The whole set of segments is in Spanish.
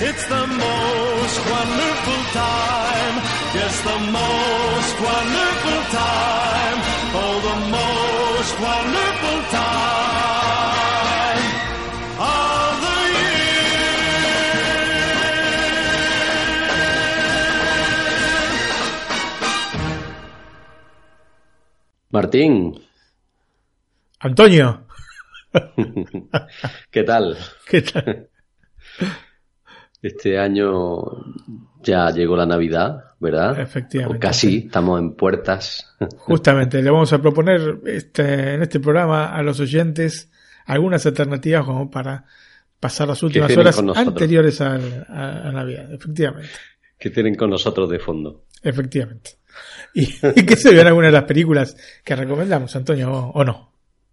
It's the most wonderful time. Yes, the most wonderful time. Oh, the most wonderful time of the Martín, Antonio, ¿qué tal? ¿qué tal? Este año ya llegó la Navidad, ¿verdad? Efectivamente. O casi, estamos en puertas. Justamente, le vamos a proponer este, en este programa a los oyentes algunas alternativas como para pasar las últimas horas anteriores a, a Navidad. Efectivamente, que tienen con nosotros de fondo. efectivamente. ¿Y, y qué se ven algunas de las películas que recomendamos, Antonio, o, o no?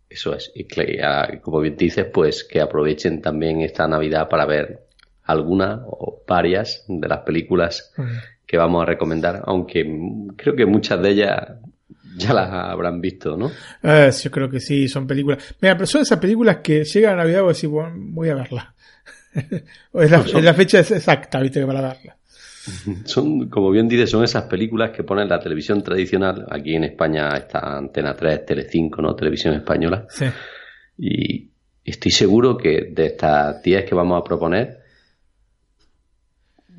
Eso es. Y que, ah, como bien dices, pues que aprovechen también esta Navidad para ver alguna o varias de las películas que vamos a recomendar, aunque creo que muchas de ellas ya las habrán visto, ¿no? Eh, yo creo que sí, son películas. Mira, pero son esas películas que llegan a Navidad y vos decís, bueno, voy a verla. Es la, Son- es la fecha exacta, viste, que para verla. Son, como bien dices, son esas películas que ponen la televisión tradicional. Aquí en España está Antena 3, Telecinco, ¿no? Televisión española. Sí. Y estoy seguro que de estas 10 que vamos a proponer,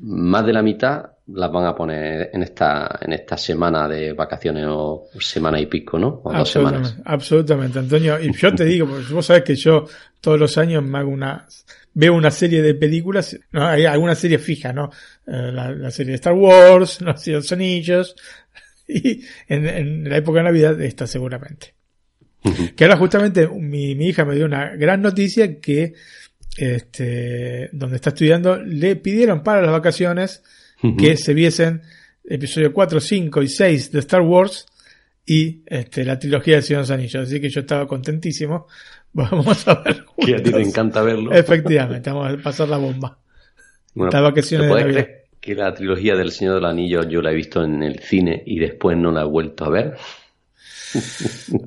más de la mitad las van a poner en esta, en esta semana de vacaciones o semana y pico, ¿no? O dos semanas. absolutamente, Antonio. Y yo te digo, porque vos sabés que yo todos los años me hago una, veo una serie de películas, no, hay alguna serie fija, ¿no? Eh, la, la serie de Star Wars, los de los Anillos, y en, en la época de Navidad esta seguramente. Que ahora justamente mi, mi hija me dio una gran noticia que este, donde está estudiando, le pidieron para las vacaciones que se viesen episodio 4, 5 y 6 de Star Wars y este, la trilogía de Señor de los Anillos. Así que yo estaba contentísimo. Vamos a ver. Que a ti te encanta verlo. Efectivamente, vamos a pasar la bomba. Bueno, Estas vacaciones ¿te de puedes Navidad. creer que la trilogía del Señor de los Anillos yo la he visto en el cine y después no la he vuelto a ver?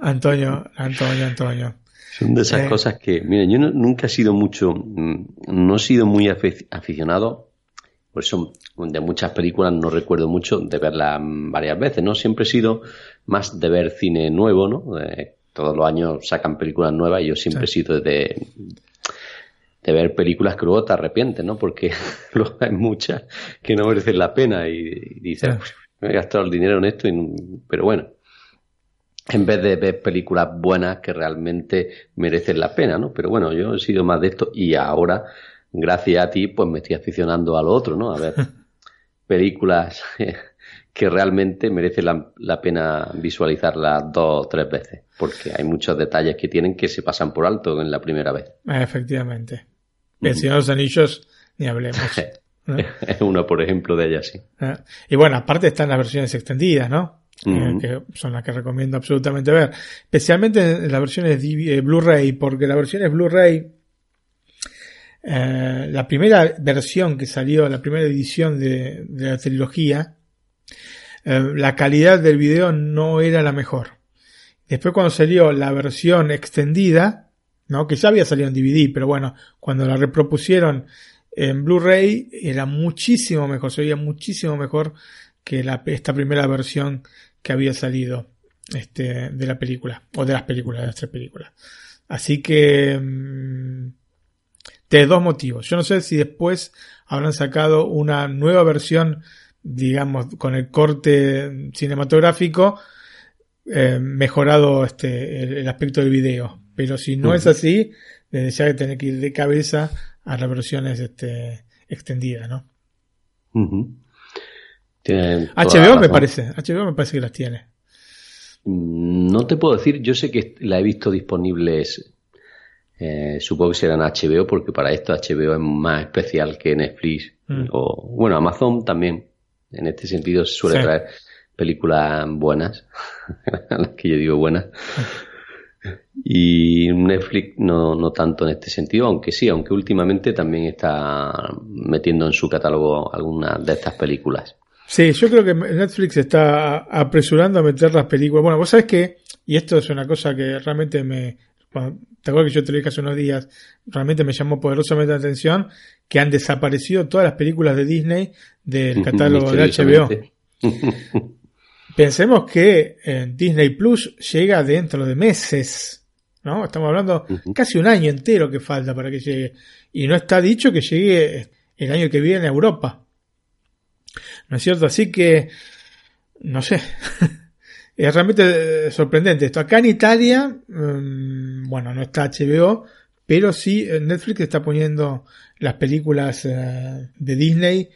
Antonio, Antonio, Antonio. Son de esas Eh. cosas que, miren, yo no- nunca he sido mucho, mm, no he sido muy afi- aficionado, por eso de muchas películas no recuerdo mucho de verlas mm, varias veces, ¿no? Siempre he sido más de ver cine nuevo, ¿no? Eh, todos los años sacan películas nuevas y yo siempre he sido de, de ver películas que luego te arrepientes, ¿no? Porque luego hay muchas que no merecen la pena y, y dices, Claro. "Uf, me he gastado el dinero en esto, y no-". pero bueno, en vez de ver películas buenas que realmente merecen la pena, ¿no? Pero bueno, yo he sido más de esto y ahora, gracias a ti, pues me estoy aficionando a lo otro, ¿no? A ver películas que realmente merece la, la pena visualizarlas dos o tres veces, porque hay muchos detalles que tienen que se pasan por alto en la primera vez. Efectivamente. El Señor de los Anillos, ni hablemos. ¿no? Es uno, por ejemplo, de ellas, sí. Eh, Y bueno, aparte están las versiones extendidas, ¿no? Eh, que son las que recomiendo absolutamente ver. Especialmente en las versiones eh, Blu-ray, porque las versiones Blu-ray, eh, la primera versión que salió, la primera edición de, de la trilogía, eh, la calidad del video no era la mejor. Después cuando salió la versión extendida, ¿no? Que ya había salido en DVD, pero bueno, cuando la repropusieron en Blu-ray era muchísimo mejor, se veía muchísimo mejor que la, esta primera versión que había salido este, de la película, o de las películas, de las tres películas. Así que, mm, de dos motivos. Yo no sé si después habrán sacado una nueva versión, digamos, con el corte cinematográfico, eh, mejorado este, el, el aspecto del video. Pero si no es así, desde ya que tener que ir de cabeza a las versiones este, extendidas, ¿no? HBO me parece, HBO me parece que las tiene. Mm, No te puedo decir, yo sé que la he visto disponibles, eh, supongo que serán HBO, porque para esto HBO es más especial que Netflix Mm. o, bueno, Amazon también, en este sentido suele Sí. traer películas buenas, las que yo digo buenas, y Netflix no, no tanto en este sentido, aunque sí, aunque últimamente también está metiendo en su catálogo algunas de estas películas. Sí, yo creo que Netflix está apresurando a meter las películas. Bueno, vos sabés que, y esto es una cosa que realmente me, cuando- te acuerdas que yo te lo dije hace unos días, realmente me llamó poderosamente la atención que han desaparecido todas las películas de Disney del catálogo de HBO. Pensemos que eh, Disney Plus llega dentro de meses, ¿no? Estamos hablando casi un año entero que falta para que llegue. Y no está dicho que llegue el año que viene a Europa. ¿No es cierto? Así que, no sé. es realmente eh, sorprendente esto. Acá en Italia, mm, bueno, no está HBO, pero sí eh, Netflix está poniendo las películas eh, de Disney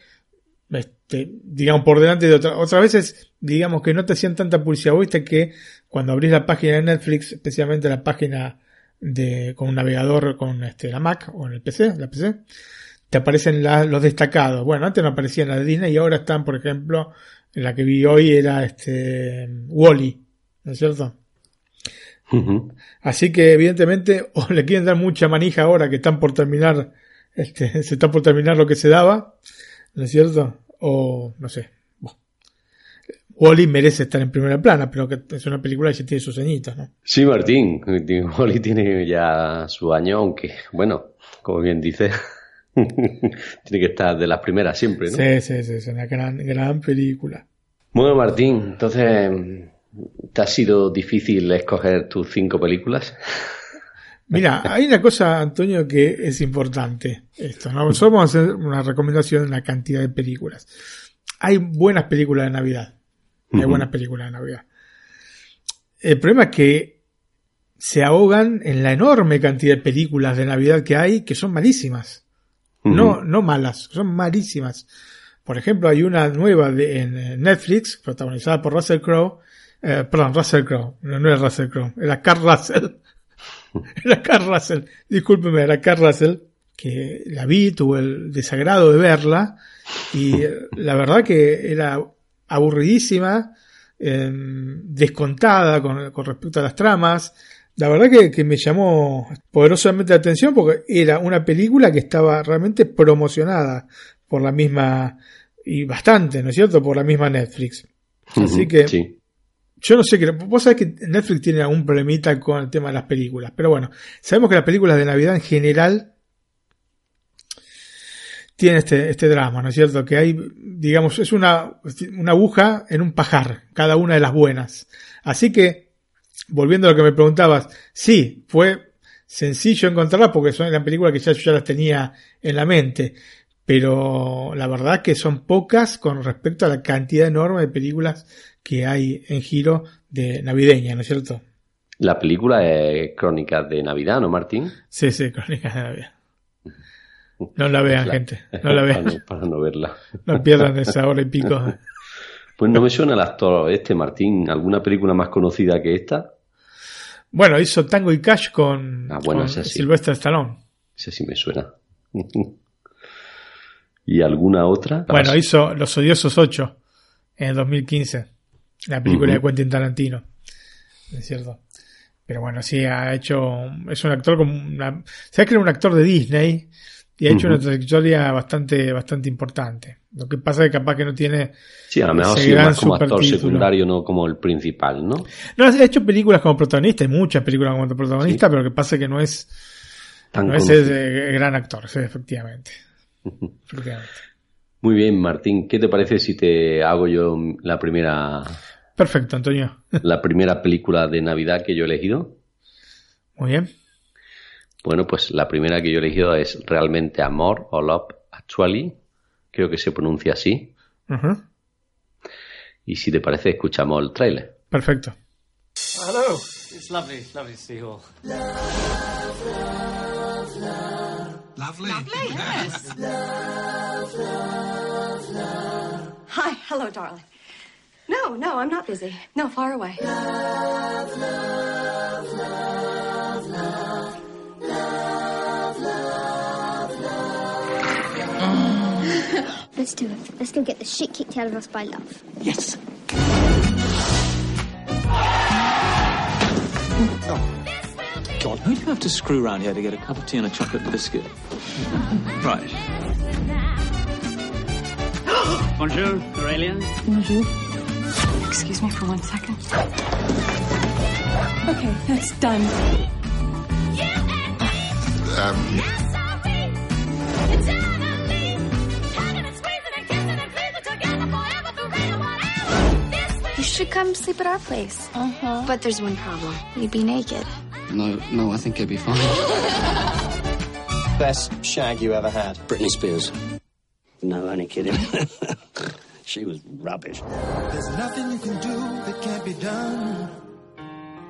este, digamos, por delante de otras. Otras veces, digamos que no te hacían tanta publicidad. Viste que cuando abrís la página de Netflix, especialmente la página de, con un navegador con este, la Mac o en el PC, la PC, te aparecen la- los destacados. Bueno, antes no aparecían las de Disney y ahora están, por ejemplo, en la que vi hoy era este, Wally, ¿no es cierto? Así que evidentemente o le quieren dar mucha manija ahora que están por terminar, este, se está por terminar lo que se daba, ¿no es cierto? O no sé. Bueno. Wally merece estar en primera plana, pero que es una película que ya tiene sus añitos, ¿no? Sí, Martín, Wally tiene ya su año, aunque, bueno, como bien dice, tiene que estar de las primeras siempre, ¿no? Sí, sí, sí, es una gran, gran película. Bueno, Martín, entonces, ¿te ha sido difícil escoger tus cinco películas? Mira, hay una cosa, Antonio, que es importante. Esto, ¿no? Nosotros vamos a hacer una recomendación de una cantidad de películas. Hay buenas películas de Navidad. Hay buenas películas de Navidad. El problema es que se ahogan en la enorme cantidad de películas de Navidad que hay que son malísimas. No, no malas, son malísimas. Por ejemplo, hay una nueva de, en Netflix, protagonizada por Russell Crowe. eh, perdón, Russell Crowe. No, no era Russell Crowe, era Carl Russell. era Carl Russell. Discúlpeme, era Carl Russell. Que la vi, tuve el desagrado de verla. Y eh, la verdad que era aburridísima, eh, descontada con, con respecto a las tramas. La verdad que, que me llamó poderosamente la atención porque era una película que estaba realmente promocionada por la misma, y bastante, ¿no es cierto?, por la misma Netflix. Así que Sí. yo no sé qué. Vos sabés que Netflix tiene algún problemita con el tema de las películas. Pero bueno, sabemos que las películas de Navidad en general tienen este, este drama, ¿no es cierto? Que hay, digamos, es una, una aguja en un pajar, cada una de las buenas. Así que, volviendo a lo que me preguntabas, sí, fue sencillo encontrarlas porque son las películas que ya, yo ya las tenía en la mente. Pero la verdad que son pocas con respecto a la cantidad enorme de películas que hay en giro de navideña, ¿no es cierto? La película es Crónicas de Navidad, ¿no, Martín? Sí, sí, Crónicas de Navidad. No la vean, gente. No la vean. Para, no verla. No pierdan esa hora y pico. Pues no me suena el actor este, Martín. ¿Alguna película más conocida que esta? Bueno, hizo Tango y Cash con, ah, bueno, con sí. Sylvester Stallone. Ese sí me suena. ¿Y alguna otra? Bueno, hizo Los Odiosos 8 en el 2015. La película uh -huh. de Quentin Tarantino. Es cierto. Pero bueno, sí, ha hecho. Es un actor como una. Se que era un actor de Disney y ha hecho uh -huh. una trayectoria bastante, bastante importante. Lo que pasa es que capaz que no tiene. Sí, a lo mejor sí, más como actor secundario, no como el principal, ¿no? No, ha hecho películas como protagonista, hay muchas películas como protagonista, sí. pero lo que pasa es que no es. Tan no conocido. es el gran actor, sí, efectivamente. efectivamente. Muy bien, Martín. ¿Qué te parece si te hago yo la primera. Perfecto, Antonio. la primera película de Navidad que yo he elegido? Muy bien. Bueno, pues la primera que yo he elegido es realmente Amor o Love Actually. Creo que se pronuncia así. Uh -huh. Y si te parece, escuchamos el tráiler. Perfecto. Hello. It's lovely, it's lovely to see you all. Lovely. Lovely, yes. love, love, love. Hi, hello, darling. No, no, I'm not busy. No, far away. Love, love, love, love. Let's do it. Let's go get the shit kicked out of us by love. Yes. Oh. God, who do you have to screw around here to get a cup of tea and a chocolate biscuit? right. Bonjour, Aurelian. Bonjour. Excuse me for one second. Okay, that's done. Um, You should come sleep at our place. Uh-huh. But there's one problem. You'd be naked. No, no, I think it'd be fine. Best shag you ever had? Britney Spears. No, only kidding. she was rubbish. There's nothing you can do that can't be done.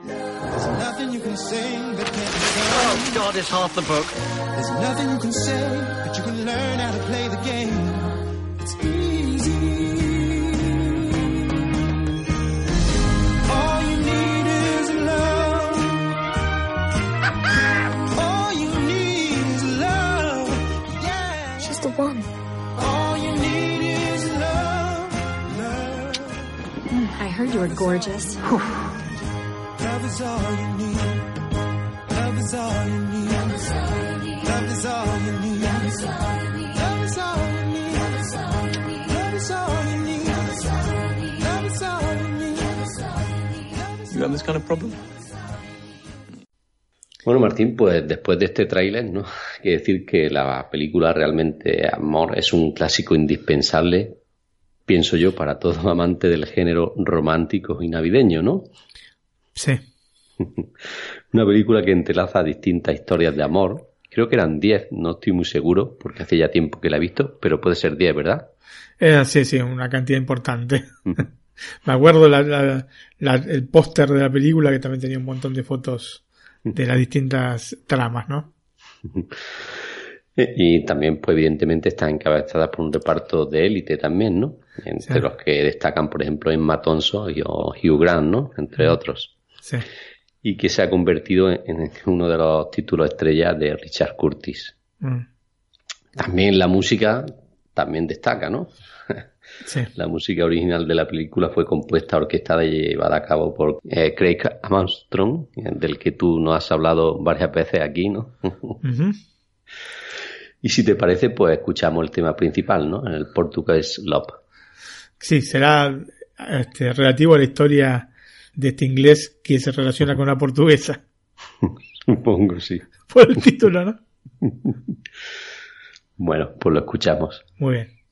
There's nothing you can sing that can't be done. Oh, God, it's half the book. There's nothing you can say, but you can learn how to play the game. Gorgeous. Love is all you need. Love is all you need. Love is all you need. Love is all you need. Love is all you need. Love is all you need. Love is all you need. Love is all you need. Love is all you need. You have this kind of problem? Bueno, Martín, pues después de este tráiler, ¿no? Hay que decir que la película realmente Amor es un clásico indispensable, pienso yo, para todo amante del género romántico y navideño, ¿no? Sí. Una película que entrelaza distintas historias de amor. Creo que eran 10, no estoy muy seguro, porque hace ya tiempo que la he visto, pero puede ser 10, ¿verdad? Eh, sí, sí, una cantidad importante. Me acuerdo la, la, la, el póster de la película que también tenía un montón de fotos de las distintas tramas, ¿no? Y también, pues evidentemente, está encabezada por un reparto de élite también, ¿no? Entre sí. los que destacan, por ejemplo, Emma Thompson y Hugh Grant, ¿no? Entre otros. Sí. Y que se ha convertido en uno de los títulos estrellas de Richard Curtis. Mm. También la música también destaca, ¿no? Sí. La música original de la película fue compuesta, orquestada y llevada a cabo por eh, Craig Armstrong, del que tú nos has hablado varias veces aquí, ¿no? Uh -huh. Y si te parece, pues escuchamos el tema principal, ¿no? En el portugués Love. Sí, será este, relativo a la historia de este inglés que se relaciona con la portuguesa. Supongo, sí. Por el título, ¿no? Bueno, pues lo escuchamos. Muy bien.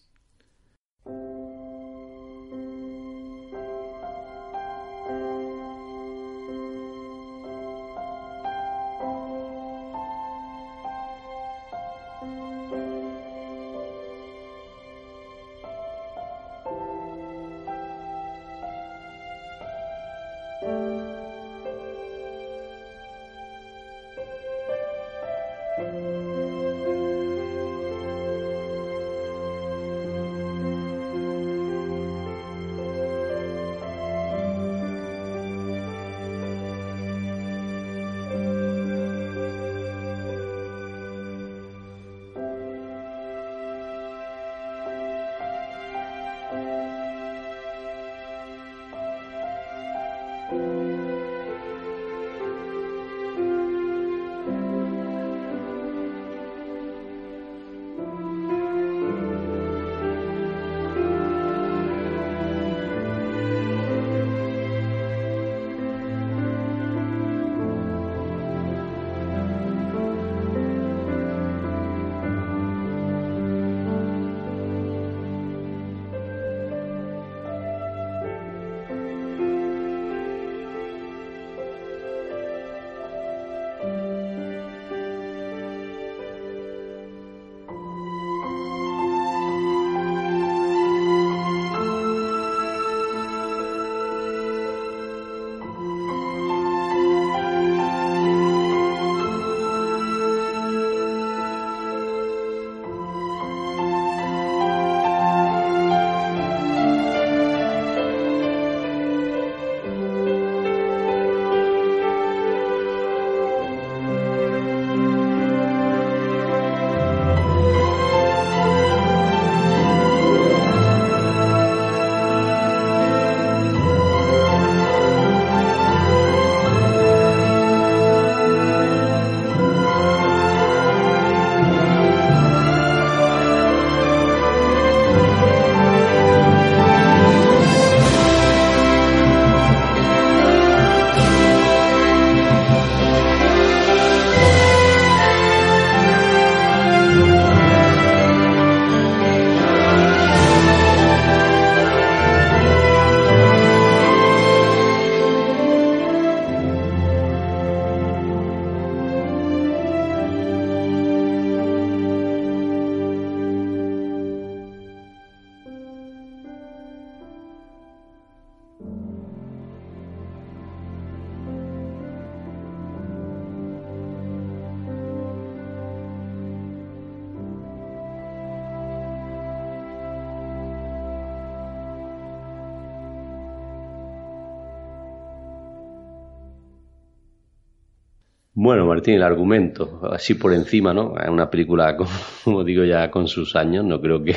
Bueno, Martín, el argumento, así por encima, ¿no? Es una película, como digo ya, con sus años, no creo que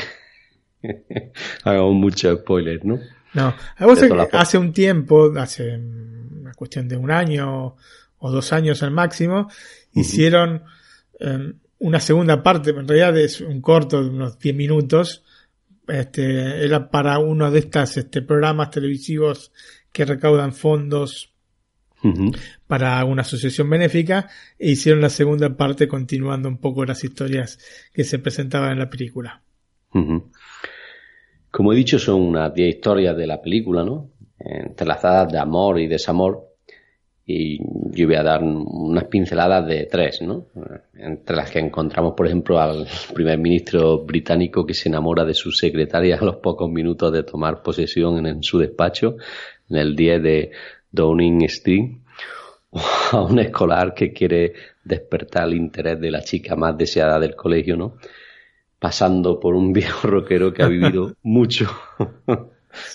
hagamos mucho spoiler, ¿no? No, hace un tiempo, hace una cuestión de un año o dos años al máximo, hicieron em, una segunda parte, en realidad es un corto de unos 10 minutos, este, era para uno de estos este, programas televisivos que recaudan fondos para una asociación benéfica e hicieron la segunda parte continuando un poco las historias que se presentaban en la película. Como he dicho, son unas 10 historias de la película, ¿no? Entrelazadas de amor y desamor. Y yo voy a dar unas pinceladas de tres, ¿no? Entre las que encontramos, por ejemplo, al primer ministro británico que se enamora de su secretaria a los pocos minutos de tomar posesión en, su despacho, en el día de Downing Street, o a un escolar que quiere despertar el interés de la chica más deseada del colegio, ¿no? Pasando por un viejo rockero que ha vivido mucho,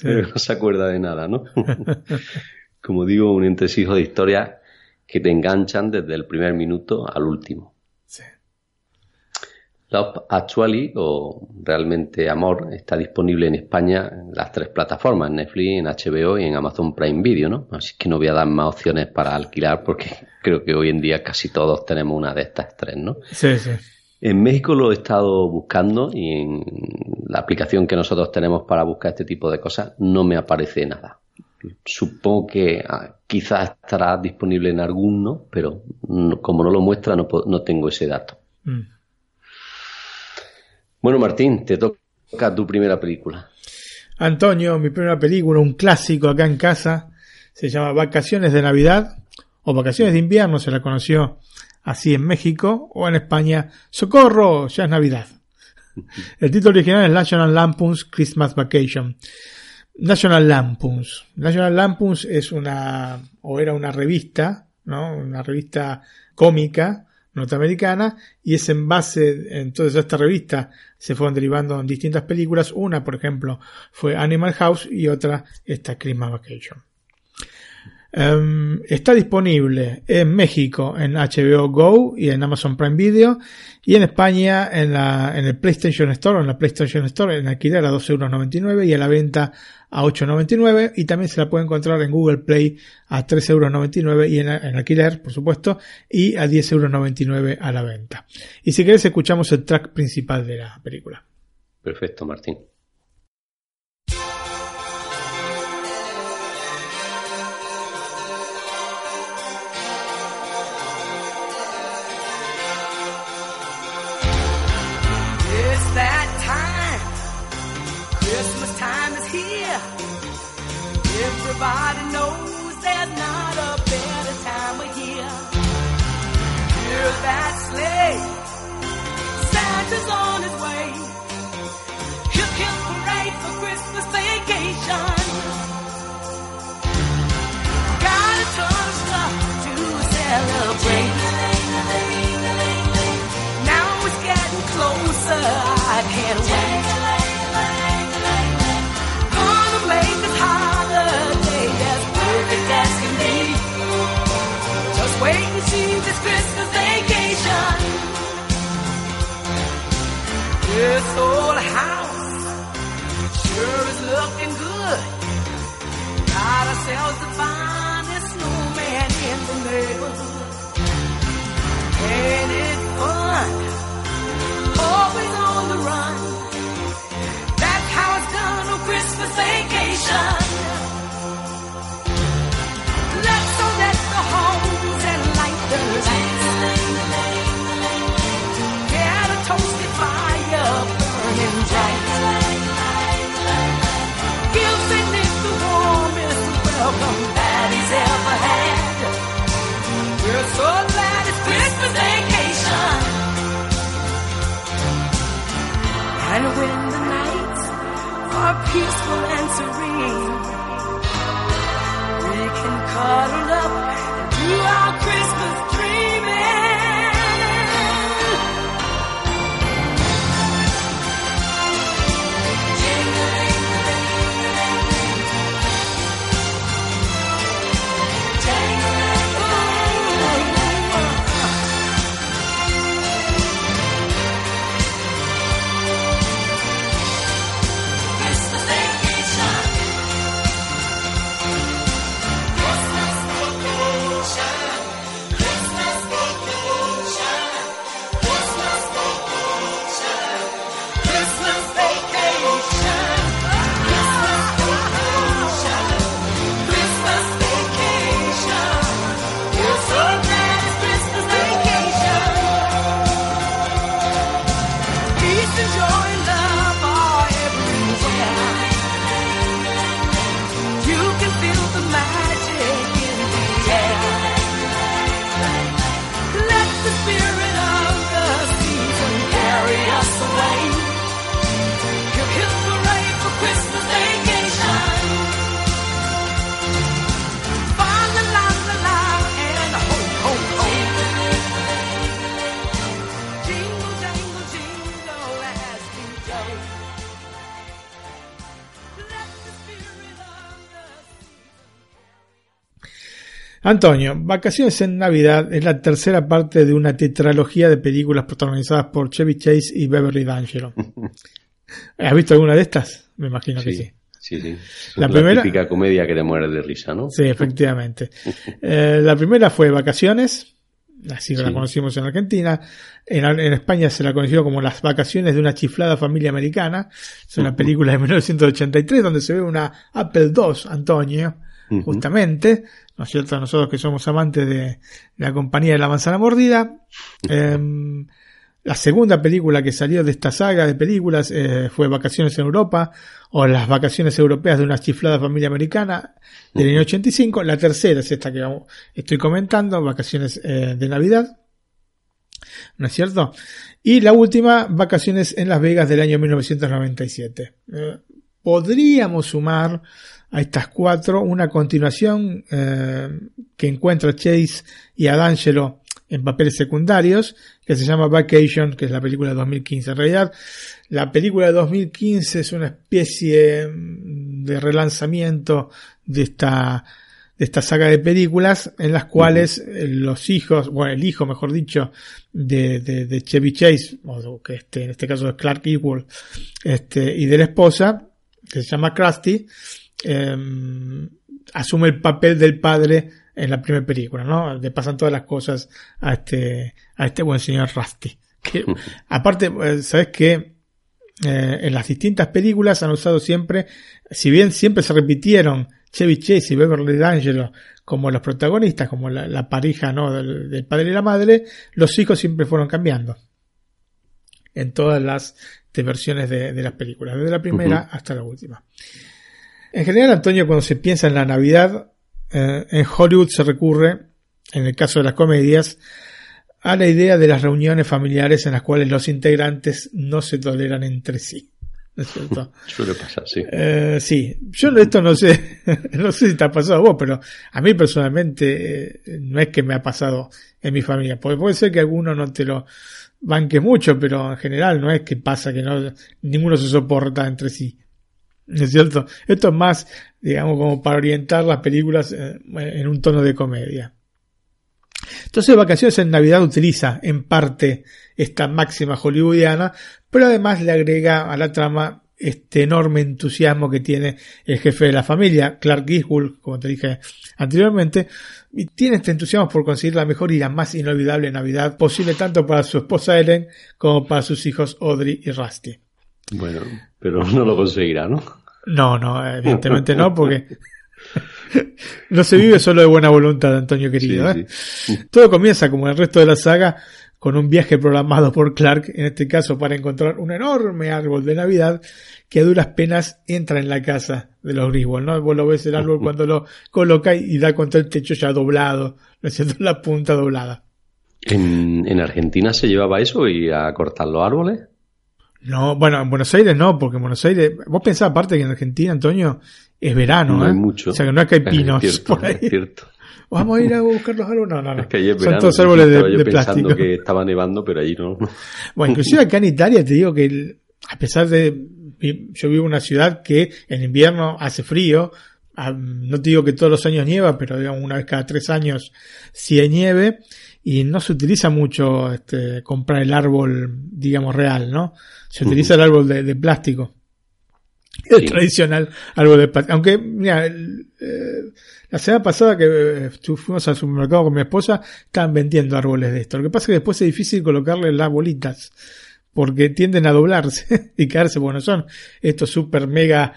pero no se acuerda de nada, ¿no? Como digo, un entresijo de historias que te enganchan desde el primer minuto al último. Love Actually o Realmente Amor está disponible en España en las tres plataformas, Netflix, en HBO y en Amazon Prime Video, ¿no? Así que no voy a dar más opciones para alquilar porque creo que hoy en día casi todos tenemos una de estas tres, ¿no? Sí, sí. En México lo he estado buscando y en la aplicación que nosotros tenemos para buscar este tipo de cosas no me aparece nada. Supongo que ah, quizás estará disponible en alguno, pero como no lo muestra, no, no tengo ese dato. Mm. Bueno, Martín, te toca tu primera película. Antonio, mi primera película, un clásico acá en casa, se llama Vacaciones de Navidad o Vacaciones de Invierno, se la conoció así en México o en España. ¡Socorro! Ya es Navidad. El título original es National Lampoon's Christmas Vacation. National Lampoon's. National Lampoon's es una, o era una revista, ¿no? Una revista cómica norteamericana y es en base, entonces a esta revista se fueron derivando en distintas películas. Una, por ejemplo, fue Animal House y otra, esta Christmas Vacation. Em, está disponible en México en HBO Go y en Amazon Prime Video y en España en, la, en el PlayStation Store en la PlayStation Store en alquiler a 2,99€ y a la venta a 8,99€ y también se la puede encontrar en Google Play a 3,99€ y en, en alquiler por supuesto y a 10,99€ a la venta. Y si querés escuchamos el track principal de la película. Perfecto, Martín. This old house sure is looking good. Got ourselves the finest snowman in the neighborhood. Ain't it fun? Always on the run. That's how it's done on Christmas vacation. Are peaceful and serene, we can cuddle up and do our Christmas Antonio, Vacaciones en Navidad es la tercera parte de una tetralogía de películas protagonizadas por Chevy Chase y Beverly D'Angelo. ¿Has visto alguna de estas? Me imagino que sí. Sí, sí. La La, primera- típica comedia que te mueres de risa, ¿no? Sí, efectivamente. Eh, la primera fue Vacaciones, así la Sí. conocimos en Argentina. En, en España se la conoció como Las vacaciones de una chiflada familia americana. Es una película de 1983 donde se ve una Apple II, Antonio. Justamente, ¿no es cierto? Nosotros que somos amantes de la compañía de la manzana mordida. Em, la segunda película que salió de esta saga de películas eh, fue Vacaciones en Europa o Las Vacaciones Europeas de una chiflada familia americana del año 85. La tercera es esta que estoy comentando, Vacaciones eh, de Navidad. ¿No es cierto? Y la última, Vacaciones en Las Vegas del año 1997. Eh, podríamos sumar a estas cuatro una continuación eh, que encuentra Chase y a D'Angelo en papeles secundarios, que se llama Vacation, que es la película de 2015. En realidad, la película de 2015 es una especie mm, de relanzamiento de esta, de esta saga de películas en las cuales eh, los hijos, bueno, el hijo, mejor dicho, de, de, de Chevy Chase, o que este, en este caso es Clark Equal, este, y de la esposa, que se llama Krusty, eh, asume el papel del padre en la primera película, ¿no? Le pasan todas las cosas a este, a este buen señor Rusty. Que, aparte, eh, ¿sabes qué? Eh, en las distintas películas han usado siempre, si bien siempre se repitieron Chevy Chase y Beverly D'Angelo como los protagonistas, como la, la pareja ¿no? del, del padre y la madre, los hijos siempre fueron cambiando en todas las de versiones de, de las películas, desde la primera hasta la última. En general, Antonio, cuando se piensa en la Navidad, eh, en Hollywood se recurre, en el caso de las comedias, a la idea de las reuniones familiares en las cuales los integrantes no se toleran entre sí. ¿No es cierto? Suele pasar, sí. Eh, sí, yo esto no sé, no sé si te ha pasado a vos, pero a mí personalmente eh, no es que me ha pasado en mi familia. Puede, puede ser que alguno no te lo banque mucho, pero en general no es que pasa que no, ninguno se soporta entre sí. ¿No es cierto? Esto es más, digamos, como para orientar las películas eh, en un tono de comedia. Entonces, Vacaciones en Navidad utiliza en parte esta máxima hollywoodiana, pero además le agrega a la trama este enorme entusiasmo que tiene el jefe de la familia, Clark Griswold, como te dije anteriormente, y tiene este entusiasmo por conseguir la mejor y la más inolvidable Navidad posible tanto para su esposa Ellen como para sus hijos Audrey y Rusty. Bueno, pero no lo conseguirá, ¿no? No, no, evidentemente no, porque no se vive solo de buena voluntad, Antonio querido. Sí, ¿eh? sí. Todo comienza, como en el resto de la saga, con un viaje programado por Clark, en este caso para encontrar un enorme árbol de Navidad que a duras penas entra en la casa de los Griswold, ¿no? Vos lo ves el árbol cuando lo coloca y da contra el techo ya doblado, ¿no? La punta doblada. ¿En, en Argentina se llevaba eso y a cortar los árboles? No, bueno, en Buenos Aires no, porque en Buenos Aires, vos pensás aparte que en Argentina, Antonio, es verano, No ¿eh? hay mucho. O sea que no es que hay Es pinos cierto, por ahí. es cierto. Vamos a ir a buscar los árboles. No, no, no. Es que ayer Son verano, todos árboles de, yo de pensando plástico. que estaba nevando, pero allí no. Bueno, inclusive acá en Italia te digo que el- a pesar de yo vivo en una ciudad que en invierno hace frío, ah, no te digo que todos los años nieva, pero digamos una vez cada tres años sí hay nieve y no se utiliza mucho este, comprar el árbol, digamos, real, ¿no? Se utiliza el árbol de, de plástico. El Sí. tradicional árbol de plástico. Aunque, mira, el, eh, la semana pasada que eh, fu- fuimos al supermercado con mi esposa, estaban vendiendo árboles de esto. Lo que pasa es que después es difícil colocarle las bolitas, porque tienden a doblarse y caerse, porque no son estos super mega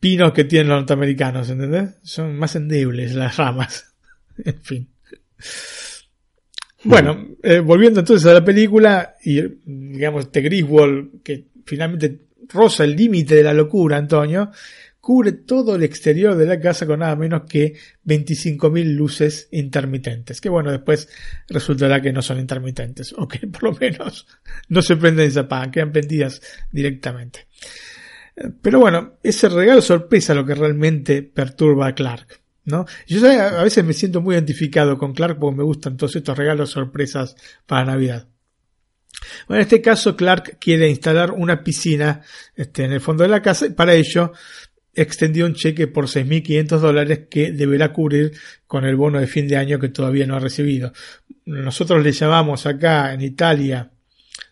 pinos que tienen los norteamericanos, ¿entendés? Son más endebles las ramas. en fin. Bueno, eh, volviendo entonces a la película, y digamos, este Griswold, que finalmente roza el límite de la locura, Antonio, cubre todo el exterior de la casa con nada menos que 25.000 luces intermitentes, que bueno, después resultará que no son intermitentes, o que por lo menos no se prenden y se apagan, quedan prendidas directamente. Pero bueno, ese regalo sorpresa lo que realmente perturba a Clark. ¿No? Yo a veces me siento muy identificado con Clark porque me gustan todos estos regalos sorpresas para Navidad. Bueno, en este caso Clark quiere instalar una piscina este, en el fondo de la casa y para ello extendió un cheque por 6.500 dólares que deberá cubrir con el bono de fin de año que todavía no ha recibido. Nosotros le llamamos acá en Italia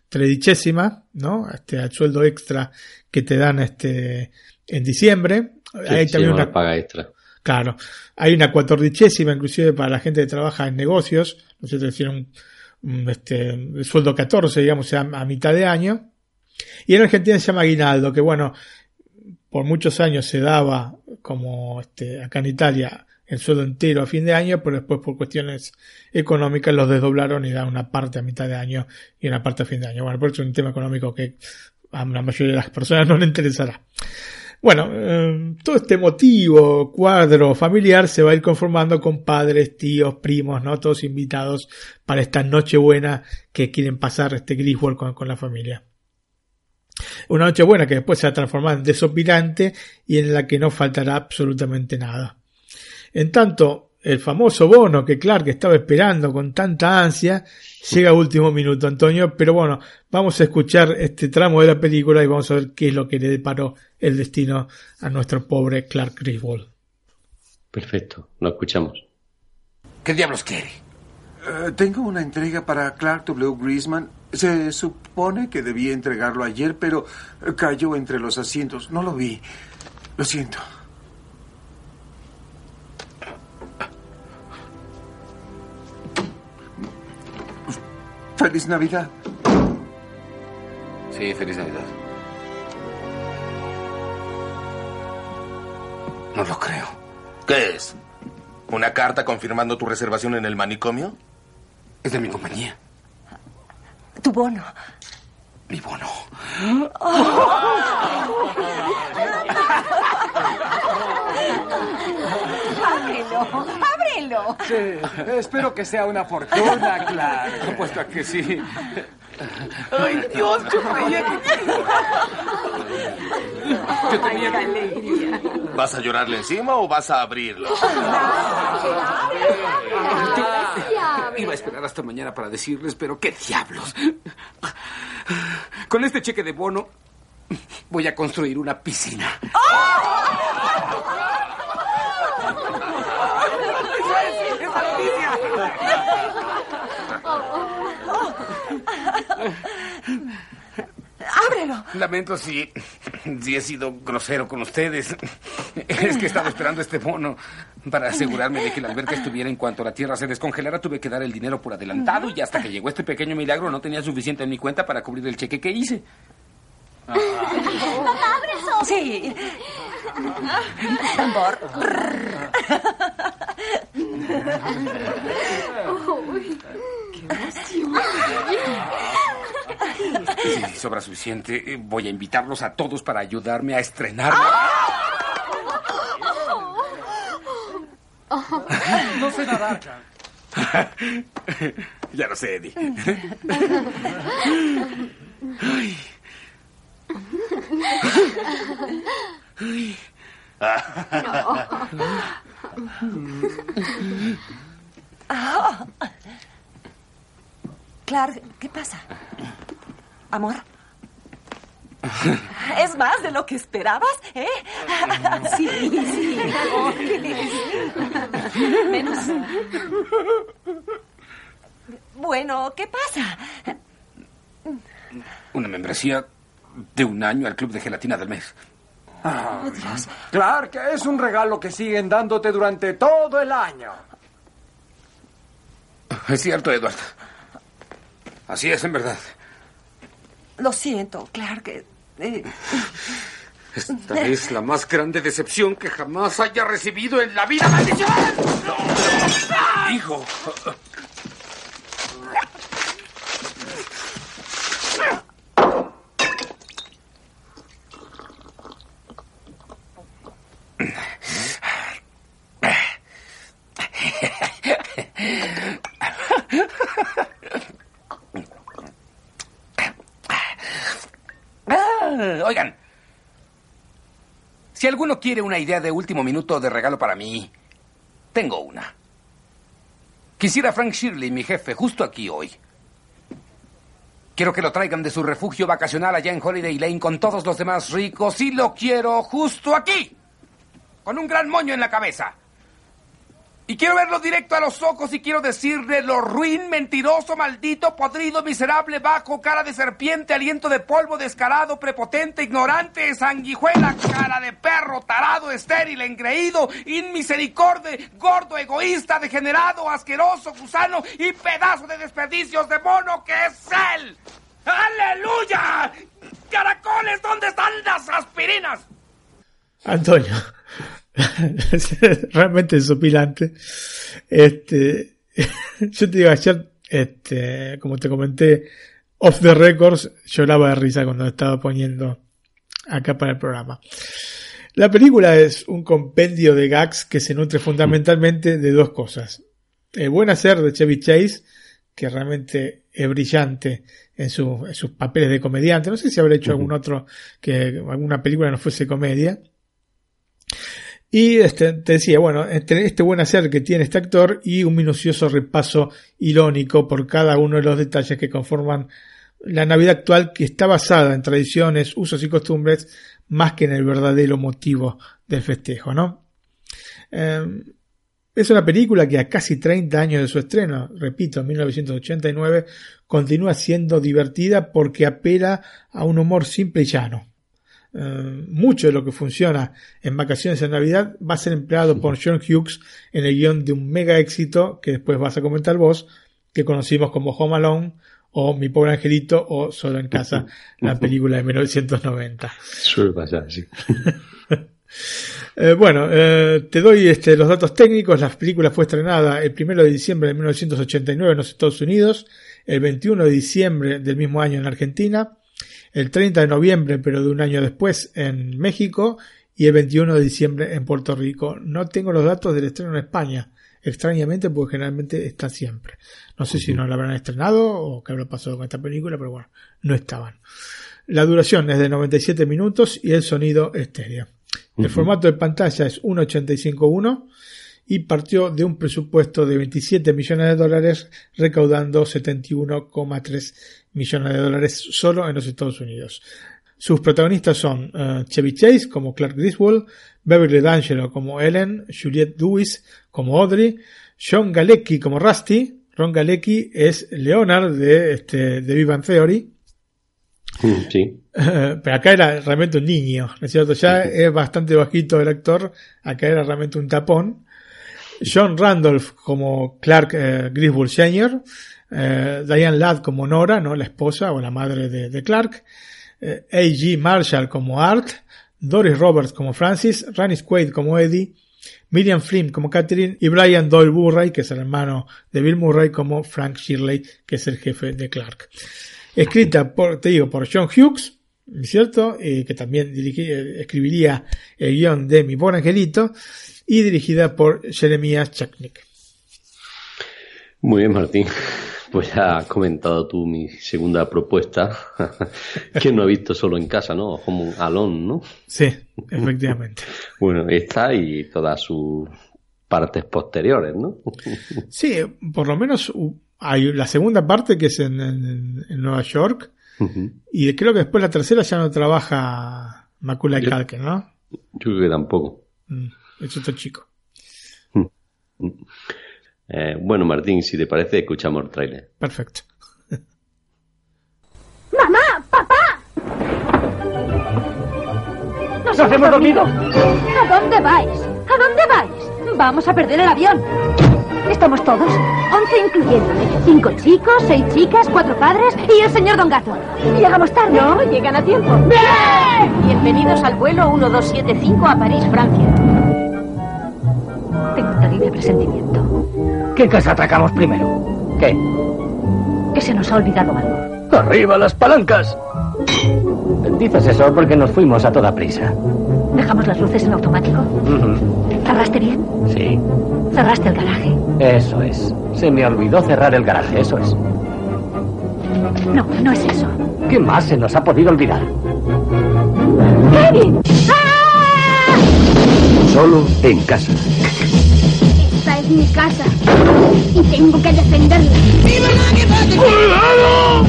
tredicésima, ¿no? Este, al sueldo extra que te dan este, en diciembre. Sí, también una, paga extra. Claro, hay una cuatordicésima inclusive para la gente que trabaja en negocios, ¿no es cierto? Es este, el sueldo 14, digamos, sea a mitad de año. Y en Argentina se llama aguinaldo, que bueno, por muchos años se daba como este, acá en Italia el sueldo entero a fin de año, pero después por cuestiones económicas los desdoblaron y dan una parte a mitad de año y una parte a fin de año. Bueno, por eso es un tema económico que a la mayoría de las personas no le interesará. Bueno, eh, todo este motivo, cuadro familiar se va a ir conformando con padres, tíos, primos, ¿no? Todos invitados para esta noche buena que quieren pasar este Griswold con, con la familia. Una noche buena que después se va a transformar en desopilante y en la que no faltará absolutamente nada. En tanto, el famoso bono que Clark estaba esperando con tanta ansia llega a último minuto, Antonio, pero bueno, vamos a escuchar este tramo de la película y vamos a ver qué es lo que le deparó el destino a nuestro pobre Clark Griswold. Perfecto, lo escuchamos. ¿Qué diablos quiere? Eh, tengo una entrega para Clark W. Grisman. Se supone que debía entregarlo ayer, pero cayó entre los asientos. No lo vi. Lo siento. Feliz Navidad. Sí, feliz Navidad. No lo creo. ¿Qué es? ¿Una carta confirmando tu reservación en el manicomio? Es de mi compañía. Tu bono. Mi bono. ¡Ábrelo! Sí, espero que sea una fortuna, Clark. Apuesto a que sí. ¡Ay, Dios! Yo creía Yo tenía ¡Qué alegría! ¿Vas a llorarle encima o vas a abrirlo? Iba a esperar hasta mañana para decirles, pero qué diablos. Con este cheque de bono voy a construir una piscina. ¡Ábrelo! Lamento si, si he sido grosero con ustedes. Es que estaba esperando este bono para asegurarme de que la alberca estuviera en cuanto la tierra se descongelara. Tuve que dar el dinero por adelantado y hasta que llegó este pequeño milagro no tenía suficiente en mi cuenta para cubrir el cheque que hice. ¡Ábrelo! Sí. Tambor. ¡Qué emoción! Si sobra suficiente, eh, voy a invitarlos a todos para ayudarme a estrenar. No sé nadar, ya lo sé, Eddie. Ay. Ah. Clark, ¿qué pasa? ¿Amor? ¿Es más de lo que esperabas, eh? Sí, sí. Menos. Bueno, ¿qué pasa? Una membresía de un año al Club de Gelatina del Mes. Ah, Clark, es un regalo que siguen dándote durante todo el año. Es cierto, Edward. Así es, en verdad. Lo siento, Clark. eh, Esta es la más grande decepción que jamás haya recibido en la vida. ¡Maldición! Hijo. Ah, si alguno quiere una idea de último minuto de regalo para mí, tengo una. Quisiera Frank Shirley, mi jefe, justo aquí hoy. Quiero que lo traigan de su refugio vacacional allá en Holiday Lane con todos los demás ricos y lo quiero justo aquí, con un gran moño en la cabeza. Y quiero verlo directo a los ojos y quiero decirle lo ruin, mentiroso, maldito, podrido, miserable, bajo, cara de serpiente, aliento de polvo, descarado, prepotente, ignorante, sanguijuela, cara de perro, tarado, estéril, engreído, inmisericorde, gordo, egoísta, degenerado, asqueroso, gusano y pedazo de desperdicios de mono que es él. ¡Aleluya! ¡Caracoles, ¿dónde están las aspirinas? Antonio, Realmente desopilante. Este, yo te digo, ayer, este, como te comenté, off the records, lloraba de risa cuando estaba poniendo acá para el programa. La película es un compendio de gags que se nutre fundamentalmente de dos cosas. El buen hacer de Chevy Chase, que realmente es brillante en, sus papeles de comediante. No sé si habrá hecho algún otro que alguna película no fuese comedia. Y este, te decía, bueno, este, este buen hacer que tiene este actor y un minucioso repaso irónico por cada uno de los detalles que conforman la Navidad actual que está basada en tradiciones, usos y costumbres más que en el verdadero motivo del festejo, ¿no? Em, es una película que a casi 30 años de su estreno, repito, en 1989, continúa siendo divertida porque apela a un humor simple y llano. Em, mucho de lo que funciona en vacaciones en Navidad va a ser empleado por John Hughes en el guion de un mega éxito que después vas a comentar vos, que conocimos como Home Alone o Mi pobre angelito o Solo en casa, la película de 1990. Suele pasar, sí. Eh, bueno, eh, te doy este, los datos técnicos. La película fue estrenada el 1 de diciembre de 1989 en los Estados Unidos, el 21 de diciembre del mismo año en Argentina, el 30 de noviembre, pero de un año después, en México, y el 21 de diciembre en Puerto Rico. No tengo los datos del estreno en España, extrañamente, porque generalmente está siempre. No sé si no la habrán estrenado o qué habrá pasado con esta película, pero bueno, no estaban. La duración es de 97 minutos y el sonido estéreo. El formato de pantalla es 1.85.1 y partió de un presupuesto de 27 millones de dólares, recaudando 71,3 millones de dólares solo en los Estados Unidos. Sus protagonistas son uh, Chevy Chase como Clark Griswold, Beverly D'Angelo como Ellen, Juliette Lewis como Audrey, John Galecki como Rusty, Ron Galecki es Leonard de, este, de Vivan Theory, Sí. Pero acá era realmente un niño, ¿no es cierto? Ya es bastante bajito el actor, acá era realmente un tapón. John Randolph como Clark eh, Griswold Sr., eh, Diane Ladd como Nora, ¿no? La esposa o la madre de, Clark, eh, A.G. Marshall como Art, Doris Roberts como Francis, Rannis Quaid como Eddie, Miriam Flynn como Catherine y Brian Doyle Murray, que es el hermano de Bill Murray, como Frank Shirley, que es el jefe de Clark escrita por, te digo, por John Hughes, ¿cierto? Eh, que también escribiría el guion de Mi Pobre Angelito, y dirigida por Jeremiah Chaknik. Muy bien, Martín. Pues ya has comentado tú mi segunda propuesta, que no he visto solo en casa, ¿no? Como Alone, ¿no? Sí, efectivamente. bueno, esta y todas sus partes posteriores, ¿no? sí, por lo menos hay la segunda parte que es en, Nueva York. Y creo que después la tercera ya no trabaja Macula y Calque, ¿no? Yo creo que tampoco. Mm, es otro chico. Eh, bueno, Martín, si te parece, escuchamos el trailer. Perfecto. ¡Mamá! ¡Papá! ¡Nos, hemos dormido! ¿A dónde vais? ¿A dónde vais? Vamos a perder el avión. Estamos todos, once incluyéndome. Cinco chicos, seis chicas, cuatro padres y el señor Don Gato. Llegamos tarde. No, llegan a tiempo. ¡Bien! Bienvenidos al vuelo 1275 a París, Francia. Presentimiento. ¿Qué casa atacamos primero? ¿Qué? Que se nos ha olvidado algo. ¡Arriba las palancas! Dices eso porque nos fuimos a toda prisa. ¿Dejamos las luces en automático? ¿Cerraste bien? Sí. ¿Cerraste el garaje? Eso es. Se me olvidó cerrar el garaje, eso es. No, no es eso. ¿Qué más se nos ha podido olvidar? ¡Kevin! ¡Ah! Solo en casa. Mi casa. Y tengo que defenderla. ¡Cuidado!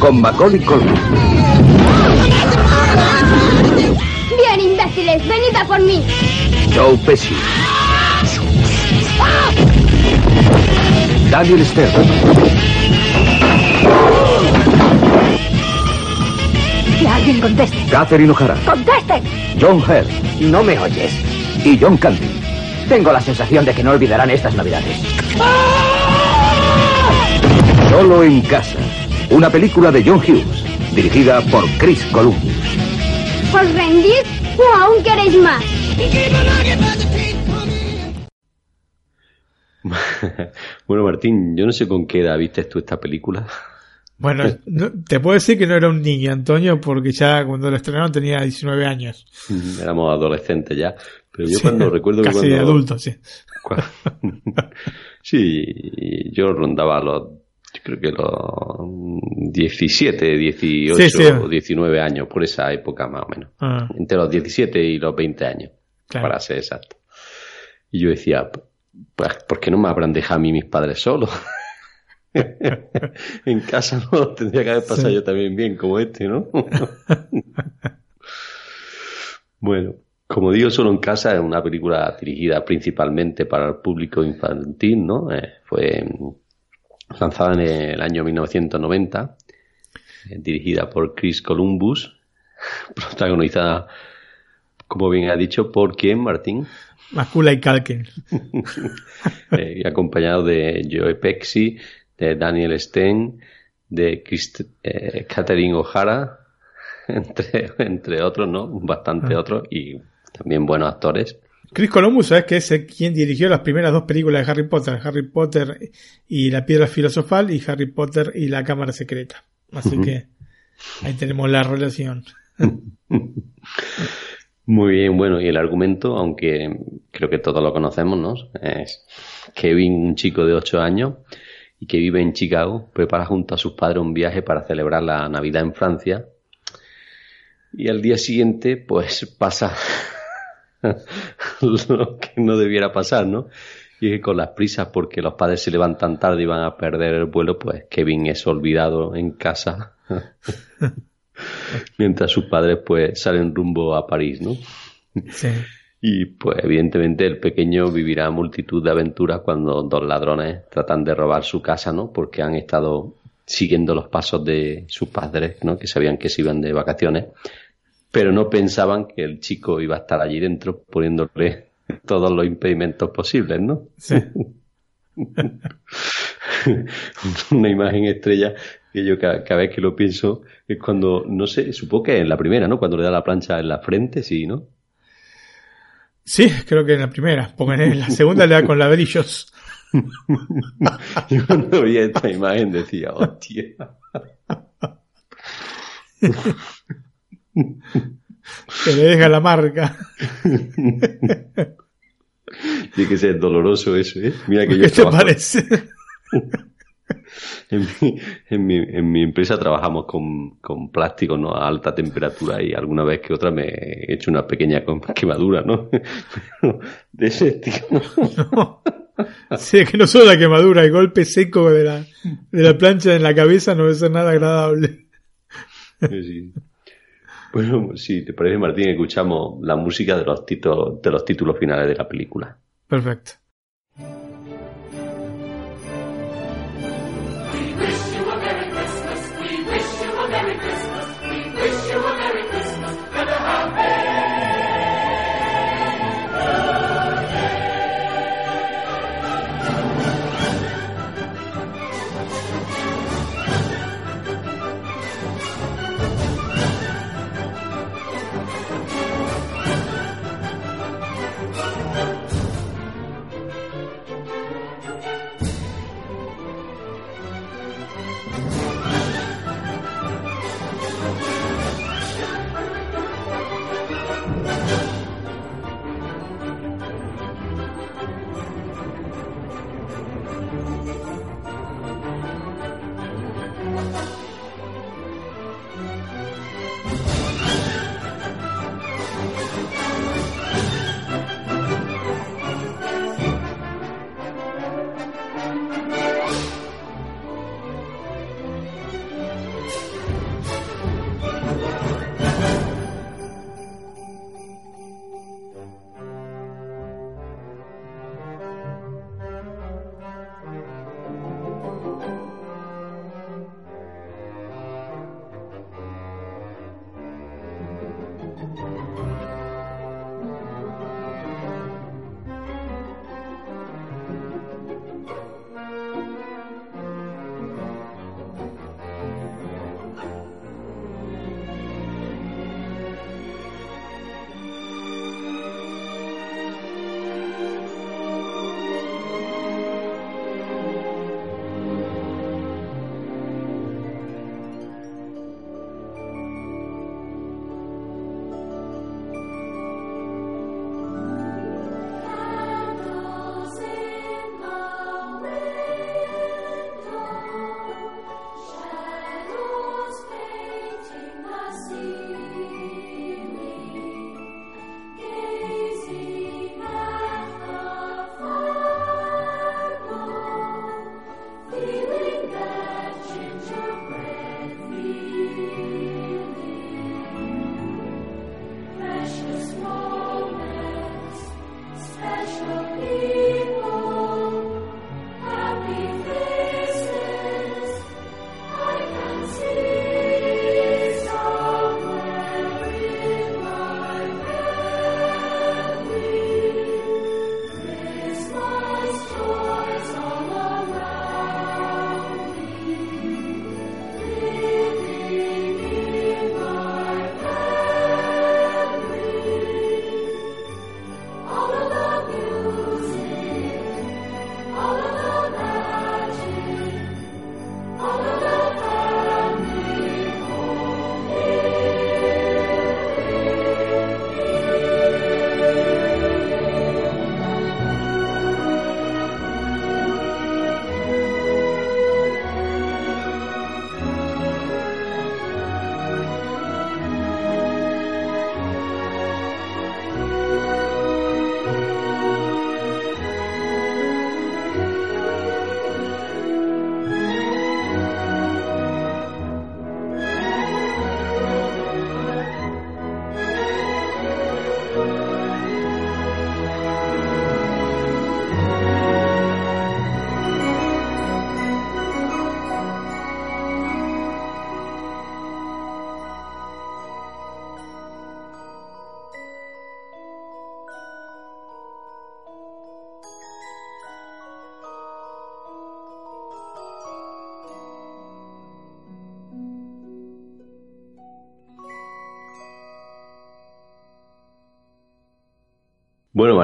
Con Macaulay Culkin. Bien, imbéciles, venid a por mí. Joe Pesci. Daniel Stern. Que alguien conteste. Catherine O'Hara. ¡Conteste! John Hurt. No me oyes. Y John Candy. Tengo la sensación de que no olvidarán estas navidades. Solo en casa. Una película de John Hughes, dirigida por Chris Columbus. ¿Os rendís o aún queréis más? bueno, Martín, yo no sé con qué edad viste tú esta película. Bueno, no- te puedo decir que no era un niño, Antonio, porque ya cuando lo estrenaron tenía 19 años. Éramos adolescentes ya. Pero yo Sí, cuando recuerdo que casi cuando... adultos, sí. cua- sí, yo rondaba los... Yo creo que los 17, 18 Sí, sí. o 19 años, por esa época más o menos. Ah. Entre los 17 y los 20 años, Claro. para ser exacto. Y yo decía, pues, ¿por qué no me habrán dejado a mí mis padres solos? en casa no tendría que haber pasado Sí. yo también bien como este, ¿no? bueno, como digo, solo en casa es una película dirigida principalmente para el público infantil, ¿no? Eh, fue mm, lanzada en el año 1990, eh, dirigida por Chris Columbus, protagonizada, como bien ha dicho, por quién, Martín? Macula y Calken. Eh, y acompañado de Joe Pesci, de Daniel Stein, de Christ eh, Catherine O'Hara, entre, entre otros, ¿no? Bastante Ah. otros, y también buenos actores. Chris Columbus, ¿sabes que es quien dirigió las primeras dos películas de Harry Potter? Harry Potter y la Piedra Filosofal y Harry Potter y la Cámara Secreta. Así que ahí tenemos la relación. Muy bien, bueno, y el argumento, aunque creo que todos lo conocemos, ¿no? Es Kevin, un chico de 8 años y que vive en Chicago, prepara junto a sus padres un viaje para celebrar la Navidad en Francia. Y al día siguiente, pues pasa lo que no debiera pasar, ¿no? Y que con las prisas porque los padres se levantan tarde y van a perder el vuelo, pues Kevin es olvidado en casa. Mientras sus padres pues salen rumbo a París, ¿no? Sí. Y pues evidentemente el pequeño vivirá multitud de aventuras cuando dos ladrones tratan de robar su casa, ¿no? Porque han estado siguiendo los pasos de sus padres, ¿no? Que sabían que se iban de vacaciones, pero no pensaban que el chico iba a estar allí dentro poniéndole todos los impedimentos posibles, ¿no? Sí. Una imagen estrella que yo ca- cada, vez que lo pienso es cuando, no sé, supongo que en la primera, ¿no? Cuando le da la plancha en la frente, sí, ¿no? Sí, creo que en la primera, porque en la segunda le da con ladrillos. Yo cuando vi esta imagen decía, hostia. Que le deja la marca. Tiene que ser doloroso eso, ¿eh? Mira que yo ¿Qué te parece? En mi, en mi, en mi empresa trabajamos con, con plástico ¿no? a alta temperatura y alguna vez que otra me he hecho una pequeña quemadura, ¿no? Pero de ese tipo. Sí, es que no solo la quemadura, el golpe seco de la, de la plancha en la cabeza no ser nada agradable. Sí. Bueno, si te parece, Martín, escuchamos la música de los, títulos de los títulos finales de la película. Perfecto.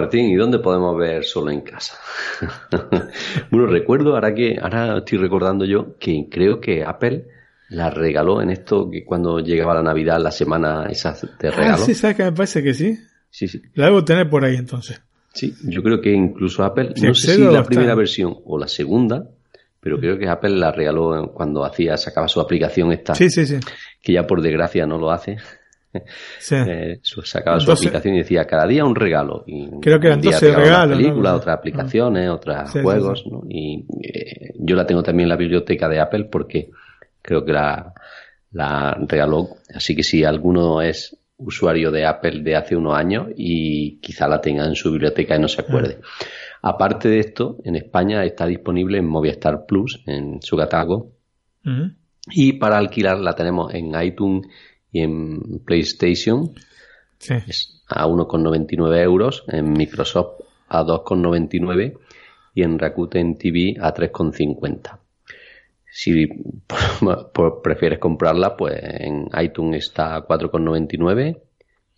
Martín, ¿y dónde podemos ver solo en casa? bueno, recuerdo, ahora que ahora estoy recordando yo que creo que Apple la regaló en esto que cuando llegaba la Navidad, la semana esa de regalo. Ah, sí, ¿sabes que me parece que sí? Sí, sí. La debo tener por ahí entonces. Sí, yo creo que incluso Apple, Sí, no sé si la primera versión o la segunda, pero creo que Apple la regaló cuando hacía, sacaba su aplicación esta, Sí, sí, sí. que ya por desgracia no lo hace. Sí. Eh, sacaba su Entonces- aplicación y decía cada día un regalo. Y Creo que eran un día 12 regalaba regalos, Ah. otras aplicaciones, otros Sí, juegos. sí. ¿no? Y eh, yo la tengo también en la biblioteca de Apple porque creo que la, la regaló. Así que si alguno es usuario de Apple de hace unos años y quizá la tenga en su biblioteca y no se acuerde. Aparte de esto, en España está disponible en Movistar Plus, en su catálogo, y para alquilar la tenemos en iTunes y en PlayStation Sí. es a 1,99 euros, en Microsoft a 2,99 y en Rakuten TV a 3,50. Si por- prefieres comprarla, pues en iTunes está a 4,99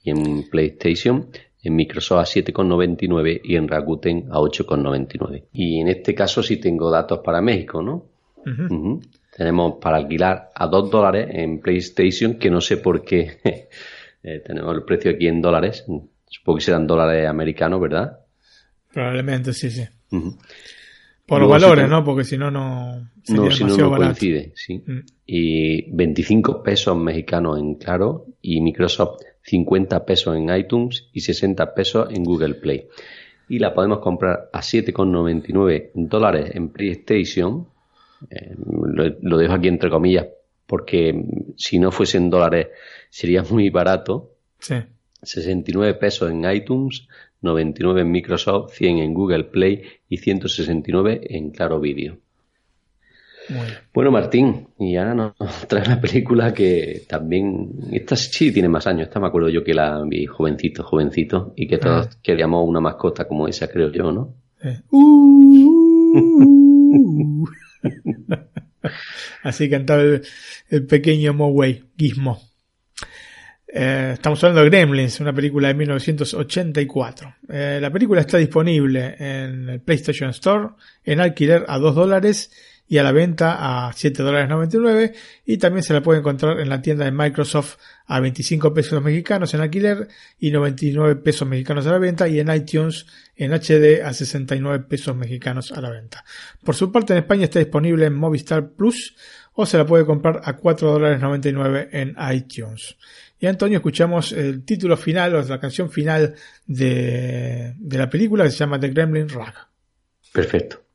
y en PlayStation, en Microsoft a 7,99 y en Rakuten a 8,99. Y en este caso sí tengo datos para México, ¿no? Ujú. Tenemos para alquilar a 2 dólares en PlayStation, que no sé por qué eh, tenemos el precio aquí en dólares. Supongo que serán dólares americanos, ¿verdad? Probablemente, sí, sí. Por los Luego valores, ¿no? Porque si no, no No, si no, no barato. coincide, sí. Mm. Y 25 pesos mexicanos en Claro y Microsoft 50 pesos en iTunes y 60 pesos en Google Play. Y la podemos comprar a 7,99 dólares en PlayStation. Eh, lo, lo dejo aquí entre comillas porque si no fuesen dólares sería muy barato. Sí. 69 pesos en iTunes, 99 en Microsoft, 100 en Google Play y 169 en Claro Video. Bueno, Martín, y ahora nos trae una película que también, esta sí tiene más años, esta me acuerdo yo que la vi jovencito, jovencito, y que todos queríamos una mascota como esa, creo yo, ¿no? Eh. Uh. Así cantaba el, el pequeño Moway, Gizmo. Eh, estamos hablando de Gremlins, una película de 1984. Eh, la película está disponible en el PlayStation Store, en alquiler a 2 dólares y a la venta a 7 dólares 99 y también se la puede encontrar en la tienda de Microsoft a 25 pesos mexicanos en alquiler y 99 pesos mexicanos a la venta y en iTunes en HD a 69 pesos mexicanos a la venta. Por su parte en España está disponible en Movistar Plus o se la puede comprar a 4 dólares 99 en iTunes. Y Antonio escuchamos el título final o la canción final de, de la película que se llama The Gremlin Rag. Perfecto.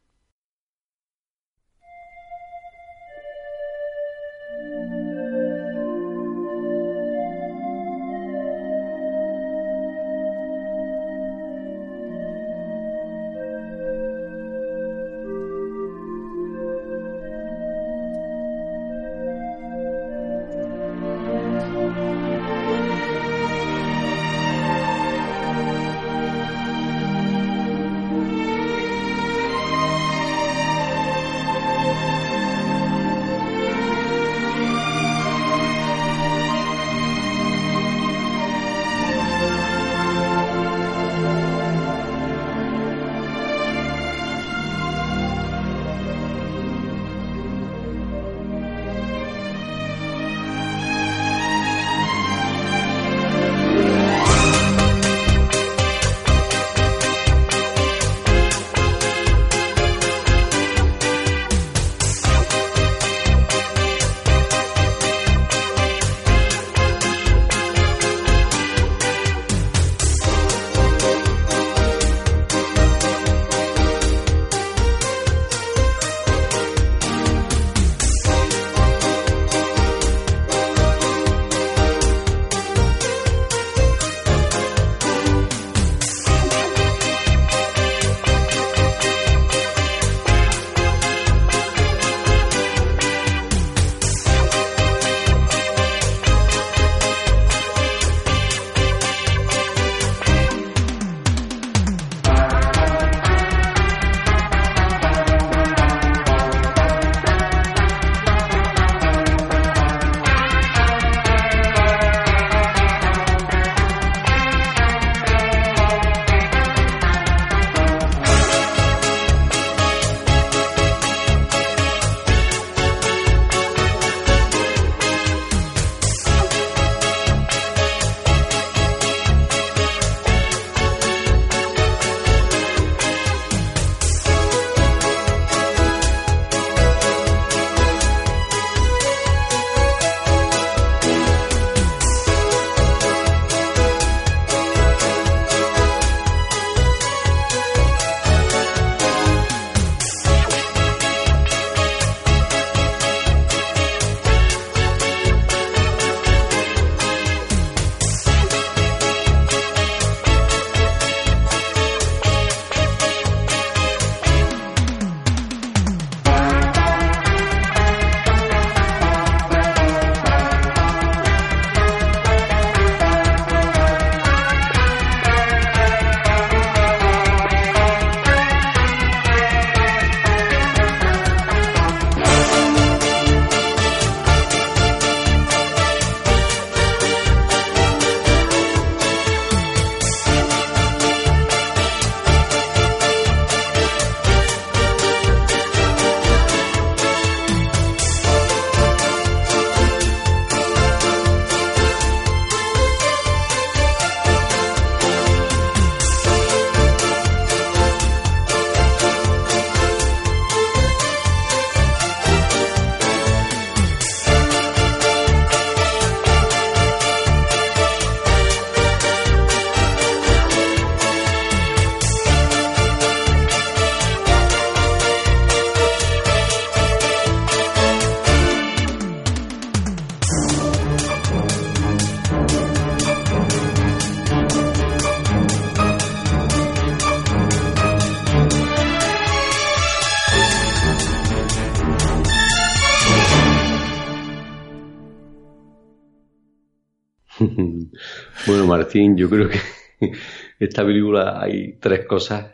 Martín, yo creo que esta película hay tres cosas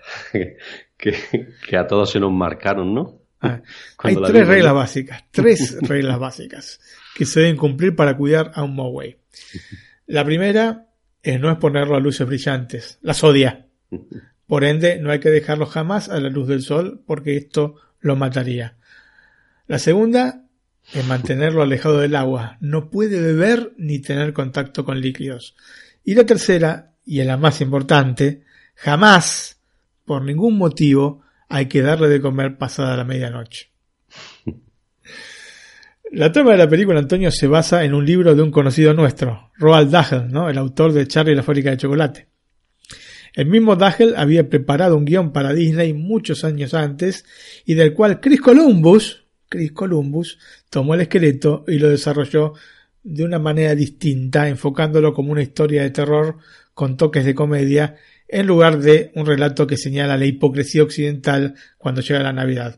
que, que a todos se nos marcaron, ¿no? Ah, hay tres vimos, reglas básicas, tres reglas básicas que se deben cumplir para cuidar a un Moway. La primera es no exponerlo a luces brillantes, las odia. Por ende, no hay que dejarlo jamás a la luz del sol porque esto lo mataría. La segunda es mantenerlo alejado del agua. No puede beber ni tener contacto con líquidos. Y la tercera, y es la más importante, jamás, por ningún motivo, hay que darle de comer pasada la medianoche. La trama de la película, Antonio, se basa en un libro de un conocido nuestro, Roald Dahl, ¿no? el autor de Charlie y la fábrica de chocolate. El mismo Dahl había preparado un guion para Disney muchos años antes y del cual Chris Columbus, Chris Columbus tomó el esqueleto y lo desarrolló de una manera distinta, enfocándolo como una historia de terror con toques de comedia, en lugar de un relato que señala la hipocresía occidental cuando llega la Navidad,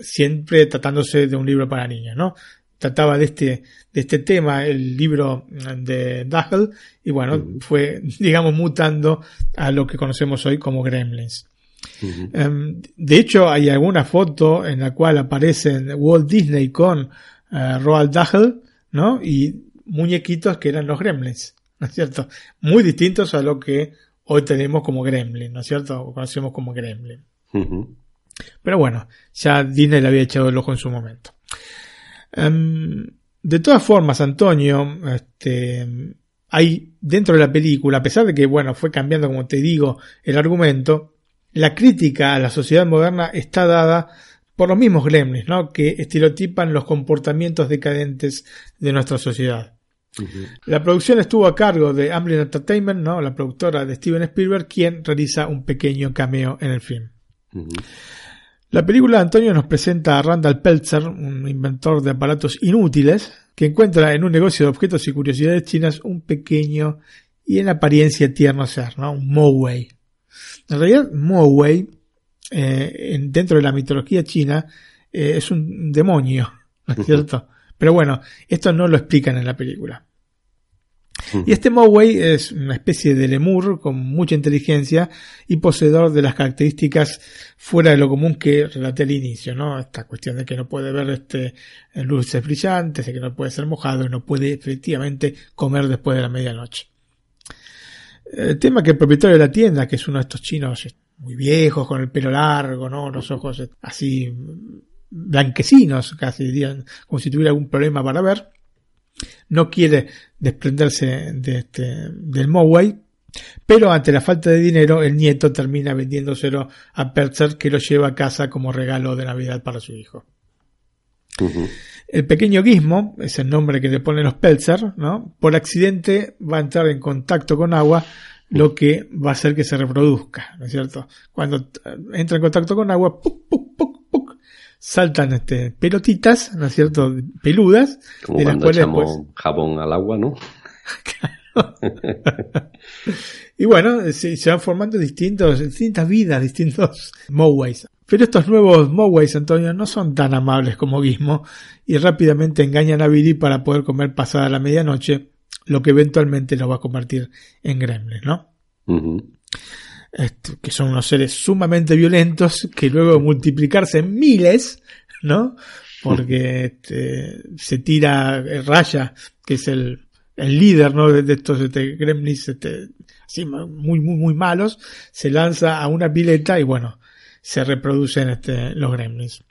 siempre tratándose de un libro para niños, ¿no? Trataba de este, de este tema el libro de Dahl y bueno, fue, digamos, mutando a lo que conocemos hoy como Gremlins. Um, de hecho, hay alguna foto en la cual aparecen Walt Disney con uh, Roald Dahl, ¿no? Y muñequitos que eran los Gremlins, ¿no es cierto? Muy distintos a lo que hoy tenemos como Gremlin, ¿no es cierto? O conocemos como Gremlin. Pero bueno, ya Disney le había echado el ojo en su momento. Um, de todas formas, Antonio, este, hay dentro de la película, a pesar de que, bueno, fue cambiando, como te digo, el argumento, la crítica a la sociedad moderna está dada por los mismos gremlins, ¿no? Que estereotipan los comportamientos decadentes de nuestra sociedad. La producción estuvo a cargo de Amblin Entertainment, ¿no? La productora de Steven Spielberg, quien realiza un pequeño cameo en el film. La película de Antonio nos presenta a Randall Peltzer, un inventor de aparatos inútiles, que encuentra en un negocio de objetos y curiosidades chinas un pequeño y en apariencia tierno ser, ¿no? Un Moway. En realidad, Moway, eh, en- dentro de la mitología china, eh, es un demonio, ¿no es cierto? Pero bueno, esto no lo explican en la película. Y este Moway es una especie de lemur con mucha inteligencia y poseedor de las características fuera de lo común que relaté al inicio, ¿no? Esta cuestión de que no puede ver este luces brillantes, de que no puede ser mojado y no puede efectivamente comer después de la medianoche. El tema que el propietario de la tienda, que es uno de estos chinos muy viejos, con el pelo largo, ¿no? Los ojos así blanquecinos, casi dirían, como si tuviera algún problema para ver, no quiere desprenderse de este, del Moway, pero ante la falta de dinero, el nieto termina vendiéndoselo a Perzer, que lo lleva a casa como regalo de Navidad para su hijo. El pequeño Gizmo, es el nombre que le ponen los Pelzer, ¿no? Por accidente va a entrar en contacto con agua, lo que va a hacer que se reproduzca, ¿no es cierto? Cuando entra en contacto con agua, ¡puc, puc, puc, puc! Saltan este, pelotitas, ¿no es cierto? Peludas, Como de cuando echamos pues, jabón al agua, ¿no? Y bueno, se, se van formando distintos, distintas vidas, distintos Moways. Pero estos nuevos Moways, Antonio, no son tan amables como Gizmo y rápidamente engañan a Billy para poder comer pasada la medianoche, lo que eventualmente lo va a convertir en gremlins, ¿no? Este, que son unos seres sumamente violentos que luego de multiplicarse en miles, ¿no? Porque este, se tira eh, Raya, que es el, el líder, ¿no? De, de estos este, gremlins, este, así muy, muy, muy malos, se lanza a una pileta y bueno, se reproducen este, los gremlins.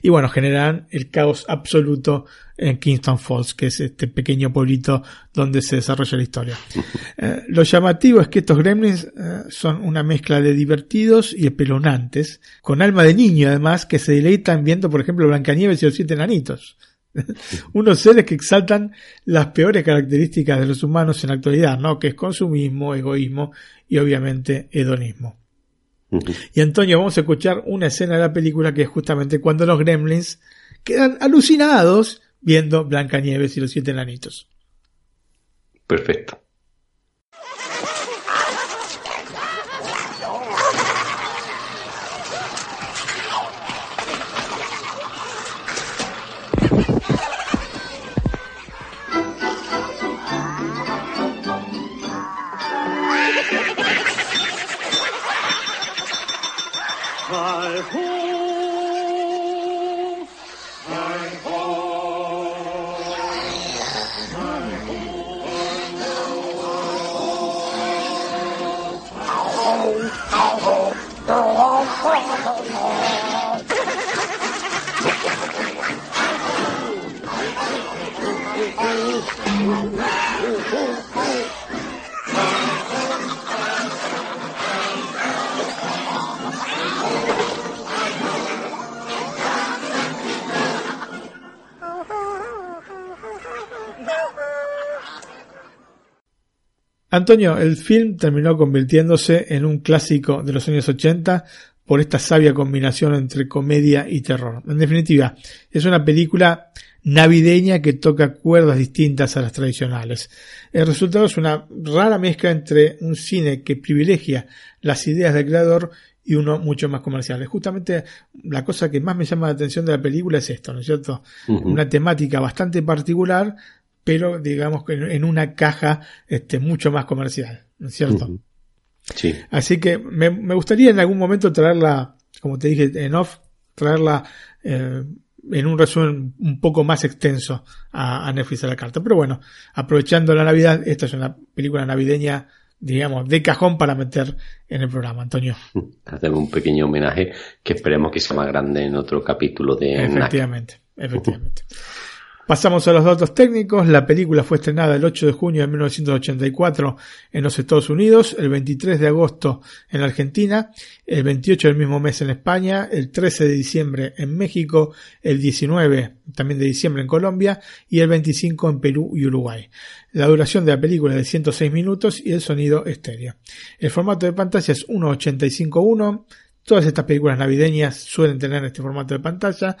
Y bueno, generan el caos absoluto en Kingston Falls, que es este pequeño pueblito donde se desarrolla la historia. Eh, lo llamativo es que estos gremlins eh, son una mezcla de divertidos y espeluznantes, con alma de niño además, que se deleitan viendo, por ejemplo, Blancanieves y los siete enanitos. Unos seres que exaltan las peores características de los humanos en la actualidad, ¿no? Que es consumismo, egoísmo y obviamente hedonismo. Y Antonio, vamos a escuchar una escena de la película que es justamente cuando los gremlins quedan alucinados viendo Blancanieves y los siete enanitos. Perfecto. Hi ho! Hi! Antonio, el film terminó convirtiéndose en un clásico de los años 80 por esta sabia combinación entre comedia y terror. En definitiva, es una película navideña que toca cuerdas distintas a las tradicionales. El resultado es una rara mezcla entre un cine que privilegia las ideas del creador y uno mucho más comercial. Justamente la cosa que más me llama la atención de la película es esto, ¿no es cierto? Una temática bastante particular, pero digamos que en una caja este, mucho más comercial, ¿no es cierto? Sí. Así que me, me gustaría en algún momento traerla, como te dije en off, traerla eh, en un resumen un poco más extenso a, a Netflix a la carta. Pero bueno, aprovechando la Navidad, esta es una película navideña, digamos, de cajón para meter en el programa, Antonio. Hacemos un pequeño homenaje que esperemos que sea más grande en otro capítulo de NAC. Efectivamente, efectivamente. Pasamos a los datos técnicos. La película fue estrenada el 8 de junio de 1984 en los Estados Unidos, el 23 de agosto en la Argentina, el 28 del mismo mes en España, el 13 de diciembre en México, el 19 también de diciembre en Colombia y el 25 en Perú y Uruguay. La duración de la película es de 106 minutos y el sonido estéreo. El formato de pantalla es 1.85.1. Todas estas películas navideñas suelen tener este formato de pantalla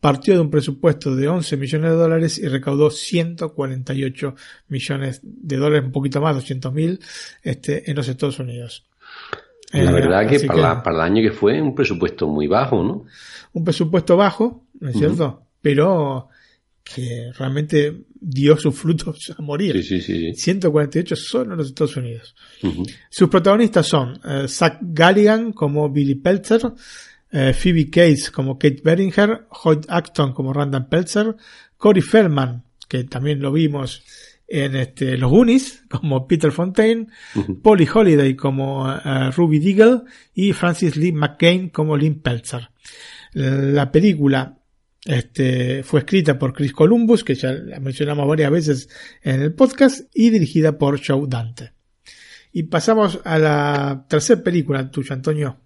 partió de un presupuesto de 11 millones de dólares y recaudó 148 millones de dólares, un poquito más, 200 mil, este, en los Estados Unidos. La Eh, verdad que para, la- para el año que fue un presupuesto muy bajo, ¿no? un presupuesto bajo, ¿no es cierto? Pero que realmente dio sus frutos a morir. Sí, sí, sí. 148 solo en los Estados Unidos. Sus protagonistas son eh, Zach Galligan como Billy Peltzer, eh, Phoebe Cates como Kate Beringer, Hoyt Acton como Randall Peltzer, Corey Feldman, que también lo vimos en este, Los Goonies, como Peter Fontaine, Polly Holiday como eh, Ruby Deagle y Francis Lee McCain como Lynn Peltzer. La película este, fue escrita por Chris Columbus, que ya la mencionamos varias veces en el podcast, y dirigida por Joe Dante. Y pasamos a la tercera película tuya, Antonio.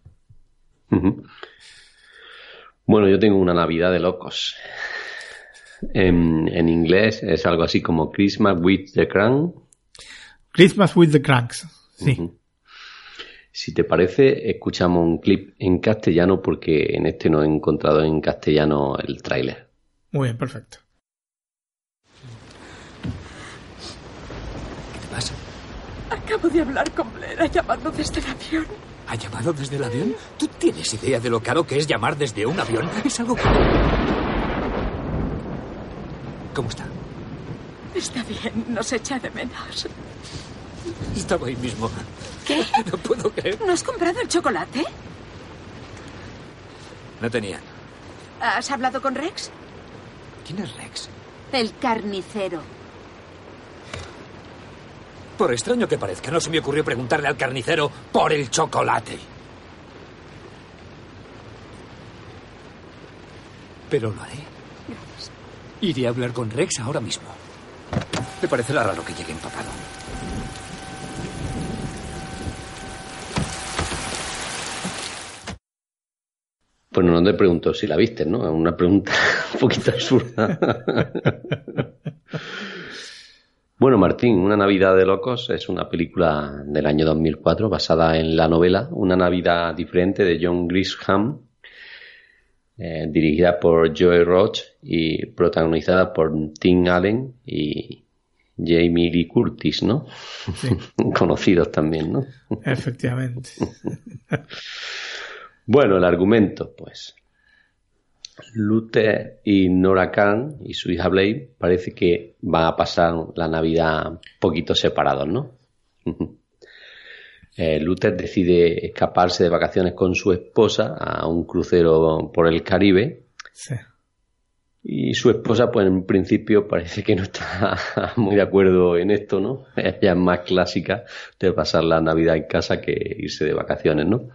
Bueno, yo tengo una Navidad de locos. En, en inglés es algo así como Christmas with the Crown. Christmas with the Cranks. Sí. Si te parece, escuchamos un clip en castellano porque en este no he encontrado en castellano el tráiler. Muy bien, perfecto. ¿Qué te pasa? Acabo de hablar con Blair, ha llamado desde el avión. ¿Ha llamado desde el avión? ¿Tú tienes idea de lo caro que es llamar desde un avión? Es algo que... ¿Cómo está? Está bien, nos echa de menos. Estaba ahí mismo. ¿Qué? No puedo creer. ¿No has comprado el chocolate? No tenía. ¿Has hablado con Rex? ¿Quién es Rex? El carnicero. Por extraño que parezca, no se me ocurrió preguntarle al carnicero por el chocolate. Pero lo haré. Iré a hablar con Rex ahora mismo. Me parecerá raro que llegue empapado. Bueno, no te pregunto si la viste, ¿no? Es una pregunta un poquito absurda. bueno, Martín, Una Navidad de Locos es una película del año 2004 basada en la novela Una Navidad diferente de John Grisham, eh, dirigida por Joey Roach y protagonizada por Tim Allen y Jamie Lee Curtis, ¿no? Sí. Conocidos también, ¿no? Efectivamente. Bueno, el argumento, pues. Luther y Nora Khan y su hija Blake parece que van a pasar la Navidad un poquito separados, ¿no? Eh, Luther decide escaparse de vacaciones con su esposa a un crucero por el Caribe. Sí. Y su esposa, pues en principio parece que no está muy de acuerdo en esto, ¿no? Ella es más clásica de pasar la Navidad en casa que irse de vacaciones, ¿no?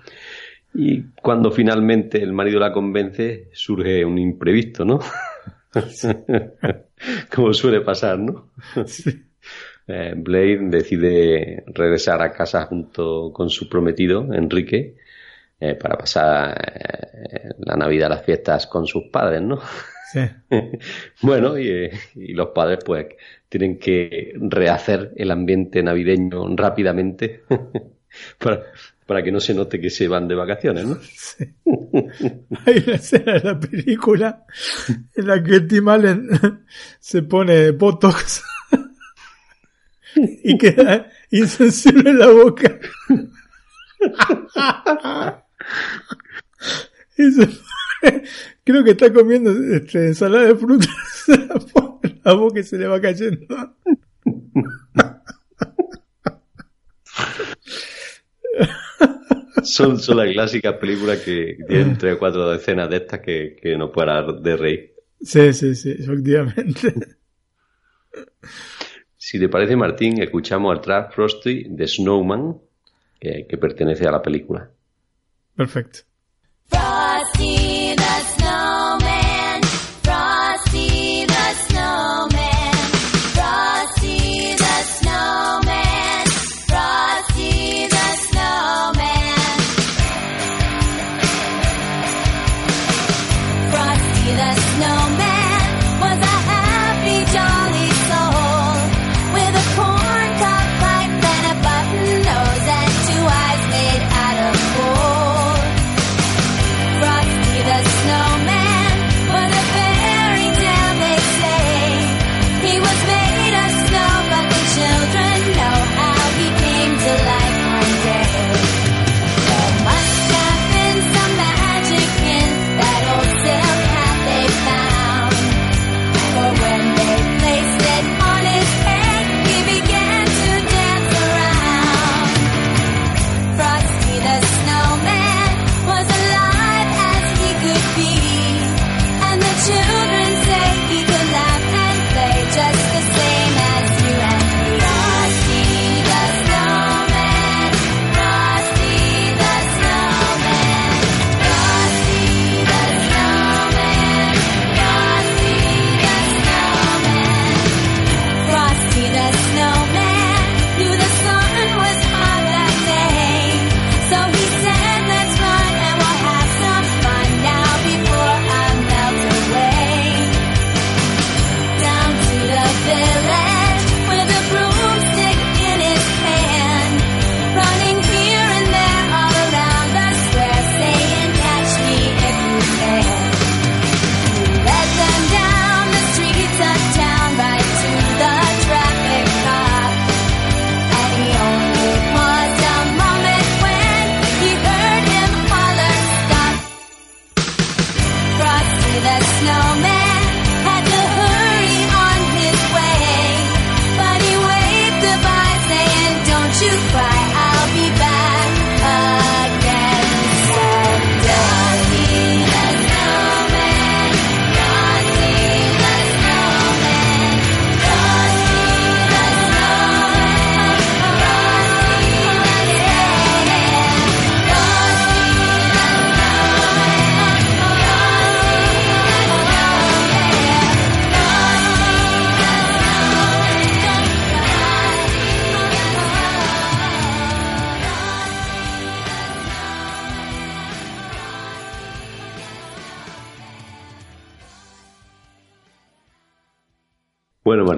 Y cuando finalmente el marido la convence, surge un imprevisto, ¿no? Como suele pasar, ¿no? Eh, Blade decide regresar a casa junto con su prometido, Enrique, eh, para pasar eh, la Navidad, las fiestas con sus padres, ¿no? Sí. bueno, y, eh, y los padres pues tienen que rehacer el ambiente navideño rápidamente para, para que no se note que se van de vacaciones, ¿no? Hay una escena de la película en la que Tim Allen se pone botox y queda insensible en la boca. Y se pone- creo que está comiendo este, ensalada de frutas, la boca se le va cayendo. Son, son las clásicas películas que tienen tres o cuatro decenas de estas que, que no parar de reír. Sí, sí, sí, efectivamente. Si te parece, Martín, escuchamos al track Frosty de Snowman, que, que pertenece a la película. Perfecto.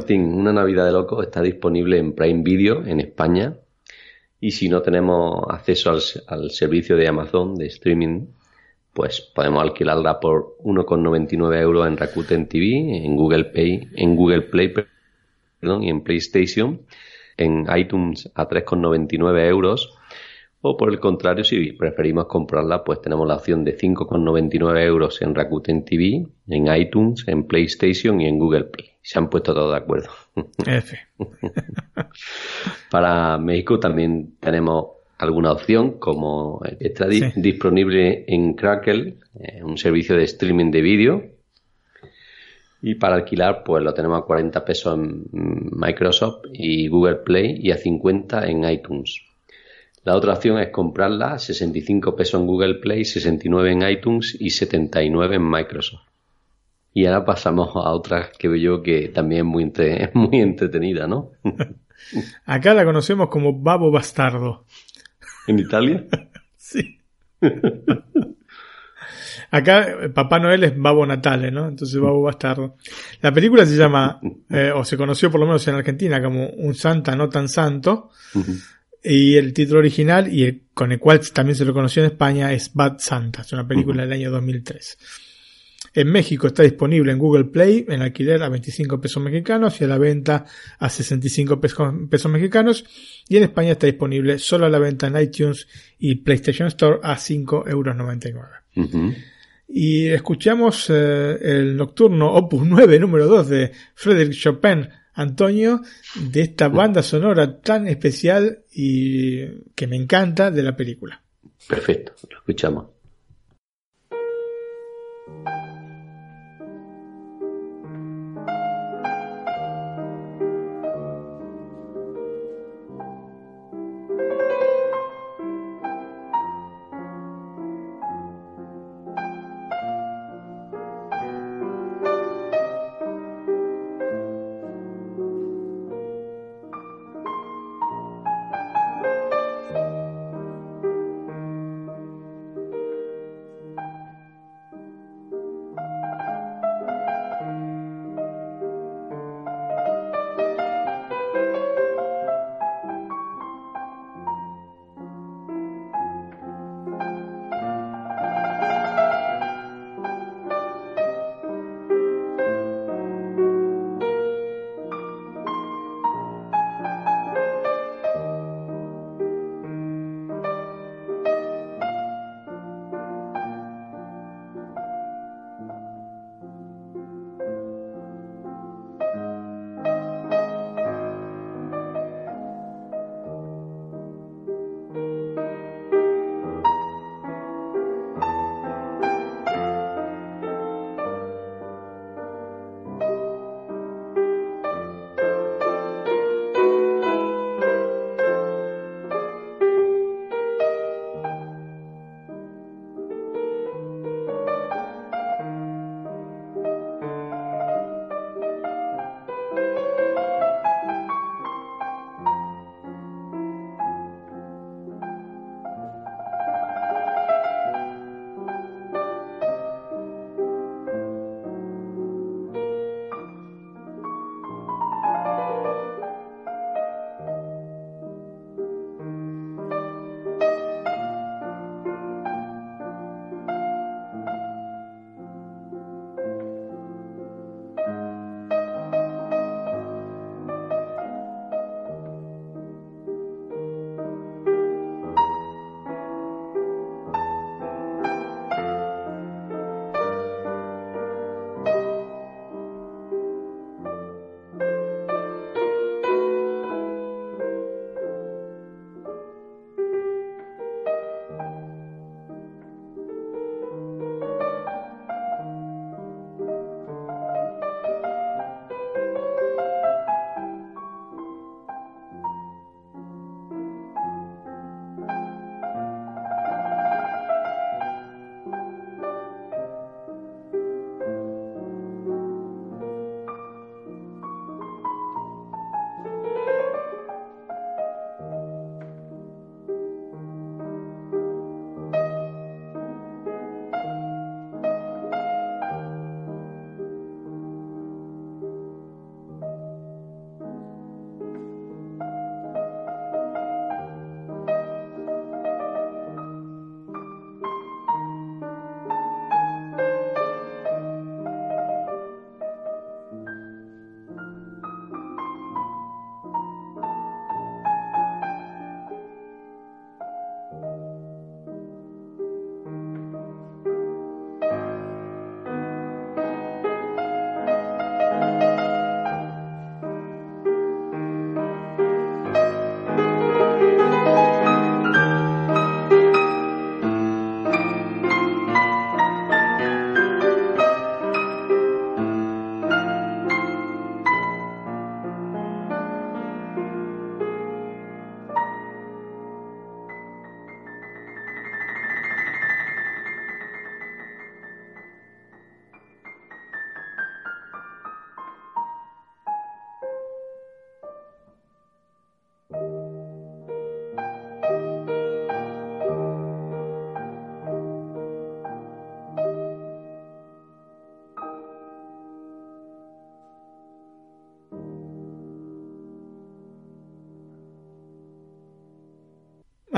Martín, Una Navidad de Locos está disponible en Prime Video en España. Y si no tenemos acceso al, al servicio de Amazon de streaming, pues podemos alquilarla por 1,99 euros en Rakuten TV, en Google Play, en Google Play perdón, y en PlayStation, en iTunes a 3,99 euros. O por el contrario, si preferimos comprarla, pues tenemos la opción de 5,99 euros en Rakuten TV, en iTunes, en PlayStation y en Google Play. Se han puesto todos de acuerdo. F. Para México también tenemos alguna opción, como está Sí. disponible en Crackle, eh, un servicio de streaming de vídeo. Y para alquilar, pues lo tenemos a 40 pesos en Microsoft y Google Play y a 50 en iTunes. La otra opción es comprarla a 65 pesos en Google Play, 69 en iTunes y 79 en Microsoft. Y ahora pasamos a otra que veo yo que también es muy, entre- es muy entretenida, ¿no? Acá la conocemos como Babo Bastardo. ¿En Italia? Sí. Acá eh, Papá Noel es Babo Natale, ¿no? Entonces Babo Bastardo. La película se llama, eh, o se conoció por lo menos en Argentina como Un Santa no tan santo. Y el título original, y el- con el cual también se lo conoció en España, es Bad Santa. Es una película del año 2003. En México está disponible en Google Play en alquiler a 25 pesos mexicanos y a la venta a 65 pesos, pesos mexicanos. Y en España está disponible solo a la venta en iTunes y PlayStation Store a 5,99 euros. Ujú. Y escuchamos eh, el nocturno Opus 9 número 2 de Frédéric Chopin Antonio de esta banda sonora tan especial y que me encanta de la película. Perfecto, lo escuchamos.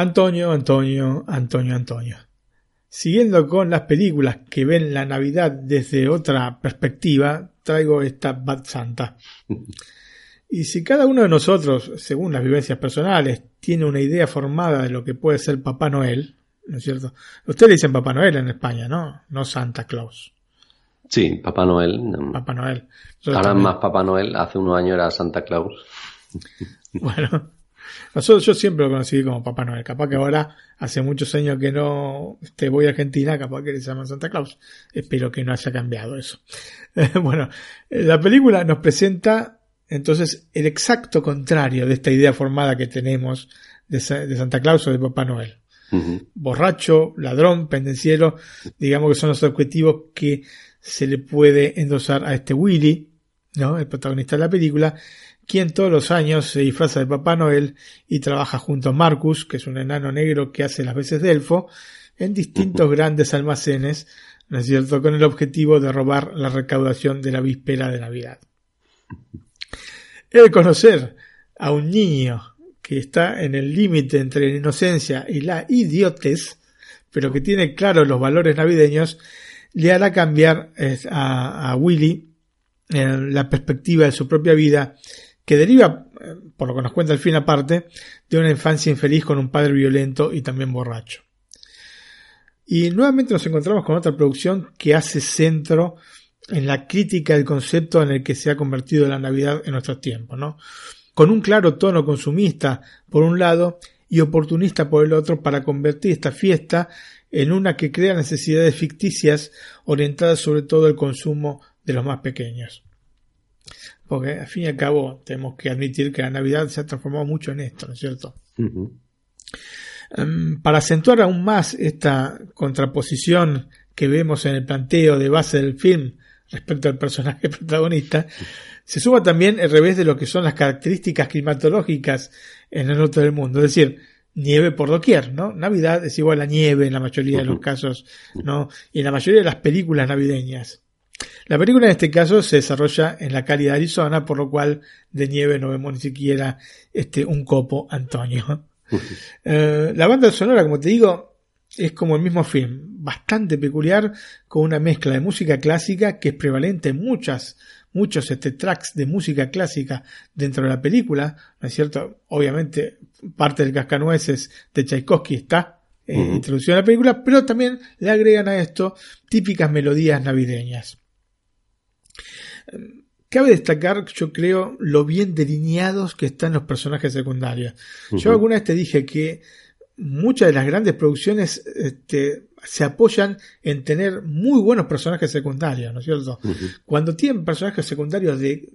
Antonio, Antonio, Antonio, Antonio. Siguiendo con las películas que ven la Navidad desde otra perspectiva, traigo esta Bad Santa. Y si cada uno de nosotros, según las vivencias personales, tiene una idea formada de lo que puede ser Papá Noel, ¿no es cierto? Ustedes dicen Papá Noel en España, ¿no? No Santa Claus. Sí, Papá Noel. Papá Noel. Ahora más Papá Noel, hace unos años era Santa Claus. Bueno, nosotros yo siempre lo conocí como Papá Noel. Capaz que ahora hace muchos años que no este, voy a Argentina, capaz que le llaman Santa Claus. Espero que no haya cambiado eso. bueno, la película nos presenta entonces el exacto contrario de esta idea formada que tenemos de, de Santa Claus o de Papá Noel. Uh -huh. Borracho, ladrón, pendenciero, digamos que son los objetivos que se le puede endosar a este Willy, ¿no? El protagonista de la película, quien todos los años se disfraza de Papá Noel y trabaja junto a Marcus, que es un enano negro que hace las veces de elfo, en distintos grandes almacenes, ¿no es cierto?, con el objetivo de robar la recaudación de la víspera de Navidad. El conocer a un niño que está en el límite entre la inocencia y la idiotez, pero que tiene claros los valores navideños, le hará cambiar a, a Willy la perspectiva de su propia vida, que deriva, por lo que nos cuenta el fin aparte, de una infancia infeliz con un padre violento y también borracho. Y nuevamente nos encontramos con otra producción que hace centro en la crítica del concepto en el que se ha convertido la Navidad en nuestros tiempos, ¿no? Con un claro tono consumista por un lado y oportunista por el otro para convertir esta fiesta en una que crea necesidades ficticias orientadas sobre todo al consumo de los más pequeños. Porque al fin y al cabo tenemos que admitir que la Navidad se ha transformado mucho en esto, ¿no es cierto? Uh -huh. um, para acentuar aún más esta contraposición que vemos en el planteo de base del film respecto al personaje protagonista, se suma también el revés de lo que son las características climatológicas en el norte del mundo. Es decir, nieve por doquier, ¿no? Navidad es igual a nieve en la mayoría de los casos, ¿no? Y en la mayoría de las películas navideñas. La película en este caso se desarrolla en la cálida Arizona, por lo cual de nieve no vemos ni siquiera este, un copo, Antonio. eh, la banda sonora, como te digo, es como el mismo film, bastante peculiar, con una mezcla de música clásica que es prevalente en muchas, muchos este, tracks de música clásica dentro de la película, ¿no es cierto? Obviamente, parte del cascanueces de Tchaikovsky está eh, uh -huh. en la película, pero también le agregan a esto típicas melodías navideñas. Cabe destacar, yo creo, lo bien delineados que están los personajes secundarios. Uh -huh. Yo alguna vez te dije que muchas de las grandes producciones este, se apoyan en tener muy buenos personajes secundarios, ¿no es cierto? Uh -huh. Cuando tienen personajes secundarios de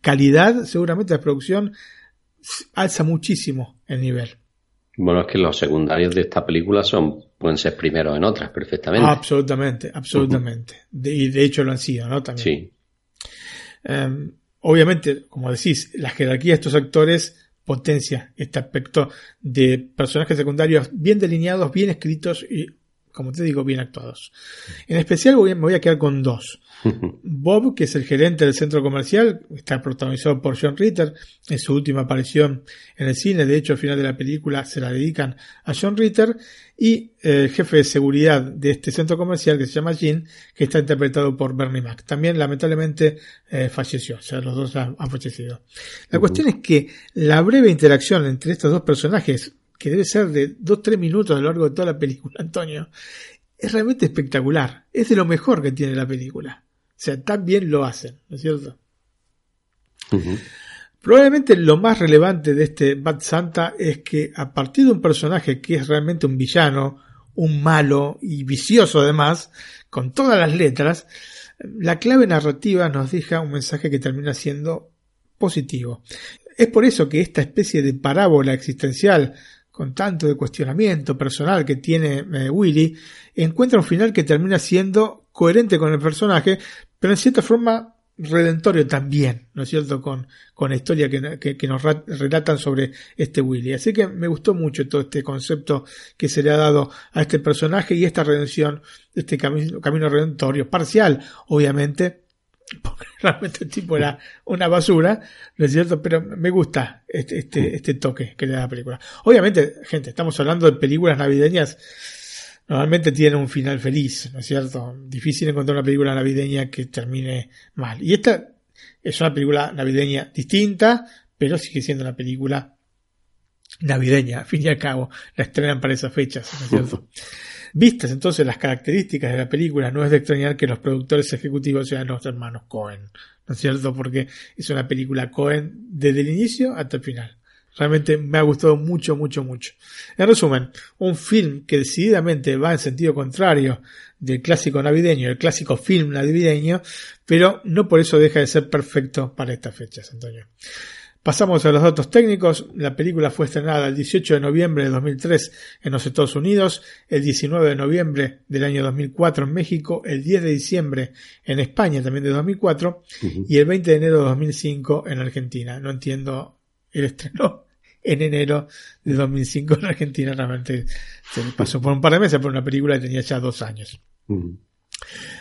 calidad, seguramente la producción alza muchísimo el nivel. Bueno, es que los secundarios de esta película son pueden ser primeros en otras perfectamente. Absolutamente, absolutamente. Uh -huh. de, y de hecho lo han sido, ¿no? También. Sí. Um, obviamente, como decís, la jerarquía de estos actores potencia este aspecto de personajes secundarios bien delineados, bien escritos y, como te digo, bien actuados. En especial voy, me voy a quedar con dos. Bob, que es el gerente del centro comercial, está protagonizado por John Ritter en su última aparición en el cine. De hecho, al final de la película se la dedican a John Ritter. Y el jefe de seguridad de este centro comercial, que se llama Jean, que está interpretado por Bernie Mac. También, lamentablemente, eh, falleció. O sea, los dos han, han fallecido. La uh -huh. cuestión es que la breve interacción entre estos dos personajes, que debe ser de 2-3 minutos a lo largo de toda la película, Antonio, es realmente espectacular. Es de lo mejor que tiene la película. O sea, tan bien lo hacen, ¿no es cierto? Uh -huh. Probablemente lo más relevante de este Bad Santa es que a partir de un personaje que es realmente un villano, un malo y vicioso además, con todas las letras, la clave narrativa nos deja un mensaje que termina siendo positivo. Es por eso que esta especie de parábola existencial con tanto de cuestionamiento personal que tiene eh, Willy, encuentra un final que termina siendo coherente con el personaje, pero en cierta forma redentorio también, ¿no es cierto?, con, con la historia que, que, nos relatan sobre este Willy. Así que me gustó mucho todo este concepto que se le ha dado a este personaje y esta redención, este camino, camino redentorio, parcial, obviamente, porque realmente el tipo era una basura, ¿no es cierto? Pero me gusta este, este, este toque que le da la película. Obviamente, gente, estamos hablando de películas navideñas, normalmente tienen un final feliz, ¿no es cierto? Difícil encontrar una película navideña que termine mal. Y esta es una película navideña distinta, pero sigue siendo una película navideña, al fin y al cabo, la estrenan para esas fechas, ¿no es cierto? Vistas entonces las características de la película, no es de extrañar que los productores ejecutivos sean los hermanos Cohen, ¿no es cierto? Porque es una película Cohen desde el inicio hasta el final. Realmente me ha gustado mucho, mucho, mucho. En resumen, un film que decididamente va en sentido contrario del clásico navideño, el clásico film navideño, pero no por eso deja de ser perfecto para estas fechas, Antonio. Pasamos a los datos técnicos. La película fue estrenada el 18 de noviembre de 2003 en los Estados Unidos, el 19 de noviembre del año 2004 en México, el 10 de diciembre en España también de 2004 y el 20 de enero de 2005 en Argentina. No entiendo el estreno en enero de 2005 en Argentina. Realmente se pasó por un par de meses por una película que tenía ya dos años.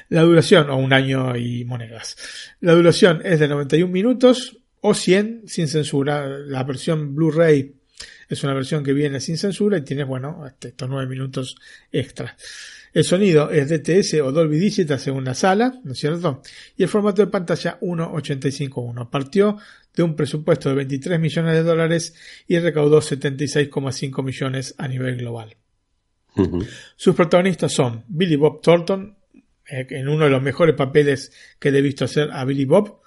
La duración, o un año y monedas. La duración es de 91 minutos, o 100 sin censura. La versión Blu-ray es una versión que viene sin censura y tiene, bueno, este, estos 9 minutos extra. El sonido es DTS o Dolby Digital según la sala, ¿no es cierto? Y el formato de pantalla 1.85.1. Partió de un presupuesto de 23 millones de dólares y recaudó 76,5 millones a nivel global. Sus protagonistas son Billy Bob Thornton, eh, en uno de los mejores papeles que le he visto hacer a Billy Bob,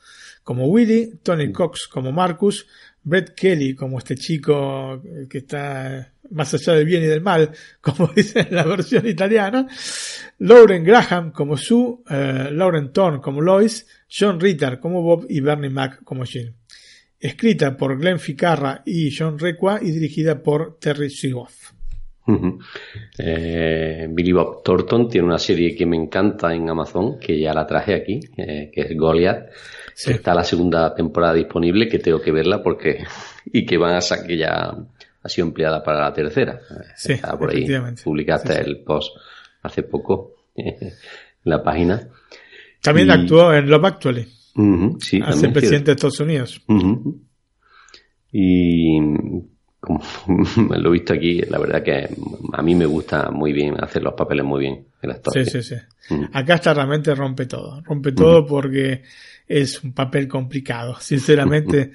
como Willy, Tony Cox como Marcus, Brett Kelly como este chico que está más allá del bien y del mal, como dice en la versión italiana, Lauren Graham como Sue, eh, Lauren Thorne como Lois, John Ritter como Bob y Bernie Mac como Jean. Escrita por Glenn Ficarra y John Requa y dirigida por Terry Sigoff. eh, Billy Bob Thornton tiene una serie que me encanta en Amazon, que ya la traje aquí, eh, que es Goliath. Sí. Está la segunda temporada disponible, que tengo que verla porque. y que van a sacar que ya ha sido empleada para la tercera. Sí, Está por ahí. Publicaste Sí, sí. el post hace poco en la página. También Y- actuó en Love Actually, Ujú, sí, hace presidente de. Estados Unidos. Y como lo he visto aquí, la verdad que a mí me gusta muy bien hacer los papeles muy bien el actor. Sí, sí, sí. Ujú. Acá está realmente rompe todo. Rompe todo porque es un papel complicado. Sinceramente,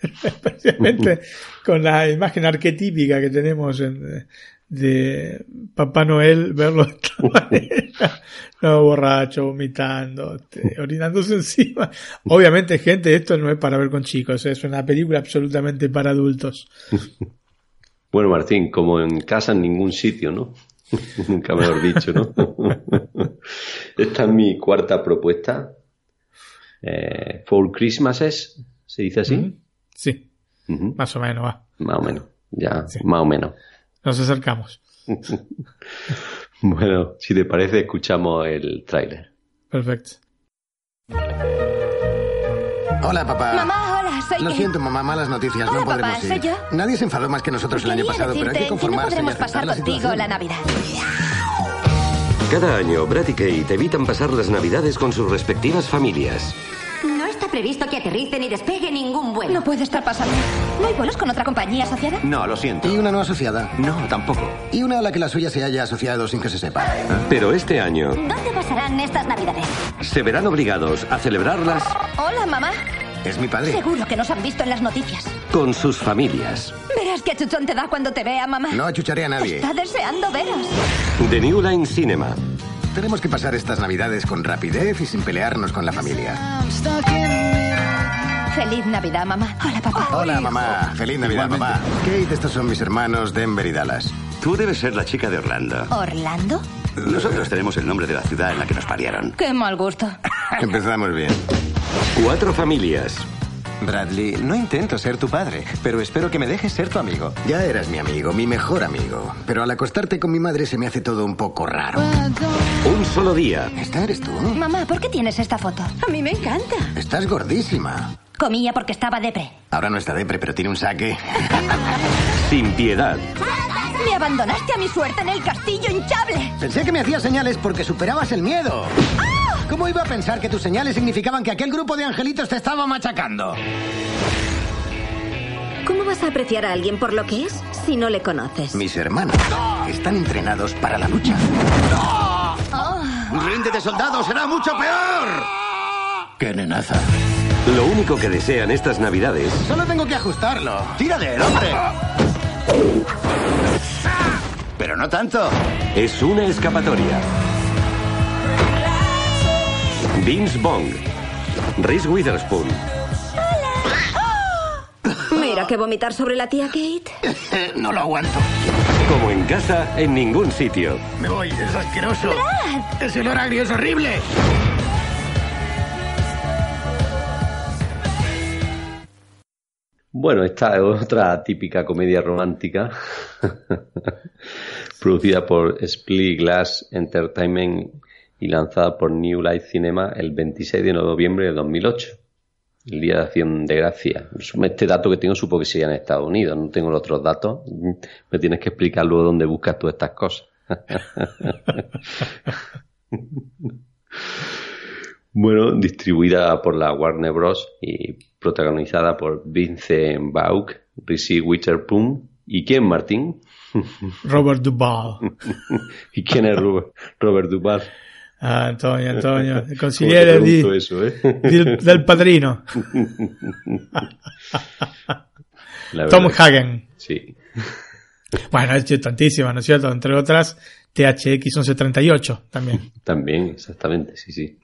especialmente con la imagen arquetípica que tenemos en- de Papá Noel, verlo de esta manera. No, borracho, vomitando, este, orinándose encima. Obviamente, gente, esto no es para ver con chicos, es una película absolutamente para adultos. Bueno, Martín, como en casa en ningún sitio, ¿no? Nunca mejor dicho, ¿no? Esta es mi cuarta propuesta. Eh, Four Christmases, ¿se dice así? Sí, más o menos, va. Más o menos, ya, más o menos. Nos acercamos. Bueno, si te parece, escuchamos el tráiler. Perfecto. Hola, papá. Mamá, hola, soy Lo siento, mamá, malas noticias. Hola, no papá, podremos ir. ¿soy yo? Nadie se enfadó más que nosotros el año Quería pasado, pero hay que no conformarse y podremos pasar la contigo la Navidad. Cada año, Brad y Kate evitan pasar las Navidades con sus respectivas familias. Previsto que aterrice ni despegue ningún vuelo. No puede estar pasando. ¿No hay vuelos con otra compañía asociada? No, lo siento. ¿Y una no asociada? No, tampoco. Y una a la que la suya se haya asociado sin que se sepa. Pero este año ¿Dónde pasarán estas Navidades? se verán obligados a celebrarlas Hola, mamá. Es mi padre. Seguro que nos han visto en las noticias. con sus familias. Verás qué chuchón te da cuando te vea, mamá. No achucharé a nadie. Está deseando veros. The New Line Cinema. Tenemos que pasar estas navidades con rapidez y sin pelearnos con la familia. Feliz Navidad, mamá. Hola, papá. Hola, mamá. Feliz Navidad, papá. Kate, estos son mis hermanos Denver y Dallas. Tú debes ser la chica de Orlando. ¿Orlando? Nosotros tenemos el nombre de la ciudad en la que nos pariaron. Qué mal gusto. Empezamos bien. Cuatro familias. Bradley, no intento ser tu padre, pero espero que me dejes ser tu amigo. Ya eras mi amigo, mi mejor amigo. Pero al acostarte con mi madre se me hace todo un poco raro. Un solo día. ¿Esta eres tú? Mamá, ¿por qué tienes esta foto? A mí me encanta. Estás gordísima. Comía porque estaba depre. Ahora no está depre, pero tiene un saque. Sin piedad. Me abandonaste a mi suerte en el castillo hinchable. Pensé que me hacías señales porque superabas el miedo. ¿Cómo iba a pensar que tus señales significaban que aquel grupo de angelitos te estaba machacando? ¿Cómo vas a apreciar a alguien por lo que es si no le conoces? Mis hermanos están entrenados para la lucha. ¡Ríndete, soldado! ¡Será mucho peor! ¡Qué nenaza! Lo único que desean estas navidades Solo tengo que ajustarlo. ¡Tira de él, hombre! Pero no tanto. es una escapatoria. Vince Bong, Reese Witherspoon, Mira que vomitar sobre la tía Kate. no lo aguanto. como en casa, en ningún sitio. Me voy, es asqueroso. Ese olor agrio es horrible. Bueno, esta es otra típica comedia romántica producida por Split Glass Entertainment y lanzada por New Light Cinema el 26 de noviembre de 2008, el Día de Acción de Gracia. Este dato que tengo supongo que sería en Estados Unidos, no tengo los otros datos. Me tienes que explicar luego dónde buscas tú estas cosas. Bueno, distribuida por la Warner Bros. y protagonizada por Vincent Vaughn, Reese Witherspoon y quién, Martín? Robert Duvall. ¿Y quién es Robert, Robert Duvall? Ah, Antonio, Antonio. El ¿Cómo te consigliere di- pregunto eso, eh? del, del padrino. Tom. Hagen. Sí. Bueno, ha hecho tantísimas, ¿no es cierto? Entre otras, THX 1138 también. También, exactamente, sí, sí.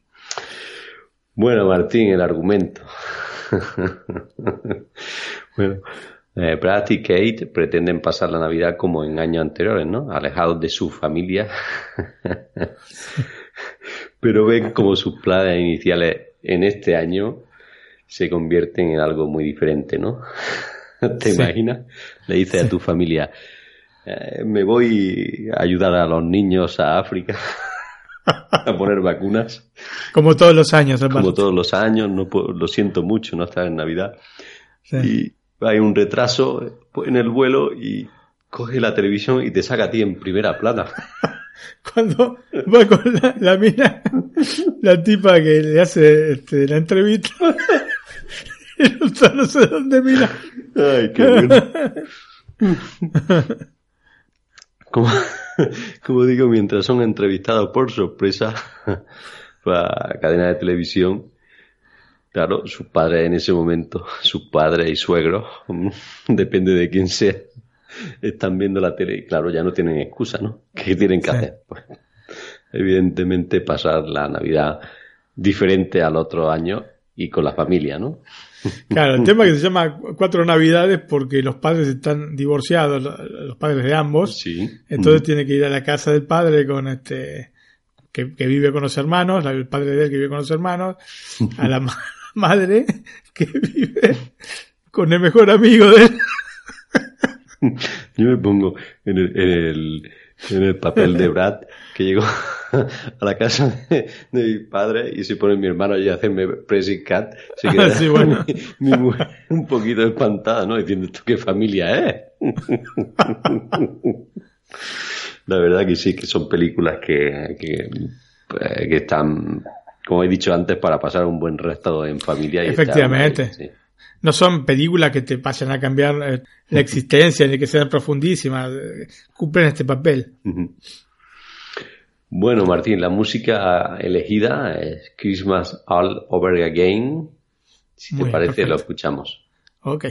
Bueno, Martín, el argumento. bueno, eh, Brad y Kate pretenden pasar la Navidad como en años anteriores, ¿no? Alejados de su familia. Pero ven como sus planes iniciales en este año se convierten en algo muy diferente, ¿no? ¿Te Sí. imaginas? Le dices a tu familia, eh, me voy a ayudar a los niños a África a poner vacunas. Como todos los años. Como todos los años, no lo siento mucho no estar en Navidad. Sí. Y hay un retraso en el vuelo y coge la televisión y te saca a ti en primera plana. Cuando va con la, la mina, la tipa que le hace este, la entrevista, y no sé dónde mira. Ay, qué bueno. Como, como digo, mientras son entrevistados por sorpresa por la cadena de televisión, claro, sus padres en ese momento, sus padres y suegros, depende de quién sea, están viendo la tele y claro, ya no tienen excusa, ¿no? ¿Qué tienen que Sí. hacer? Pues, evidentemente pasar la Navidad diferente al otro año y con la familia, ¿no? Claro, el tema que se llama Cuatro Navidades porque los padres están divorciados, lo- los padres de ambos. Sí. Entonces tiene que ir a la casa del padre con este que, que vive con los hermanos, el padre de él que vive con los hermanos, a la ma- madre que vive con el mejor amigo de él. Yo me pongo en el, en el, en el papel de Brad, que llegó a la casa de, de mi padre y se pone mi hermano allí a hacerme pressing cat. Se queda Sí, bueno. mi, mi mujer un poquito espantada, ¿no? Diciendo, ¿esto qué familia es? La verdad que sí, que son películas que, que, eh, que están, como he dicho antes, para pasar un buen resto en familia. Y Efectivamente. sí. No son películas que te pasen a cambiar eh, la existencia ni que sean profundísimas. eh, Cumplen este papel. Bueno, Martín, la música elegida es Christmas All Over Again. Si te Muy parece, perfecto. lo escuchamos. Ok.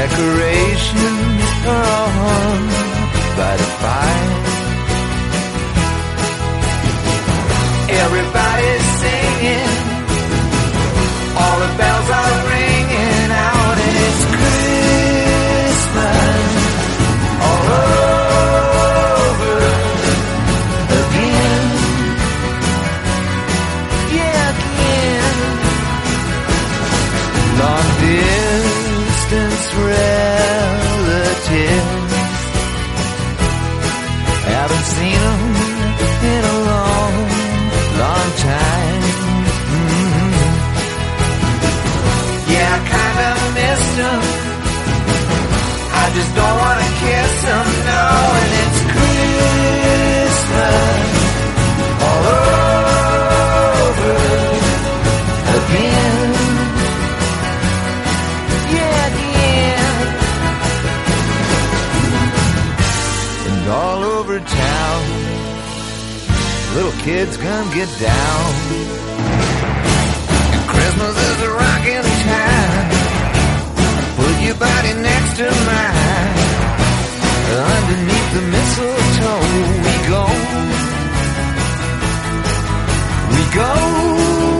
Decorations on by the fire. Kids gonna get down. And Christmas is a rocking time. Put your body next to mine. Underneath the mistletoe, we go. We go.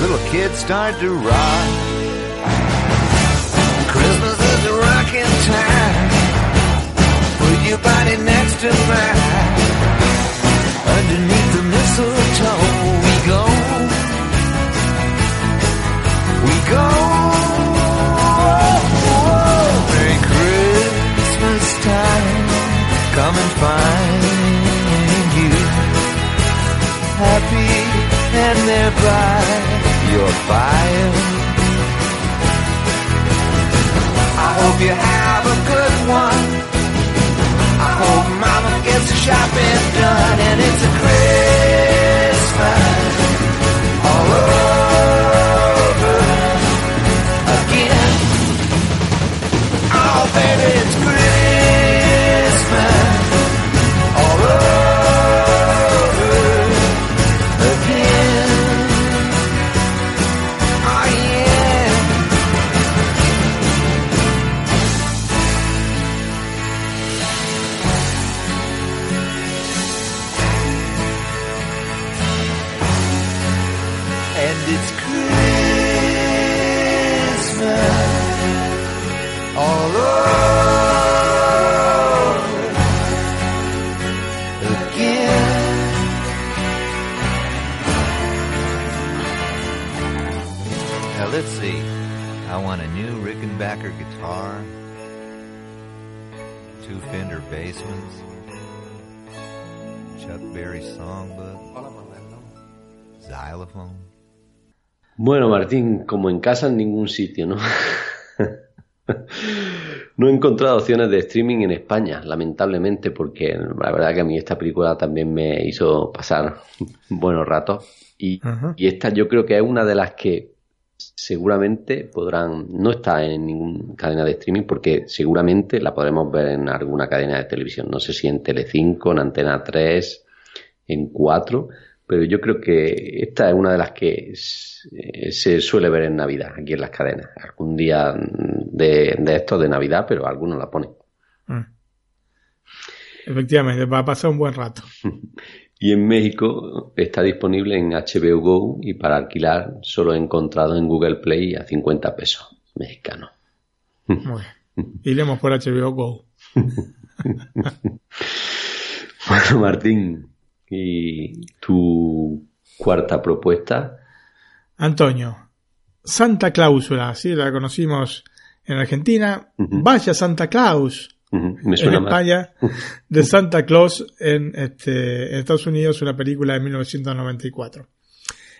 Little kids start to rock. Christmas is a rocking time. Put your body next to mine. Underneath the mistletoe, we go. We go. Merry Christmas time. Come and find. Happy and thereby your fire. I hope you have a good one. I hope mama gets the shopping done and it's a Christmas all over again. Oh, baby, it's Christmas Martín, como en casa en ningún sitio, ¿no? no he encontrado opciones de streaming en España, lamentablemente, porque la verdad que a mí esta película también me hizo pasar buenos ratos. Y, y esta yo creo que es una de las que seguramente podrán, no está en ninguna cadena de streaming porque seguramente la podremos ver en alguna cadena de televisión. No sé si en Telecinco, en Antena 3, en 4, pero yo creo que esta es una de las que s- se suele ver en Navidad, aquí en las cadenas. Algún día de, de estos de Navidad, pero algunos la ponen. Mm. Efectivamente, va a pasar un buen rato. Y en México está disponible en HBO Go y para alquilar solo he encontrado en Google Play a 50 pesos mexicanos. Muy bien. Iremos por HBO Go. Bueno, Martín, ¿y tu cuarta propuesta? Antonio, Santa Cláusula, sí, la conocimos en Argentina. Vaya Santa Claus. Me En suena más. España, de Santa Claus en, este, en Estados Unidos, una película de 1994.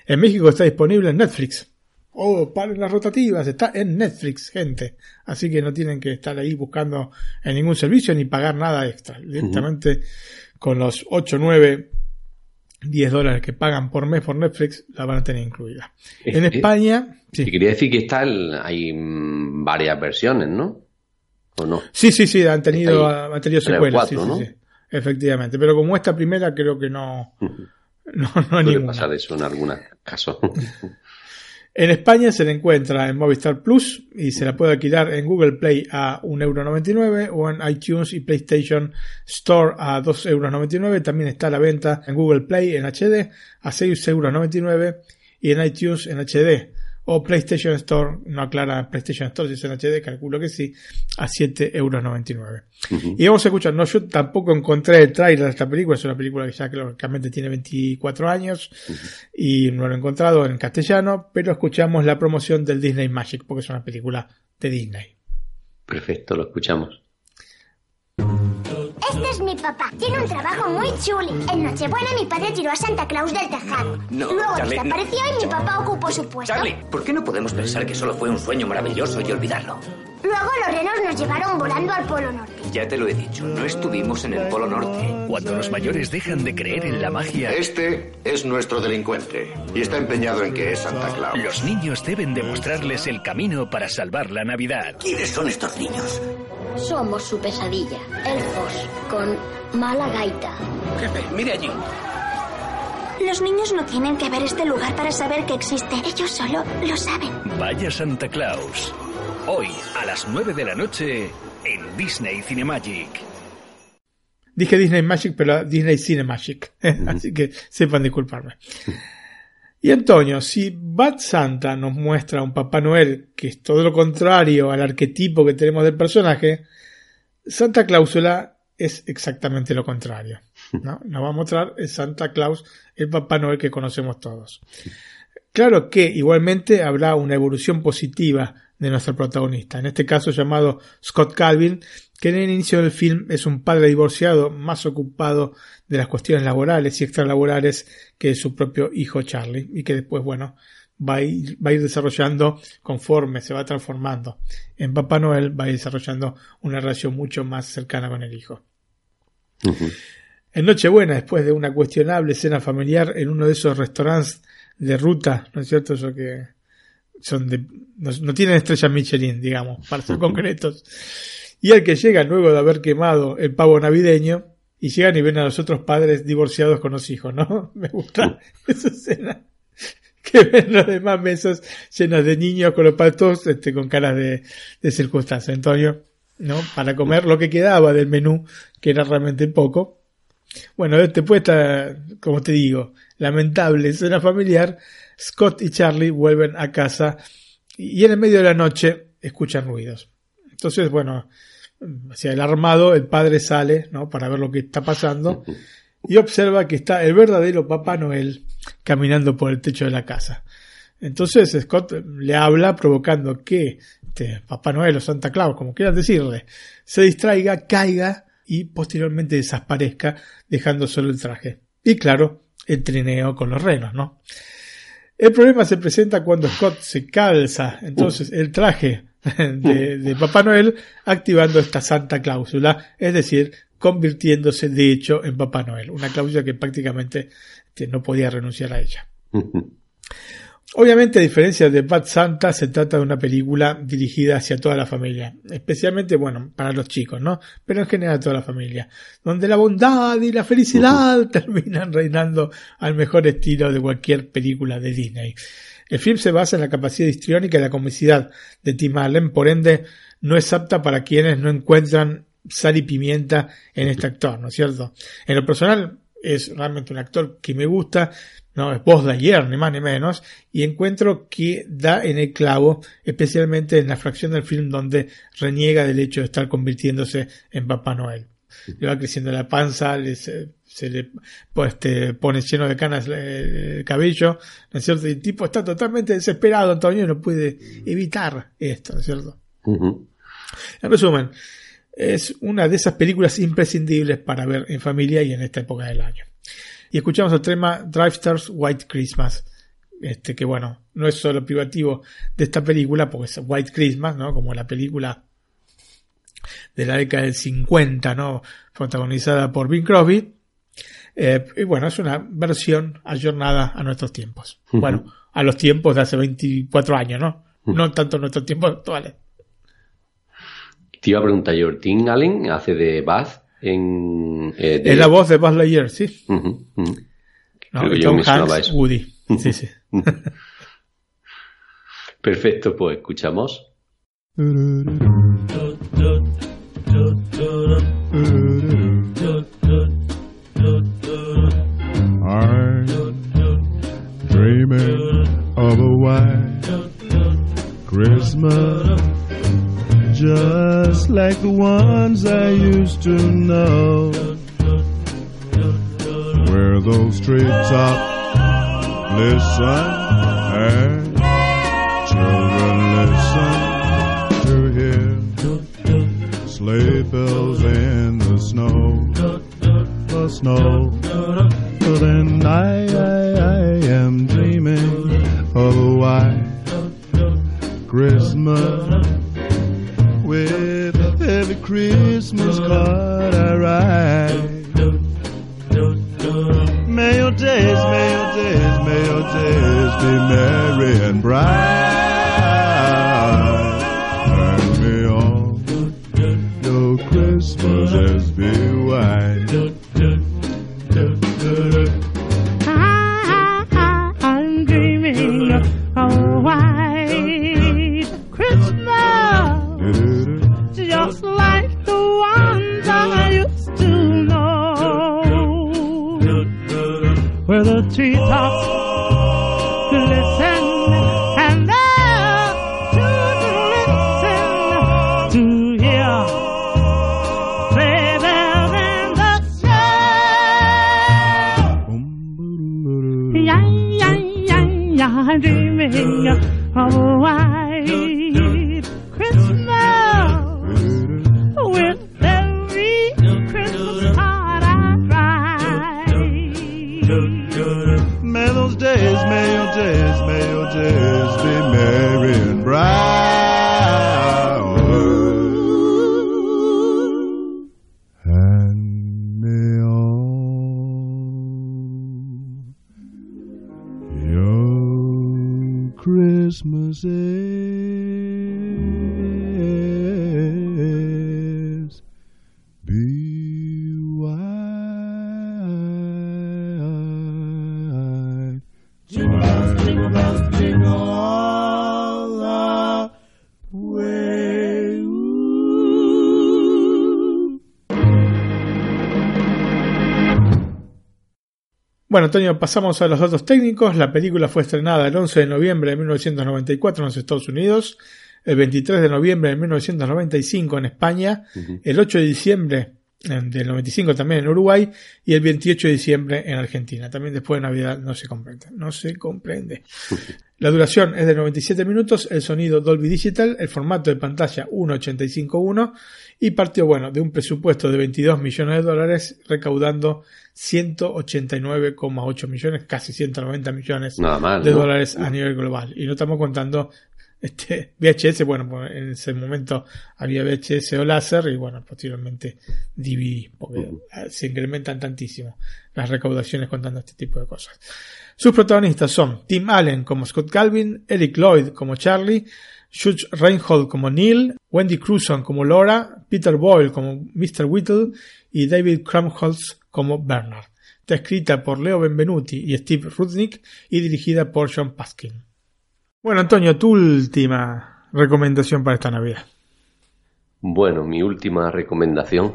En México está disponible en Netflix. Oh, paren las rotativas, está en Netflix, gente. Así que no tienen que estar ahí buscando en ningún servicio ni pagar nada extra. Directamente con los 8, 9, 10 dólares que pagan por mes por Netflix, la van a tener incluida. En Eh, España, Te quería decir que está el- hay mm, varias versiones, ¿no? ¿O no? Sí, sí, sí, han tenido, han tenido secuelas. cuatro, sí, ¿no? sí, sí. Efectivamente. Pero como esta primera, creo que no. No, no hay Puede ninguna. pasar eso en algunos casos. En España se la encuentra en Movistar Plus y se la puede alquilar en Google Play a 1,99€ o en iTunes y PlayStation Store a 2,99€. También está a la venta en Google Play en HD a 6,99€ y en iTunes en HD o PlayStation Store, no aclara PlayStation Store si es en HD, calculo que sí, a 7,99€. Y vamos a escuchar, no, yo tampoco encontré el trailer de esta película, es una película que ya lógicamente tiene 24 años y no lo he encontrado en castellano, pero escuchamos la promoción del Disney Magic, porque es una película de Disney. Perfecto, lo escuchamos. Este es mi papá. Tiene un trabajo muy chuli. En Nochebuena mi padre tiró a Santa Claus del tejado. No, Luego Charlie, no. desapareció y mi papá ocupó su puesto. Charlie, ¿por qué no podemos pensar que solo fue un sueño maravilloso y olvidarlo? Luego los renos nos llevaron volando al Polo Norte. Ya te lo he dicho, no estuvimos en el Polo Norte. Cuando los mayores dejan de creer en la magia, Este es nuestro delincuente y está empeñado en que es Santa Claus. los niños deben demostrarles el camino para salvar la Navidad. ¿Quiénes son estos niños? Somos su pesadilla, elfos, con mala gaita. Jefe, mire allí. Los niños no tienen que ver este lugar para saber que existe. Ellos solo lo saben. Vaya Santa Claus. Hoy, a las 9 de la noche, en Disney Cinemagic. Dije Disney Magic, pero Disney Cinemagic. Así que sepan disculparme. Y Antonio, si Bad Santa nos muestra a un Papá Noel que es todo lo contrario al arquetipo que tenemos del personaje, Santa Cláusula es exactamente lo contrario. ¿no? Nos va a mostrar el Santa Claus, el Papá Noel que conocemos todos. Claro que igualmente habrá una evolución positiva de nuestro protagonista, en este caso llamado Scott Calvin, que en el inicio del film es un padre divorciado más ocupado de las cuestiones laborales y extralaborales que su propio hijo Charlie, y que después, bueno, va a ir, va a ir desarrollando conforme se va transformando en Papá Noel, va a ir desarrollando una relación mucho más cercana con el hijo. En Nochebuena, después de una cuestionable cena familiar en uno de esos restaurantes de ruta, ¿no es cierto? Eso que son de, no, no tienen estrellas Michelin, digamos, para ser concretos. Y el que llega luego de haber quemado el pavo navideño y llegan y ven a los otros padres divorciados con los hijos, ¿no? Me gusta esa escena. Que ven los demás mesas llenas de niños con los patos, este, con caras de, de circunstancia, Antonio, ¿no? Para comer lo que quedaba del menú, que era realmente poco. Bueno, después está, como te digo, lamentable escena familiar. Scott y Charlie vuelven a casa y en el medio de la noche escuchan ruidos. Entonces, bueno, hacia el armado, el padre sale, ¿no? Para ver lo que está pasando y observa que está el verdadero Papá Noel caminando por el techo de la casa. Entonces Scott le habla provocando que este, Papá Noel o Santa Claus, como quieras decirle, se distraiga, caiga y posteriormente desaparezca dejando solo el traje. Y claro, el trineo con los renos, ¿no? El problema se presenta cuando Scott se calza entonces el traje de, de, Papá Noel activando esta santa cláusula, es decir, convirtiéndose de hecho en Papá Noel, una cláusula que prácticamente este, no podía renunciar a ella. Obviamente, a diferencia de Bad Santa, se trata de una película dirigida hacia toda la familia, especialmente, bueno, para los chicos, ¿no? Pero en general toda la familia, donde la bondad y la felicidad terminan reinando al mejor estilo de cualquier película de Disney. El film se basa en la capacidad histriónica y la comicidad de Tim Allen, por ende, no es apta para quienes no encuentran sal y pimienta en este actor, ¿no es cierto? En lo personal, es realmente un actor que me gusta, no es voz de ayer, ni más ni menos, y encuentro que da en el clavo, especialmente en la fracción del film donde reniega del hecho de estar convirtiéndose en Papá Noel. Le va creciendo la panza, le, se, se, le pues, este, pone lleno de canas el cabello, ¿no es cierto? Y el tipo está totalmente desesperado, Antonio, no puede evitar esto, ¿no es cierto? Uh -huh. En resumen, es una de esas películas imprescindibles para ver en familia y en esta época del año. Y escuchamos el tema Drivesters White Christmas. Este, que bueno, no es solo privativo de esta película, porque es White Christmas, ¿no? Como la película de la década del 50, ¿no? Protagonizada por Bing Crosby. Eh, y bueno, es una versión ayornada a nuestros tiempos. Uh -huh. Bueno, a los tiempos de hace 24 años, ¿no? Uh -huh. No tanto nuestros tiempos actuales. Te iba a preguntar yo, Tim Allen hace de Buzz en... Eh, de... Es la voz de Buzz Lightyear, sí. Uh -huh, uh -huh. No, Tom Hanks, Woody. Sí, sí. Perfecto, pues escuchamos. I'm dreaming of a white Christmas, just like the ones I used to know, where those treetops listen and children listen to hear sleigh bells in the snow, the snow. But then I, I, I am dreaming of a white Christmas with every Christmas card I write. May your days, may your days, may your days be merry and bright. Where the Antonio, pasamos a los datos técnicos. La película fue estrenada el 11 de noviembre de 1994 en los Estados Unidos, el 23 de noviembre de 1995 en España, el 8 de diciembre del 95 también en Uruguay y el 28 de diciembre en Argentina. También después de Navidad no se comprende. No se comprende. La duración es de 97 minutos, el sonido Dolby Digital, el formato de pantalla 1.85.1 y partió, bueno, de un presupuesto de 22 millones de dólares recaudando 189,8 millones, casi 190 millones Nada mal, de ¿no? dólares a nivel global. Y no estamos contando este VHS, bueno, pues en ese momento había VHS o láser y bueno, posteriormente DVD, porque se incrementan tantísimo las recaudaciones contando este tipo de cosas. Sus protagonistas son Tim Allen como Scott Calvin, Eric Lloyd como Charlie, Judge Reinhold como Neil, Wendy Crewson como Laura, Peter Boyle como Mr. Whittle y David Krumholtz como Bernard. Está escrita por Leo Benvenuti y Steve Rudnick y dirigida por John Paskin. Bueno, Antonio, tu última recomendación para esta Navidad. Bueno, mi última recomendación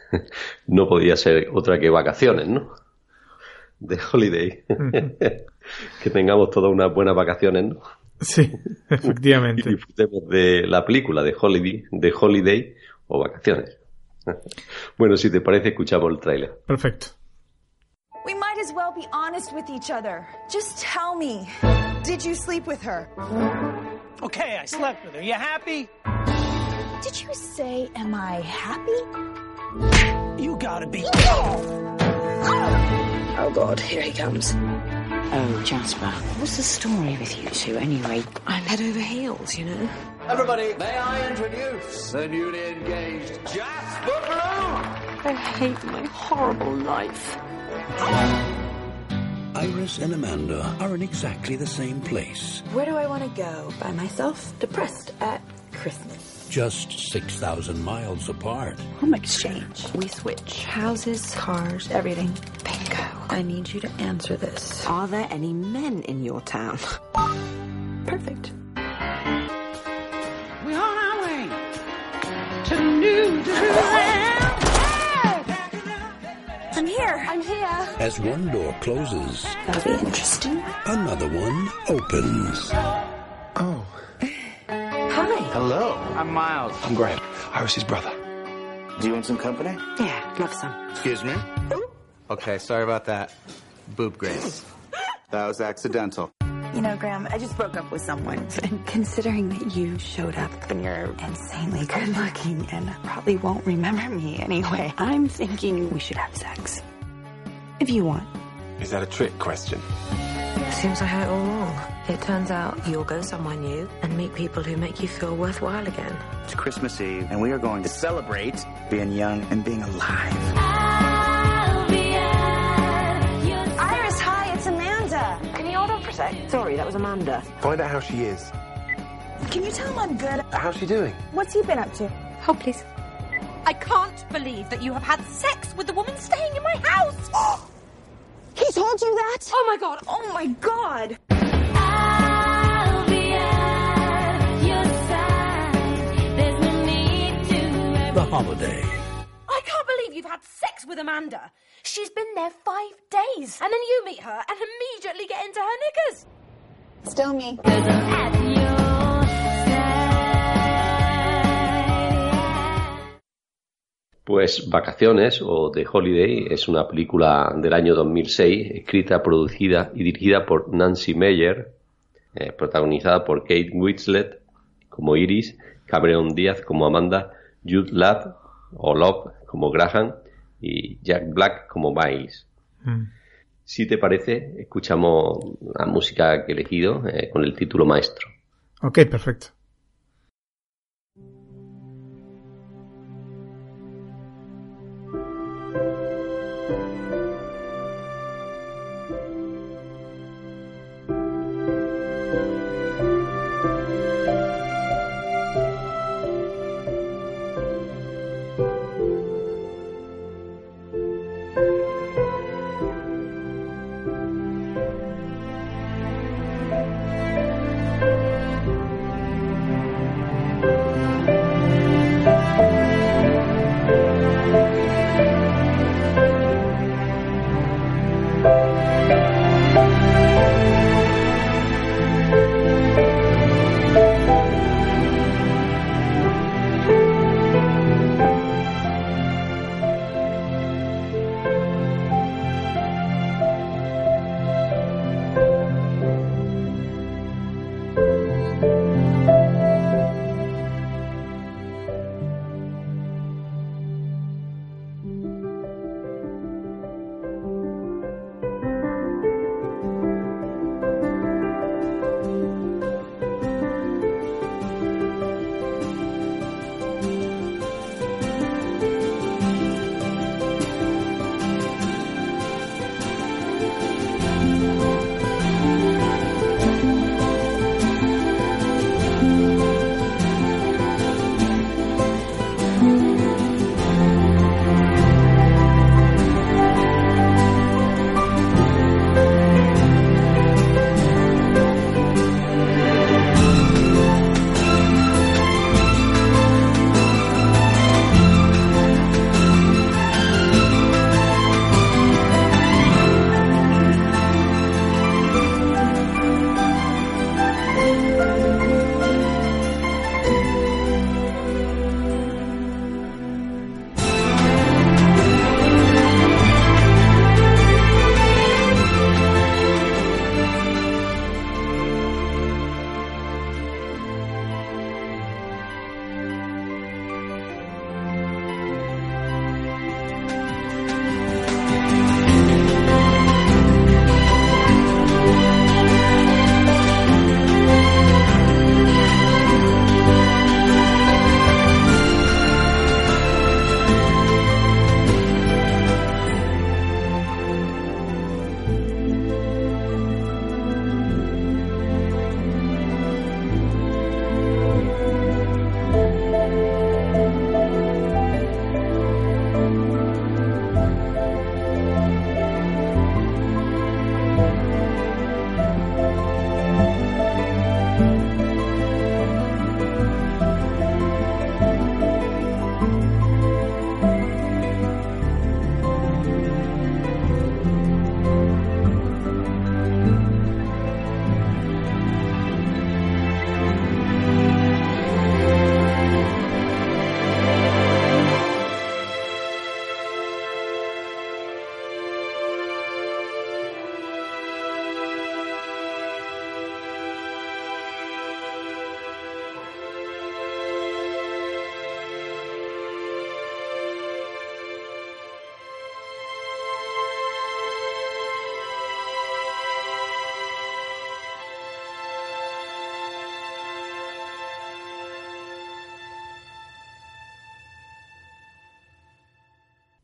no podía ser otra que vacaciones, ¿no? De holiday. que tengamos todas unas buenas vacaciones, ¿no? Sí, efectivamente. y disfrutemos de la película de Holiday, de Holiday o vacaciones. bueno, si te parece, escuchamos el tráiler. Perfecto. We might as well be honest with each other. Just tell me, did you sleep with her? Okay, I slept with her. You happy? Did you say, am I happy? You gotta be. Oh God, here he comes. Oh, Jasper, what's the story with you two anyway? I'm head over heels, you know. Everybody, may I introduce the newly engaged Jasper Bloom? I hate my horrible life. Iris and Amanda are in exactly the same place. Where do I want to go? By myself? Depressed at Christmas. Just 6,000 miles apart. Home exchange. We switch houses, cars, everything. Bingo. I need you to answer this. Are there any men in your town? Perfect. We're on our way to New Zealand. I'm here. I'm here. As one door closes, That'll be interesting. another one opens. Oh. Hi. Hello. I'm Miles. I'm Graham. Iris's brother. Do you want some company? Yeah, love some. Excuse me? Okay, sorry about that. Boob grace. That was accidental. You know, Graham, I just broke up with someone. And considering that you showed up and you're insanely good looking and probably won't remember me anyway, I'm thinking we should have sex. If you want. Is that a trick question? Seems I had it all wrong. It turns out you'll go somewhere new and meet people who make you feel worthwhile again. It's Christmas Eve, and we are going to celebrate being young and being alive. Sorry, that was Amanda. Find out how she is. Can you tell him I'm good? How's she doing? What's he been up to? Hold, please. I can't believe that you have had sex with the woman staying in my house. He told you that? Oh my god. Oh my god. The holiday. I can't believe you've had sex with Amanda. She's been there five days. And then you meet her and immediately get into her knickers. Still me. Pues Vacaciones o The Holiday es una película del año 2006, escrita, producida y dirigida por Nancy Meyer, eh, protagonizada por Kate Winslet como Iris, Cameron Díaz como Amanda, Jude Law o Love como Graham y Jack Black como Miles. Mm. Si te parece, escuchamos la música que he elegido eh, con el título Maestro. Ok, perfecto.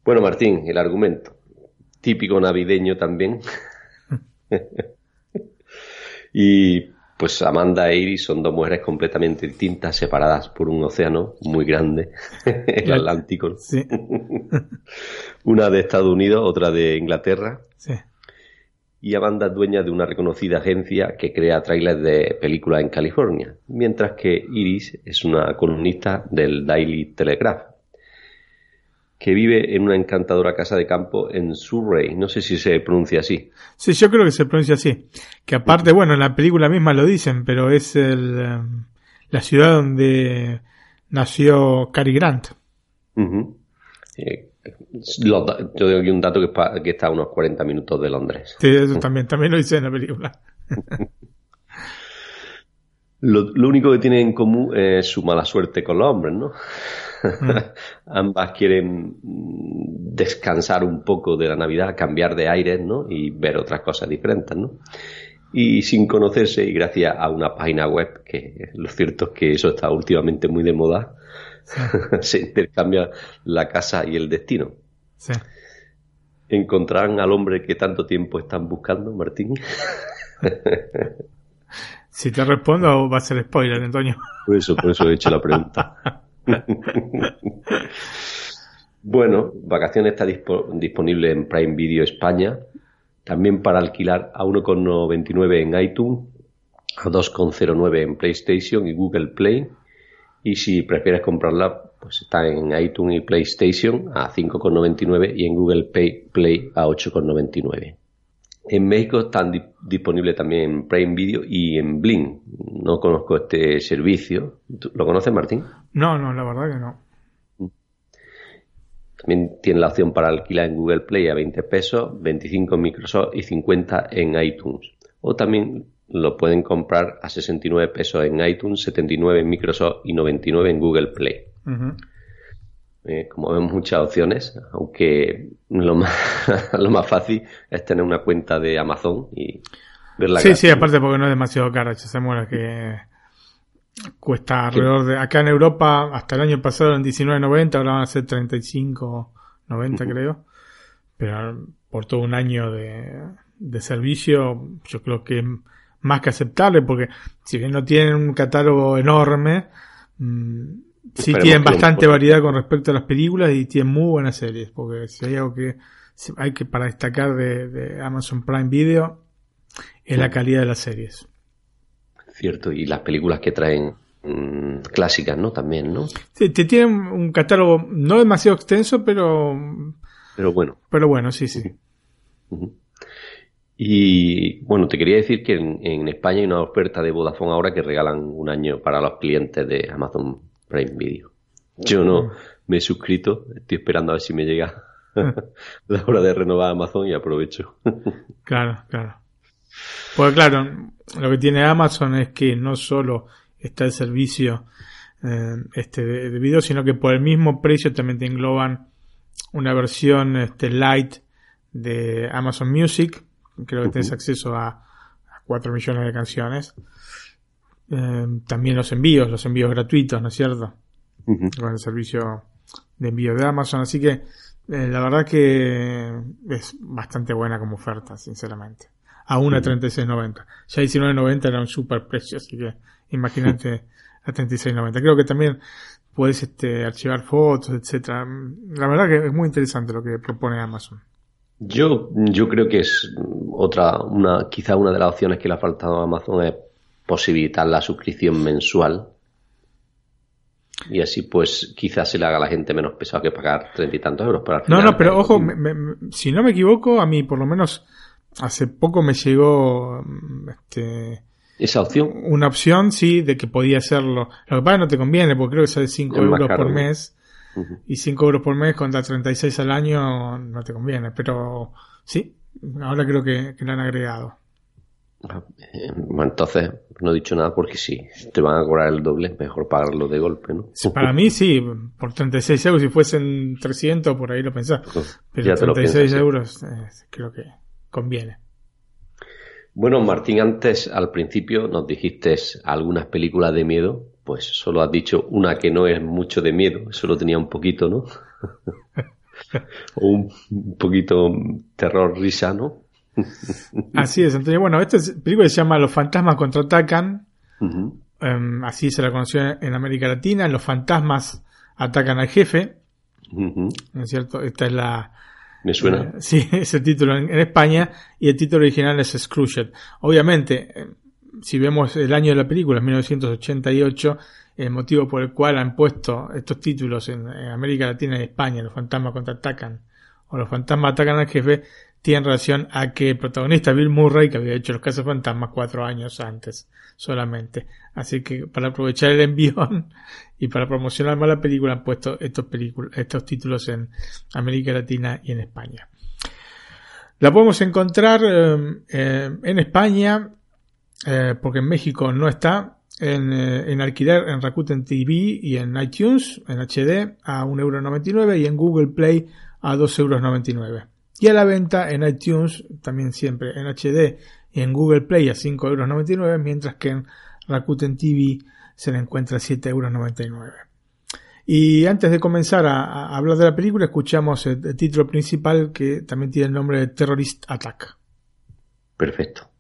Bueno, Martín, el argumento. Típico navideño también. y pues Amanda e Iris son dos mujeres completamente distintas, separadas por un océano muy grande, el Atlántico. Sí. Una de Estados Unidos, otra de Inglaterra. Sí. Y Amanda es dueña de una reconocida agencia que crea trailers de películas en California, mientras que Iris es una columnista del Daily Telegraph, que vive en una encantadora casa de campo en Surrey. No sé si se pronuncia así. Sí, yo creo que se pronuncia así. Que aparte, bueno, en la película misma lo dicen, pero es el, eh, la ciudad donde nació Cary Grant. Eh, los yo un dato que, es pa- que está a unos 40 minutos de Londres. Sí, eso también, también lo dice en la película. Lo, lo único que tienen en común es su mala suerte con los hombres, ¿no? Ambas quieren mm, descansar un poco de la Navidad, cambiar de aires, ¿no? Y ver otras cosas diferentes, ¿no? Y sin conocerse, y gracias a una página web, que lo cierto es que eso está últimamente muy de moda, se intercambia la casa y el destino. Sí. ¿Encontrarán al hombre que tanto tiempo están buscando, Martín? Si te respondo, va a ser spoiler, Antonio. Por eso, por eso he hecho la pregunta. bueno, Vacaciones está dispo- disponible en Prime Video España, también para alquilar a 1,99 en iTunes, a 2,09 en PlayStation y Google Play. Y si prefieres comprarla, pues está en iTunes y PlayStation a 5,99 y en Google Pay Play a 8,99. En México están di- disponibles también en Prime Video y en Blim. No conozco este servicio. ¿Tú- ¿Lo conoces, Martín? No, no, la verdad que no. También tiene la opción para alquilar en Google Play a 20 pesos, 25 en Microsoft y 50 en iTunes. O también lo pueden comprar a 69 pesos en iTunes, 79 en Microsoft y 99 en Google Play. Eh, como vemos muchas opciones, aunque lo más, lo más fácil es tener una cuenta de Amazon y verla Sí, gratis. sí, aparte porque no es demasiado caro, ya se que cuesta alrededor de... Acá en Europa, hasta el año pasado en 19.90, ahora van a ser 35.90 creo. Pero por todo un año de, de servicio, yo creo que es más que aceptable porque si bien no tienen un catálogo enorme, mm, sí tienen bastante variedad con respecto a las películas y tienen muy buenas series. Porque si hay algo que hay que para destacar de, de Amazon Prime Video es la calidad de las series. Cierto, y las películas que traen mm, clásicas, ¿no? También, ¿no? Sí, te tienen un catálogo no demasiado extenso, pero Pero bueno. pero bueno, sí, sí. Y bueno, te quería decir que en, en España hay una oferta de Vodafone ahora que regalan un año para los clientes de Amazon Prime Video. Yo no me he suscrito, estoy esperando a ver si me llega la hora de renovar Amazon y aprovecho. Claro, claro. Pues claro, lo que tiene Amazon es que no solo está el servicio eh, este de, de video, sino que por el mismo precio también te engloban una versión este, light de Amazon Music. Creo que tienes acceso a, a 4 millones de canciones. Eh, también los envíos, los envíos gratuitos, ¿no es cierto? Con el servicio de envío de Amazon. Así que eh, la verdad que es bastante buena como oferta, sinceramente. A 1.3690. Ya 19.90 era un super precio, así que imagínate a 36.90. Creo que también puedes este, archivar fotos, etcétera. La verdad que es muy interesante lo que propone Amazon. Yo, yo creo que es otra, una, quizá una de las opciones que le ha faltado a Amazon es posibilitar la suscripción mensual. Y así pues quizás se le haga a la gente menos pesado que pagar treinta y tantos euros. Pero al No, final- no, pero ojo, me- me- me- si no me equivoco, a mí por lo menos hace poco me llegó mm, este, esa opción. Una opción, sí, de que podía hacerlo. Lo que pasa es que no te conviene, porque creo que sale 5 Es más euros caro, por mes. Y 5 euros por mes contra 36 al año no te conviene. Pero sí, ahora creo que, que lo han agregado. Bueno, entonces no he dicho nada porque si te van a cobrar el doble, mejor pagarlo de golpe, ¿no? Para mí sí, por 36 euros, si fuesen 300, por ahí lo pensás. Pero Ya te lo 36 piensas, euros eh, creo que conviene. Bueno, Martín, antes al principio nos dijiste algunas películas de miedo, pues solo has dicho una que no es mucho de miedo, solo tenía un poquito, ¿no? o un poquito terror risa, ¿no? Así es, Antonio. Bueno, esta es- película se llama Los fantasmas contraatacan. Em, así se la conoció en América Latina. Los fantasmas atacan al jefe. ¿No es cierto? Esta es la. Me suena. eh, sí, es el título en, en España. Y el título original es Scrooged. Obviamente, eh, si vemos el año de la película, es 1988, el motivo por el cual han puesto estos títulos en, en América Latina y España, Los fantasmas contraatacan, o Los fantasmas atacan al jefe, tiene relación a que el protagonista Bill Murray, que había hecho Los Casos Fantasmas cuatro años antes solamente. Así que para aprovechar el envión y para promocionar más la película han puesto estos, estos títulos en América Latina y en España. La podemos encontrar eh, en España, eh, porque en México no está, en, eh, en alquiler en Rakuten TV y en iTunes, en HD, a 1,99€ y en Google Play a 2,99€. Y a la venta en iTunes, también siempre en HD y en Google Play a 5,99€, mientras que en Rakuten TV se le encuentra a 7,99€. Y antes de comenzar a, hablar de la película, escuchamos el título principal que también tiene el nombre de Terrorist Attack. Perfecto.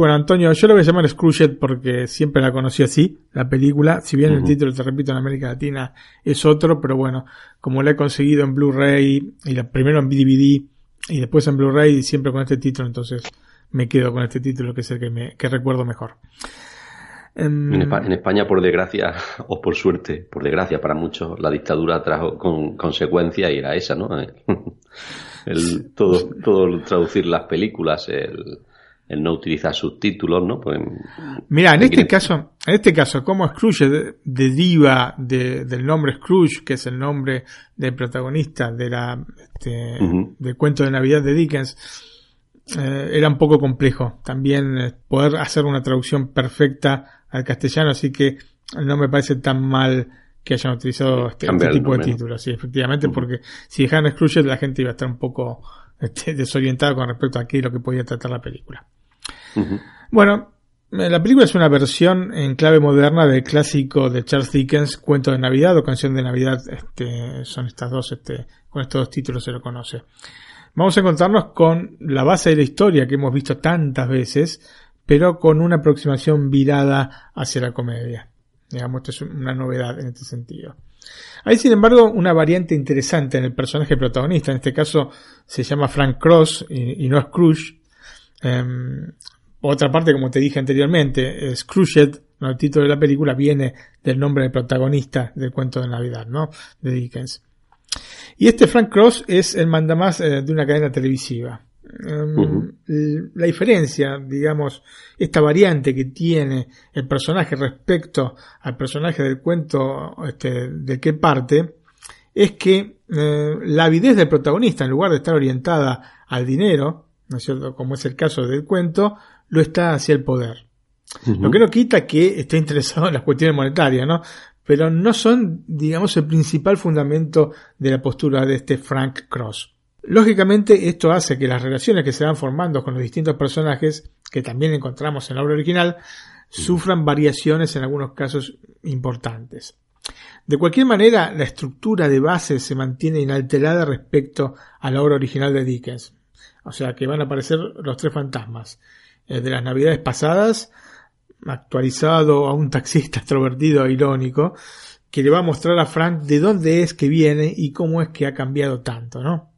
Bueno, Antonio, yo lo voy a llamar Scrooged porque siempre la conocí así, la película. Si bien el título, te repito, en América Latina es otro, pero bueno, como la he conseguido en Blu-ray, y la, primero en DVD y después en Blu-ray, y siempre con este título, entonces me quedo con este título que es el que, me, que recuerdo mejor. Em, En, Espa- en España, por desgracia, o por suerte, por desgracia para muchos, la dictadura trajo con consecuencia y era esa, ¿no? El, todo, todo traducir las películas, el, el no utilizar subtítulos, ¿no? Pues, Mira, en este caso, en este caso, como Scrooge de- deriva de- del nombre Scrooge, que es el nombre del protagonista de la este, del cuento de Navidad de Dickens, eh, era un poco complejo. También eh, poder hacer una traducción perfecta al castellano, así que no me parece tan mal que hayan utilizado este, este tipo de títulos, sí, efectivamente, porque si dejaban Scrooge la gente iba a estar un poco este, desorientada con respecto a qué es lo que podía tratar la película. Bueno, Eh, La película es una versión en clave moderna del clásico de Charles Dickens, Cuento de Navidad o Canción de Navidad. Este, son estas dos, este, con estos dos títulos se lo conoce. Vamos a encontrarnos con la base de la historia que hemos visto tantas veces, pero con una aproximación virada hacia la comedia. Digamos, esto es una novedad en este sentido. Hay, sin embargo, una variante interesante en el personaje protagonista. En este caso se llama Frank Cross y, y no Scrooge. Em, otra parte, como te dije anteriormente, Scrooged, ¿no? el título de la película, viene del nombre del protagonista del cuento de Navidad, ¿no? De Dickens. Y este Frank Cross es el mandamás eh, de una cadena televisiva. Um, La diferencia, digamos, esta variante que tiene el personaje respecto al personaje del cuento este, de qué parte, es que eh, la avidez del protagonista, en lugar de estar orientada al dinero, ¿no es cierto? Como es el caso del cuento, lo está hacia el poder. Lo que no quita que esté interesado en las cuestiones monetarias, ¿no? Pero no son, digamos, el principal fundamento de la postura de este Frank Cross. Lógicamente, esto hace que las relaciones que se van formando con los distintos personajes, que también encontramos en la obra original, sufran variaciones en algunos casos importantes. De cualquier manera, la estructura de base se mantiene inalterada respecto a la obra original de Dickens. O sea que van a aparecer los tres fantasmas. El de las navidades pasadas, actualizado a un taxista extrovertido e irónico, que le va a mostrar a Frank de dónde es que viene y cómo es que ha cambiado tanto, ¿no?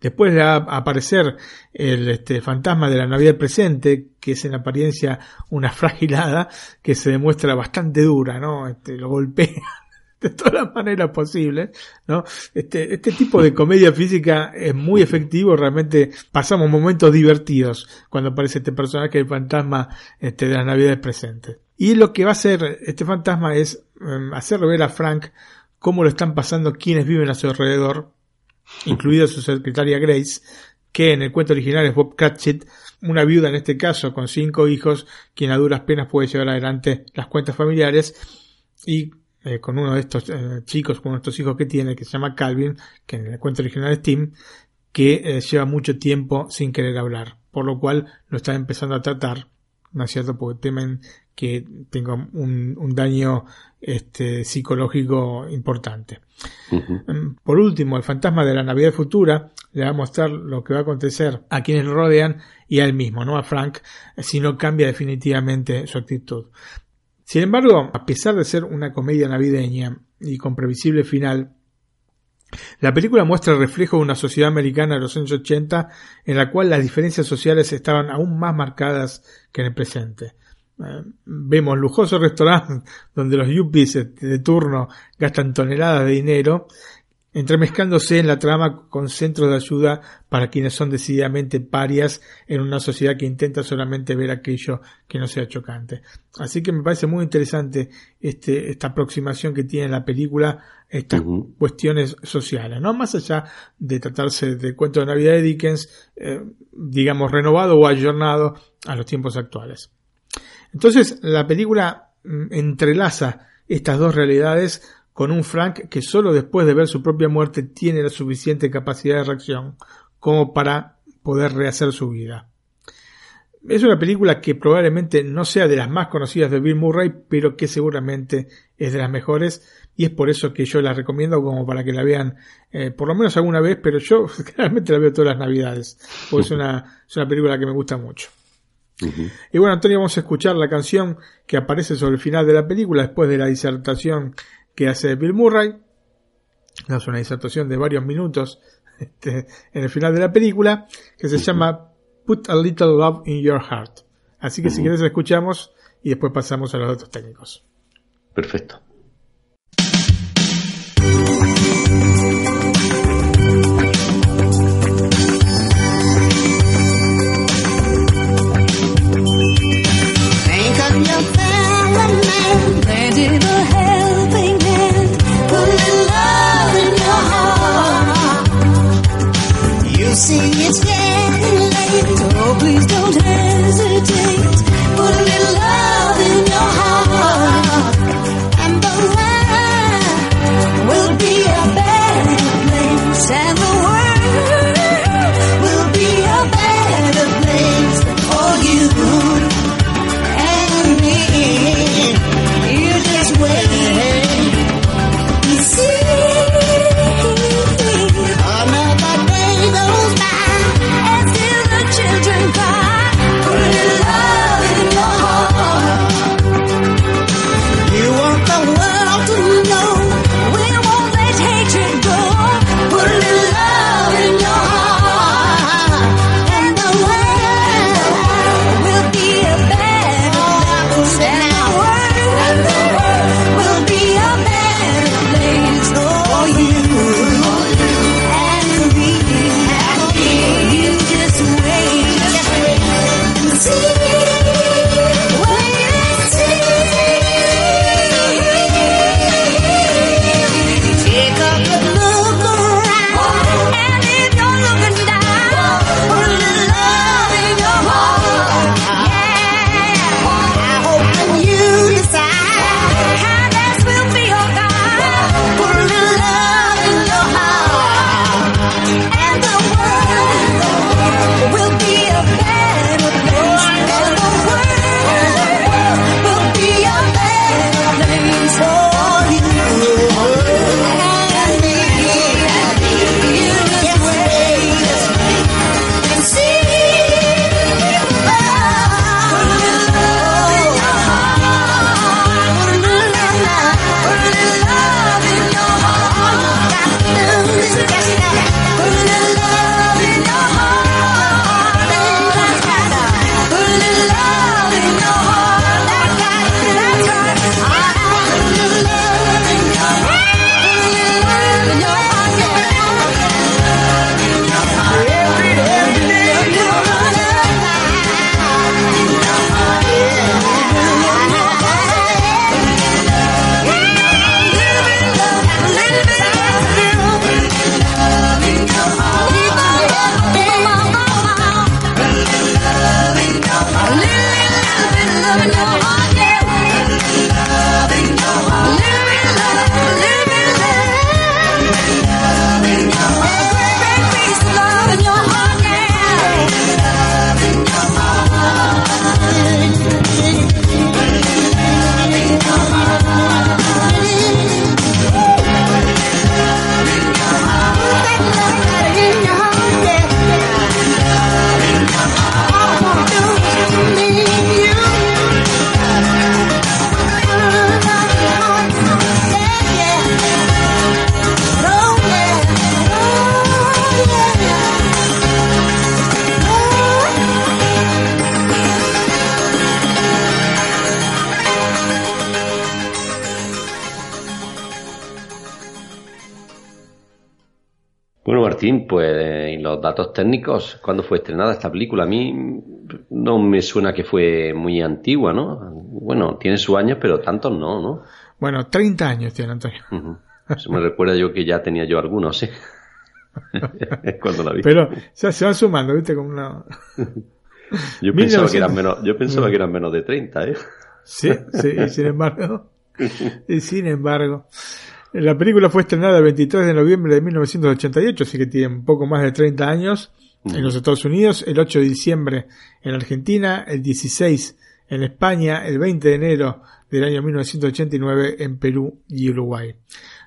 Después va a aparecer el este, fantasma de la Navidad presente, que es en apariencia una fragilada que se demuestra bastante dura, ¿no? Este, lo golpea de todas las maneras posibles, ¿no? Este, este tipo de comedia física es muy efectivo, realmente pasamos momentos divertidos cuando aparece este personaje, el fantasma este, de las Navidades presentes. Y lo que va a hacer este fantasma es um, hacer ver a Frank cómo lo están pasando quienes viven a su alrededor, incluida su secretaria Grace, que en el cuento original es Bob Cratchit, una viuda en este caso con cinco hijos, quien a duras penas puede llevar adelante las cuentas familiares y eh, con uno de estos eh, chicos, con uno de estos hijos que tiene, que se llama Calvin, que en el cuento original es Tim, que eh, lleva mucho tiempo sin querer hablar, por lo cual lo están empezando a tratar, ¿no es cierto? Porque temen que tenga un, un daño este, psicológico importante. Mm, Por último, el fantasma de la Navidad futura le va a mostrar lo que va a acontecer a quienes lo rodean y a él mismo, no a Frank, si no cambia definitivamente su actitud. Sin embargo, a pesar de ser una comedia navideña y con previsible final, la película muestra el reflejo de una sociedad americana de los años 80 en la cual las diferencias sociales estaban aún más marcadas que en el presente. Eh, vemos lujosos restaurantes donde los yuppies de turno gastan toneladas de dinero, entremezclándose en la trama con centros de ayuda para quienes son decididamente parias en una sociedad que intenta solamente ver aquello que no sea chocante. Así que me parece muy interesante este, esta aproximación que tiene la película estas cuestiones sociales, ¿no? Más allá de tratarse del cuento de Navidad de Dickens, eh, digamos, renovado o ayornado a los tiempos actuales. Entonces, la película mm, entrelaza estas dos realidades con un Frank que solo después de ver su propia muerte tiene la suficiente capacidad de reacción como para poder rehacer su vida. Es una película que probablemente no sea de las más conocidas de Bill Murray, pero que seguramente es de las mejores y es por eso que yo la recomiendo como para que la vean eh, por lo menos alguna vez, pero yo realmente la veo todas las navidades, porque es una, es una película que me gusta mucho. Y bueno, Antonio, vamos a escuchar la canción que aparece sobre el final de la película después de la disertación que hace Bill Murray. Es una disertación de varios minutos este, en el final de la película que se llama Put a Little Love in Your Heart. Así que si quieres escuchamos y después pasamos a los datos técnicos. Perfecto. See it's getting técnicos, ¿cuándo fue estrenada esta película? A mí no me suena que fue muy antigua, ¿no? Bueno, tiene sus años, pero tantos no, ¿no? Bueno, 30 años tiene Antonio. Eso me recuerda yo que ya tenía yo algunos, ¿eh? Cuando la vi. Pero ya se van sumando, ¿viste? Como una... Yo pensaba, que eran menos, yo pensaba que eran menos de 30, ¿eh? Sí, sí, y sin embargo, y sin embargo, la película fue estrenada el 23 de noviembre de 1988, así que tiene un poco más de 30 años en los Estados Unidos, el 8 de diciembre en Argentina, el 16 en España, el 20 de enero del año 1989 en Perú y Uruguay.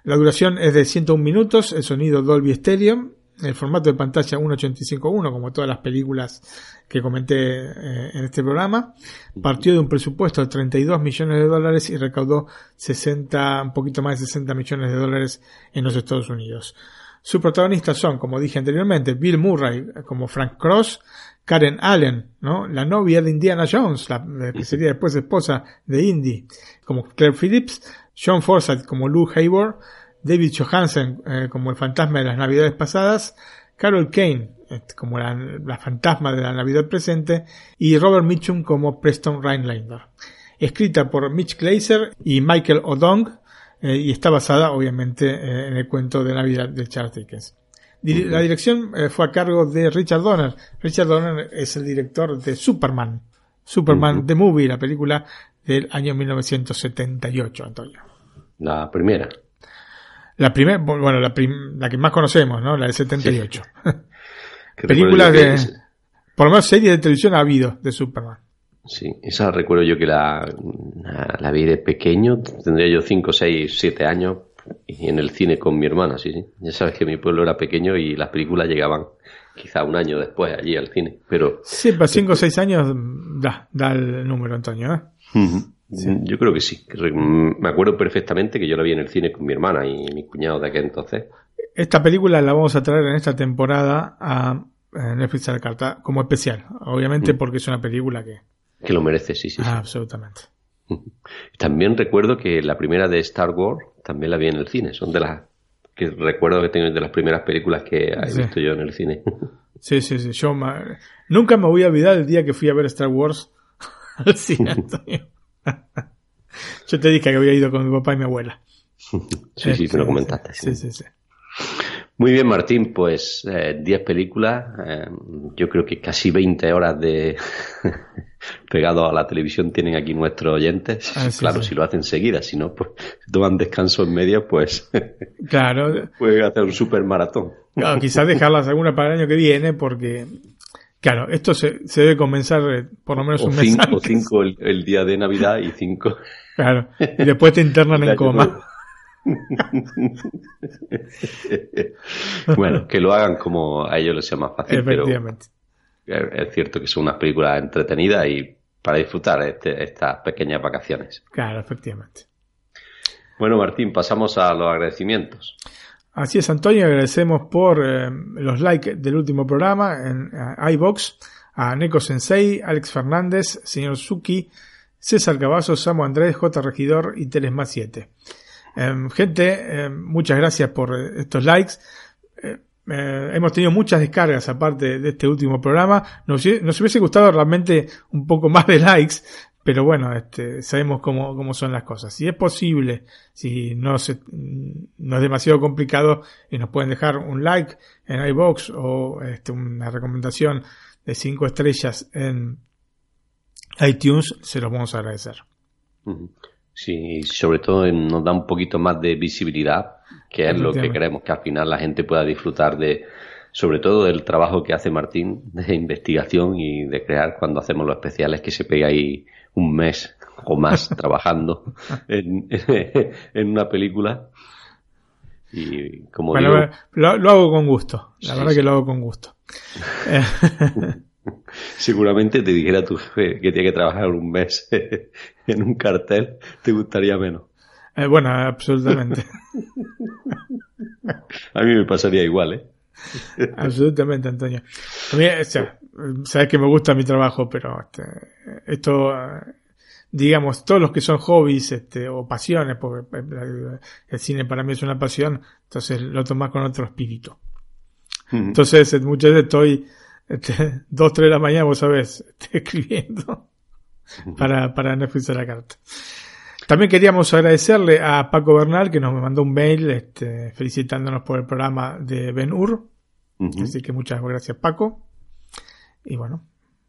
La duración es de 101 minutos, el sonido Dolby Stereo, el formato de pantalla 1.85.1, como todas las películas que comenté eh, en este programa. Partió de un presupuesto de 32 millones de dólares y recaudó 60, un poquito más de 60 millones de dólares en los Estados Unidos. Sus protagonistas son, como dije anteriormente, Bill Murray como Frank Cross, Karen Allen, ¿no? la novia de Indiana Jones, la, que sería después esposa de Indy, como Claire Phillips, John Forsythe como Lou Hayward, David Johansen eh, como el fantasma de las navidades pasadas, Carol Kane este, como la, fantasma de la navidad presente y Robert Mitchum como Preston Rhinelander. Escrita por Mitch Glazer y Michael O'Dong eh, y está basada obviamente eh, en el cuento de Navidad de Charles Dickens. La dirección fue a cargo de Richard Donner. Richard Donner es el director de Superman. Superman The Movie, la película del año 1978, Antonio. La primera. La primera, bueno, la, la, que más conocemos, ¿no? La del 78. Películas de... Por lo menos series de televisión ha habido de Superman. Sí, esa recuerdo yo que la, la, vi de pequeño, tendría yo 5, 6, 7 años, y en el cine con mi hermana, sí, sí. Ya sabes que mi pueblo era pequeño y las películas llegaban quizá un año después allí al cine, pero... Sí, para 5 o 6 años da, da el número, Antonio, ¿eh? Yo creo que sí. Me acuerdo perfectamente que yo la vi en el cine con mi hermana y mi cuñado de aquel entonces. Esta película la vamos a traer en esta temporada a Netflix a la carta como especial. Obviamente mm. porque es una película que... Que lo merece, sí, sí. Ah, absolutamente. También recuerdo que la primera de Star Wars también la vi en el cine. Son de las que recuerdo que tengo de las primeras películas que he visto yo en el cine. Sí, sí, sí. Yo nunca me voy a olvidar el día que fui a ver Star Wars al cine, Antonio. Yo te dije que había ido con mi papá y mi abuela. Sí, sí, te lo comentaste. Sí, sí, sí. Muy bien, Martín, pues 10 eh, películas, eh, yo creo que casi 20 horas de pegado a la televisión tienen aquí nuestros oyentes. Ah, claro, si lo hacen seguidas, si no, pues toman descanso en media, pues claro. pueden hacer un super maratón. Claro, quizás dejarlas alguna para el año que viene, porque Claro, esto se, debe comenzar eh, por lo menos un mes cinco, O cinco el, día de Navidad y cinco. Claro, y después te internan en coma. bueno, que lo hagan como a ellos les sea más fácil. Efectivamente. Pero es cierto que son unas películas entretenidas y para disfrutar este, estas pequeñas vacaciones. Claro, efectivamente. Bueno, Martín, pasamos a los agradecimientos. Así es, Antonio, agradecemos por eh, los likes del último programa en eh, iBox a Neko Sensei, Alex Fernández, señor Suki, César Cavazos, Samu Andrés, J. Regidor y Telesma 7. Em, gente, em, muchas gracias por eh, estos likes. hemos tenido muchas descargas aparte de este último programa. Nos, hubiese gustado realmente un poco más de likes, pero bueno, este, sabemos cómo, cómo son las cosas. Si es posible, si no, se, no es demasiado complicado y nos pueden dejar un like en iBox o este, una recomendación de cinco estrellas en iTunes, se los vamos a agradecer. Sí, sobre todo nos da un poquito más de visibilidad, que es lo que queremos, que al final la gente pueda disfrutar de, sobre todo del trabajo que hace Martín de investigación y de crear cuando hacemos los especiales que se pega ahí un mes o más trabajando en, en, una película. Y como bueno, lo, hago con gusto, la verdad que lo hago con gusto. Seguramente te dijera tu jefe que tiene que trabajar un mes en un cartel, te gustaría menos. Eh, bueno, absolutamente. A mí me pasaría igual, ¿eh? Absolutamente, Antonio. A mí, sabes que me gusta mi trabajo, pero este, esto, digamos, todos los que son hobbies este, o pasiones, porque el, cine para mí es una pasión, entonces lo tomas con otro espíritu. Entonces, muchas veces estoy este, dos, tres de la mañana, vos sabés, estoy escribiendo para, para Netflix a la carta. También queríamos agradecerle a Paco Bernal que nos mandó un mail este, felicitándonos por el programa de Ben Hur. Así que muchas gracias Paco. Y bueno,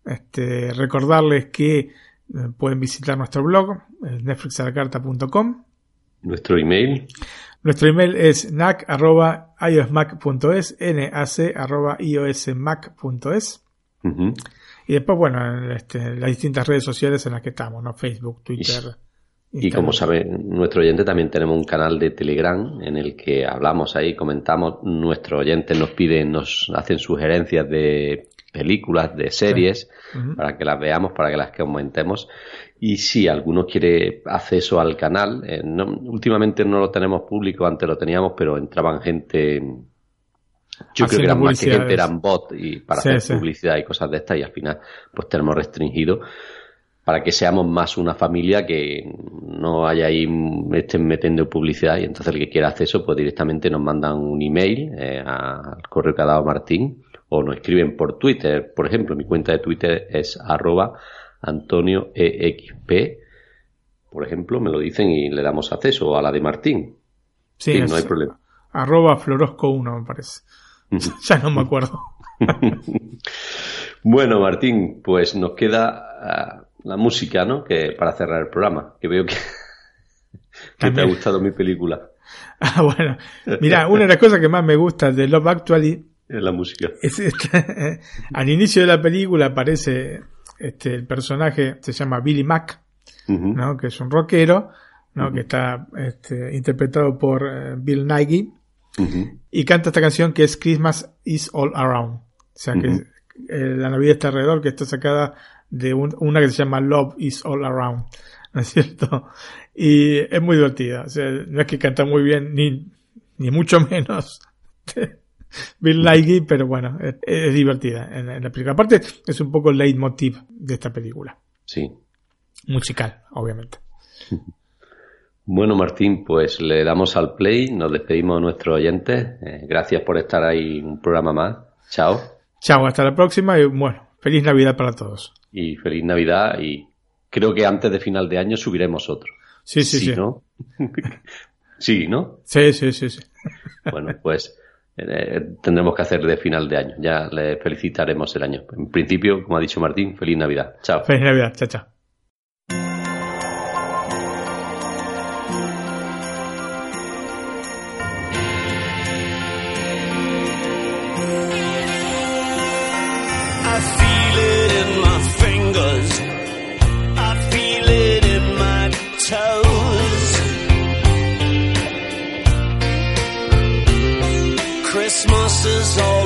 este, recordarles que eh, pueden visitar nuestro blog, netflixalacarta.com. Nuestro email. Nuestro email es nac.iosmac.es, nac.iosmac.es. Y después, bueno, este, las distintas redes sociales en las que estamos, ¿no? Facebook, Twitter. Y como sabe nuestro oyente, también tenemos un canal de Telegram en el que hablamos ahí, comentamos. Nuestros oyentes nos piden, nos hacen sugerencias de películas, de series, para que las veamos, para que las comentemos. Y si alguno quiere acceso al canal, eh, últimamente no lo tenemos público, antes lo teníamos, pero entraban gente. Yo creo que eran más que gente, eran bot y para hacer publicidad y cosas de estas, y al final, pues tenemos restringido para que seamos más una familia que no haya ahí estén metiendo publicidad y entonces el que quiera acceso pues directamente nos mandan un email eh, al correo que ha dado Martín o nos escriben por Twitter. Por ejemplo mi cuenta de Twitter es arroba antonioexp por ejemplo me lo dicen y le damos acceso o a la de Martín. Sí, no hay problema. arroba florosco 1 me parece. Ya no me acuerdo. Bueno Martín pues nos queda ah, la música, ¿no? Que para cerrar el programa, que veo que, te ha gustado mi película. Ah, bueno. Mira, una de las cosas que más me gusta de Love Actually es la música. Es este, al inicio de la película aparece este el personaje se llama Billy Mack, ¿no? Que es un rockero, ¿no? Que está este, interpretado por eh, Bill Nighy y canta esta canción que es Christmas is all around. O sea que eh, la Navidad está alrededor, que está sacada de una que se llama Love is All Around, ¿no es cierto? Y es muy divertida, o sea, no es que canta muy bien, ni, ni mucho menos Bill Nighy, pero bueno, es, divertida en, la película. Aparte, es un poco el leitmotiv de esta película. Sí. Musical, obviamente. Bueno, Martín, pues le damos al play, nos despedimos de nuestros oyentes. Eh, gracias por estar ahí un programa más. Chao. Chao, hasta la próxima y bueno, feliz Navidad para todos y feliz Navidad y creo que antes de final de año subiremos otro. Sí, sí, sí. ¿no? sí, ¿no? Sí, sí, sí, sí. bueno, pues eh, tendremos que hacer de final de año. Ya le felicitaremos el año. En principio, como ha dicho Martín, feliz Navidad. Chao. Feliz Navidad. Chao, chao. is all